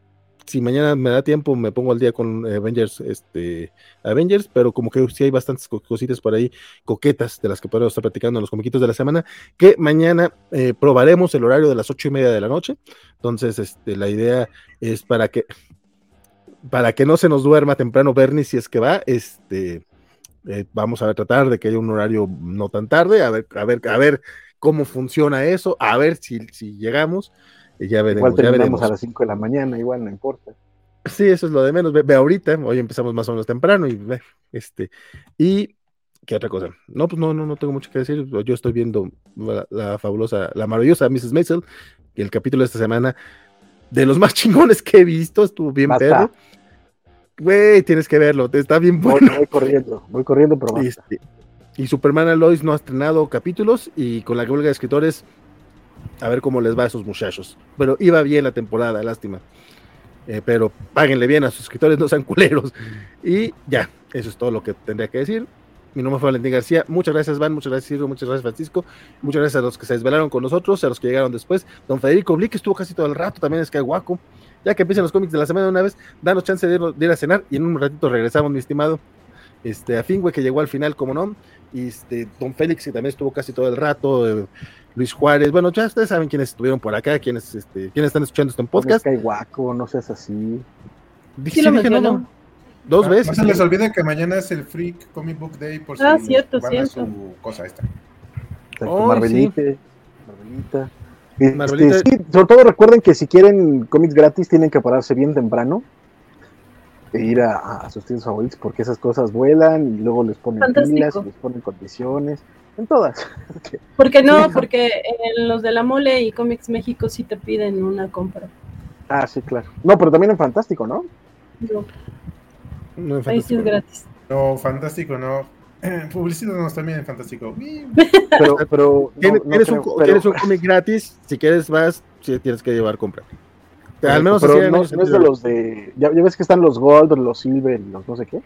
si mañana me da tiempo, me pongo al día con Avengers, este, Avengers, pero como que sí hay bastantes cositas por ahí, coquetas, de las que podemos estar platicando en los comiquitos de la semana, que mañana eh, probaremos el horario de las ocho y media de la noche. Entonces, este, la idea es para que, para que no se nos duerma temprano Bernie si es que va, este, eh, vamos a tratar de que haya un horario no tan tarde, a ver, a ver, a ver cómo funciona eso, a ver si, si llegamos ya veremos. Igual terminamos a las 5 de la mañana, igual no importa. Sí, eso es lo de menos. Ve, ahorita, hoy empezamos más o menos temprano y ve, este. Y ¿Qué otra cosa? No, pues no, no, no tengo mucho que decir. Yo estoy viendo la, fabulosa, la maravillosa Mrs. Maisel, y el capítulo de esta semana, de los más chingones que he visto, estuvo bien perro. Güey, tienes que verlo, está bien bueno. Voy, corriendo, voy corriendo, pero este, y Superman Alois no ha estrenado capítulos, y con la huelga de escritores a ver cómo les va a esos muchachos. Pero iba bien la temporada, lástima. Eh, pero páguenle bien a sus escritores, no sean culeros. Y ya, eso es todo lo que tendría que decir. Mi nombre fue Valentín García. Muchas gracias, Van. Muchas gracias, Ciro. Muchas gracias, Francisco. Muchas gracias a los que se desvelaron con nosotros, a los que llegaron después. Don Federico Blick estuvo casi todo el rato. También es que guaco. Ya que empiezan los cómics de la semana de una vez, danos chance de, ir a cenar y en un ratito regresamos, mi estimado. Este, a Fingüe, que llegó al final, como no. Y este, Don Félix, que también estuvo casi todo el rato. Eh, Luis Juárez. Bueno, ya ustedes saben quiénes estuvieron por acá, quiénes, este, quiénes están escuchando esto en podcast. Guaco, no seas así. Sí, sí, dije, no, no. Dos ah, veces. No se les olvide que mañana es el Freak Comic Book Day por ah, si cierto, cierto. su cosa esta. Oh, Marvelita. Sí. Marvelita. Este, sí, sobre todo recuerden que si quieren cómics gratis tienen que pararse bien temprano e ir a, a sus tiendas favoritos porque esas cosas vuelan y luego les ponen pilas, les ponen condiciones, en todas. ¿Por qué no? Porque en los de la Mole y Comics México sí te piden una compra. Ah, sí, claro. No, pero también en Fantástico, ¿no? No. no Ahí sí es gratis. No, Fantástico no. Publicítanos también en Fantástico. Pero, pero ¿Tienes, un, un cómic gratis? Si quieres más, sí, tienes que llevar compra. Al menos pero no, es de los de. Ya, ves que están los Gold, los Silver y los no sé qué.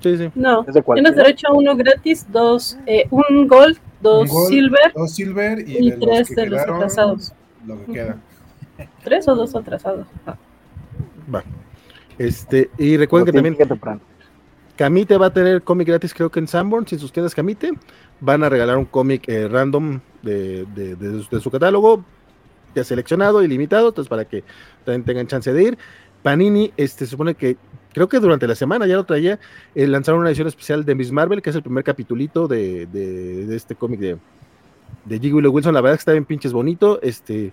Sí, sí. No, tienes derecho a uno gratis, dos, eh, un Gold, dos Silver. Dos Silver y, tres de los atrasados. Lo que queda. ¿Tres o dos atrasados? Va. Este, y recuerden que también. Camite va a tener cómic gratis, creo que en Sanborn, si sus tiendas Camite. Van a regalar un cómic eh, random de, de, de, su catálogo, ya seleccionado y limitado, entonces para que también tengan chance de ir. Panini, este, supone que, creo que durante la semana ya lo traía, eh, lanzaron una edición especial de Miss Marvel, que es el primer capitulito de, de, este cómic de, de G. Willow Wilson. La verdad que está bien pinches bonito, este,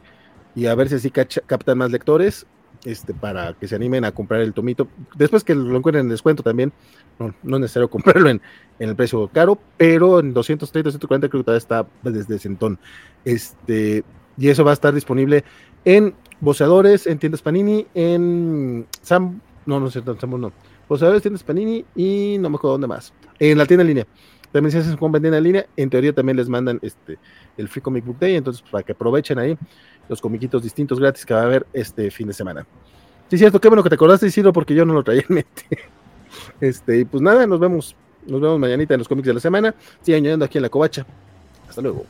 y a ver si así captan más lectores este, para que se animen a comprar el tomito. Después que lo encuentren en descuento también, no, no es necesario comprarlo en, en, el precio caro, pero en 230, 140 creo que todavía está desde Centón. Este, y eso va a estar disponible en boceadores, en tiendas Panini, en Sam, no, no sé, Sam, no. Boceadores, tiendas Panini y no me acuerdo dónde más. En la tienda en línea. También si hacen compra en línea, en teoría también les mandan este el Free Comic Book Day, entonces para que aprovechen ahí los comiquitos distintos gratis que va a haber este fin de semana. Sí, cierto, qué bueno que te acordaste, Isidro, porque yo no lo traía en mente. Este, y pues nada, nos vemos. Nos vemos mañanita en los cómics de la semana. Sigan añadiendo aquí en la covacha. Hasta luego.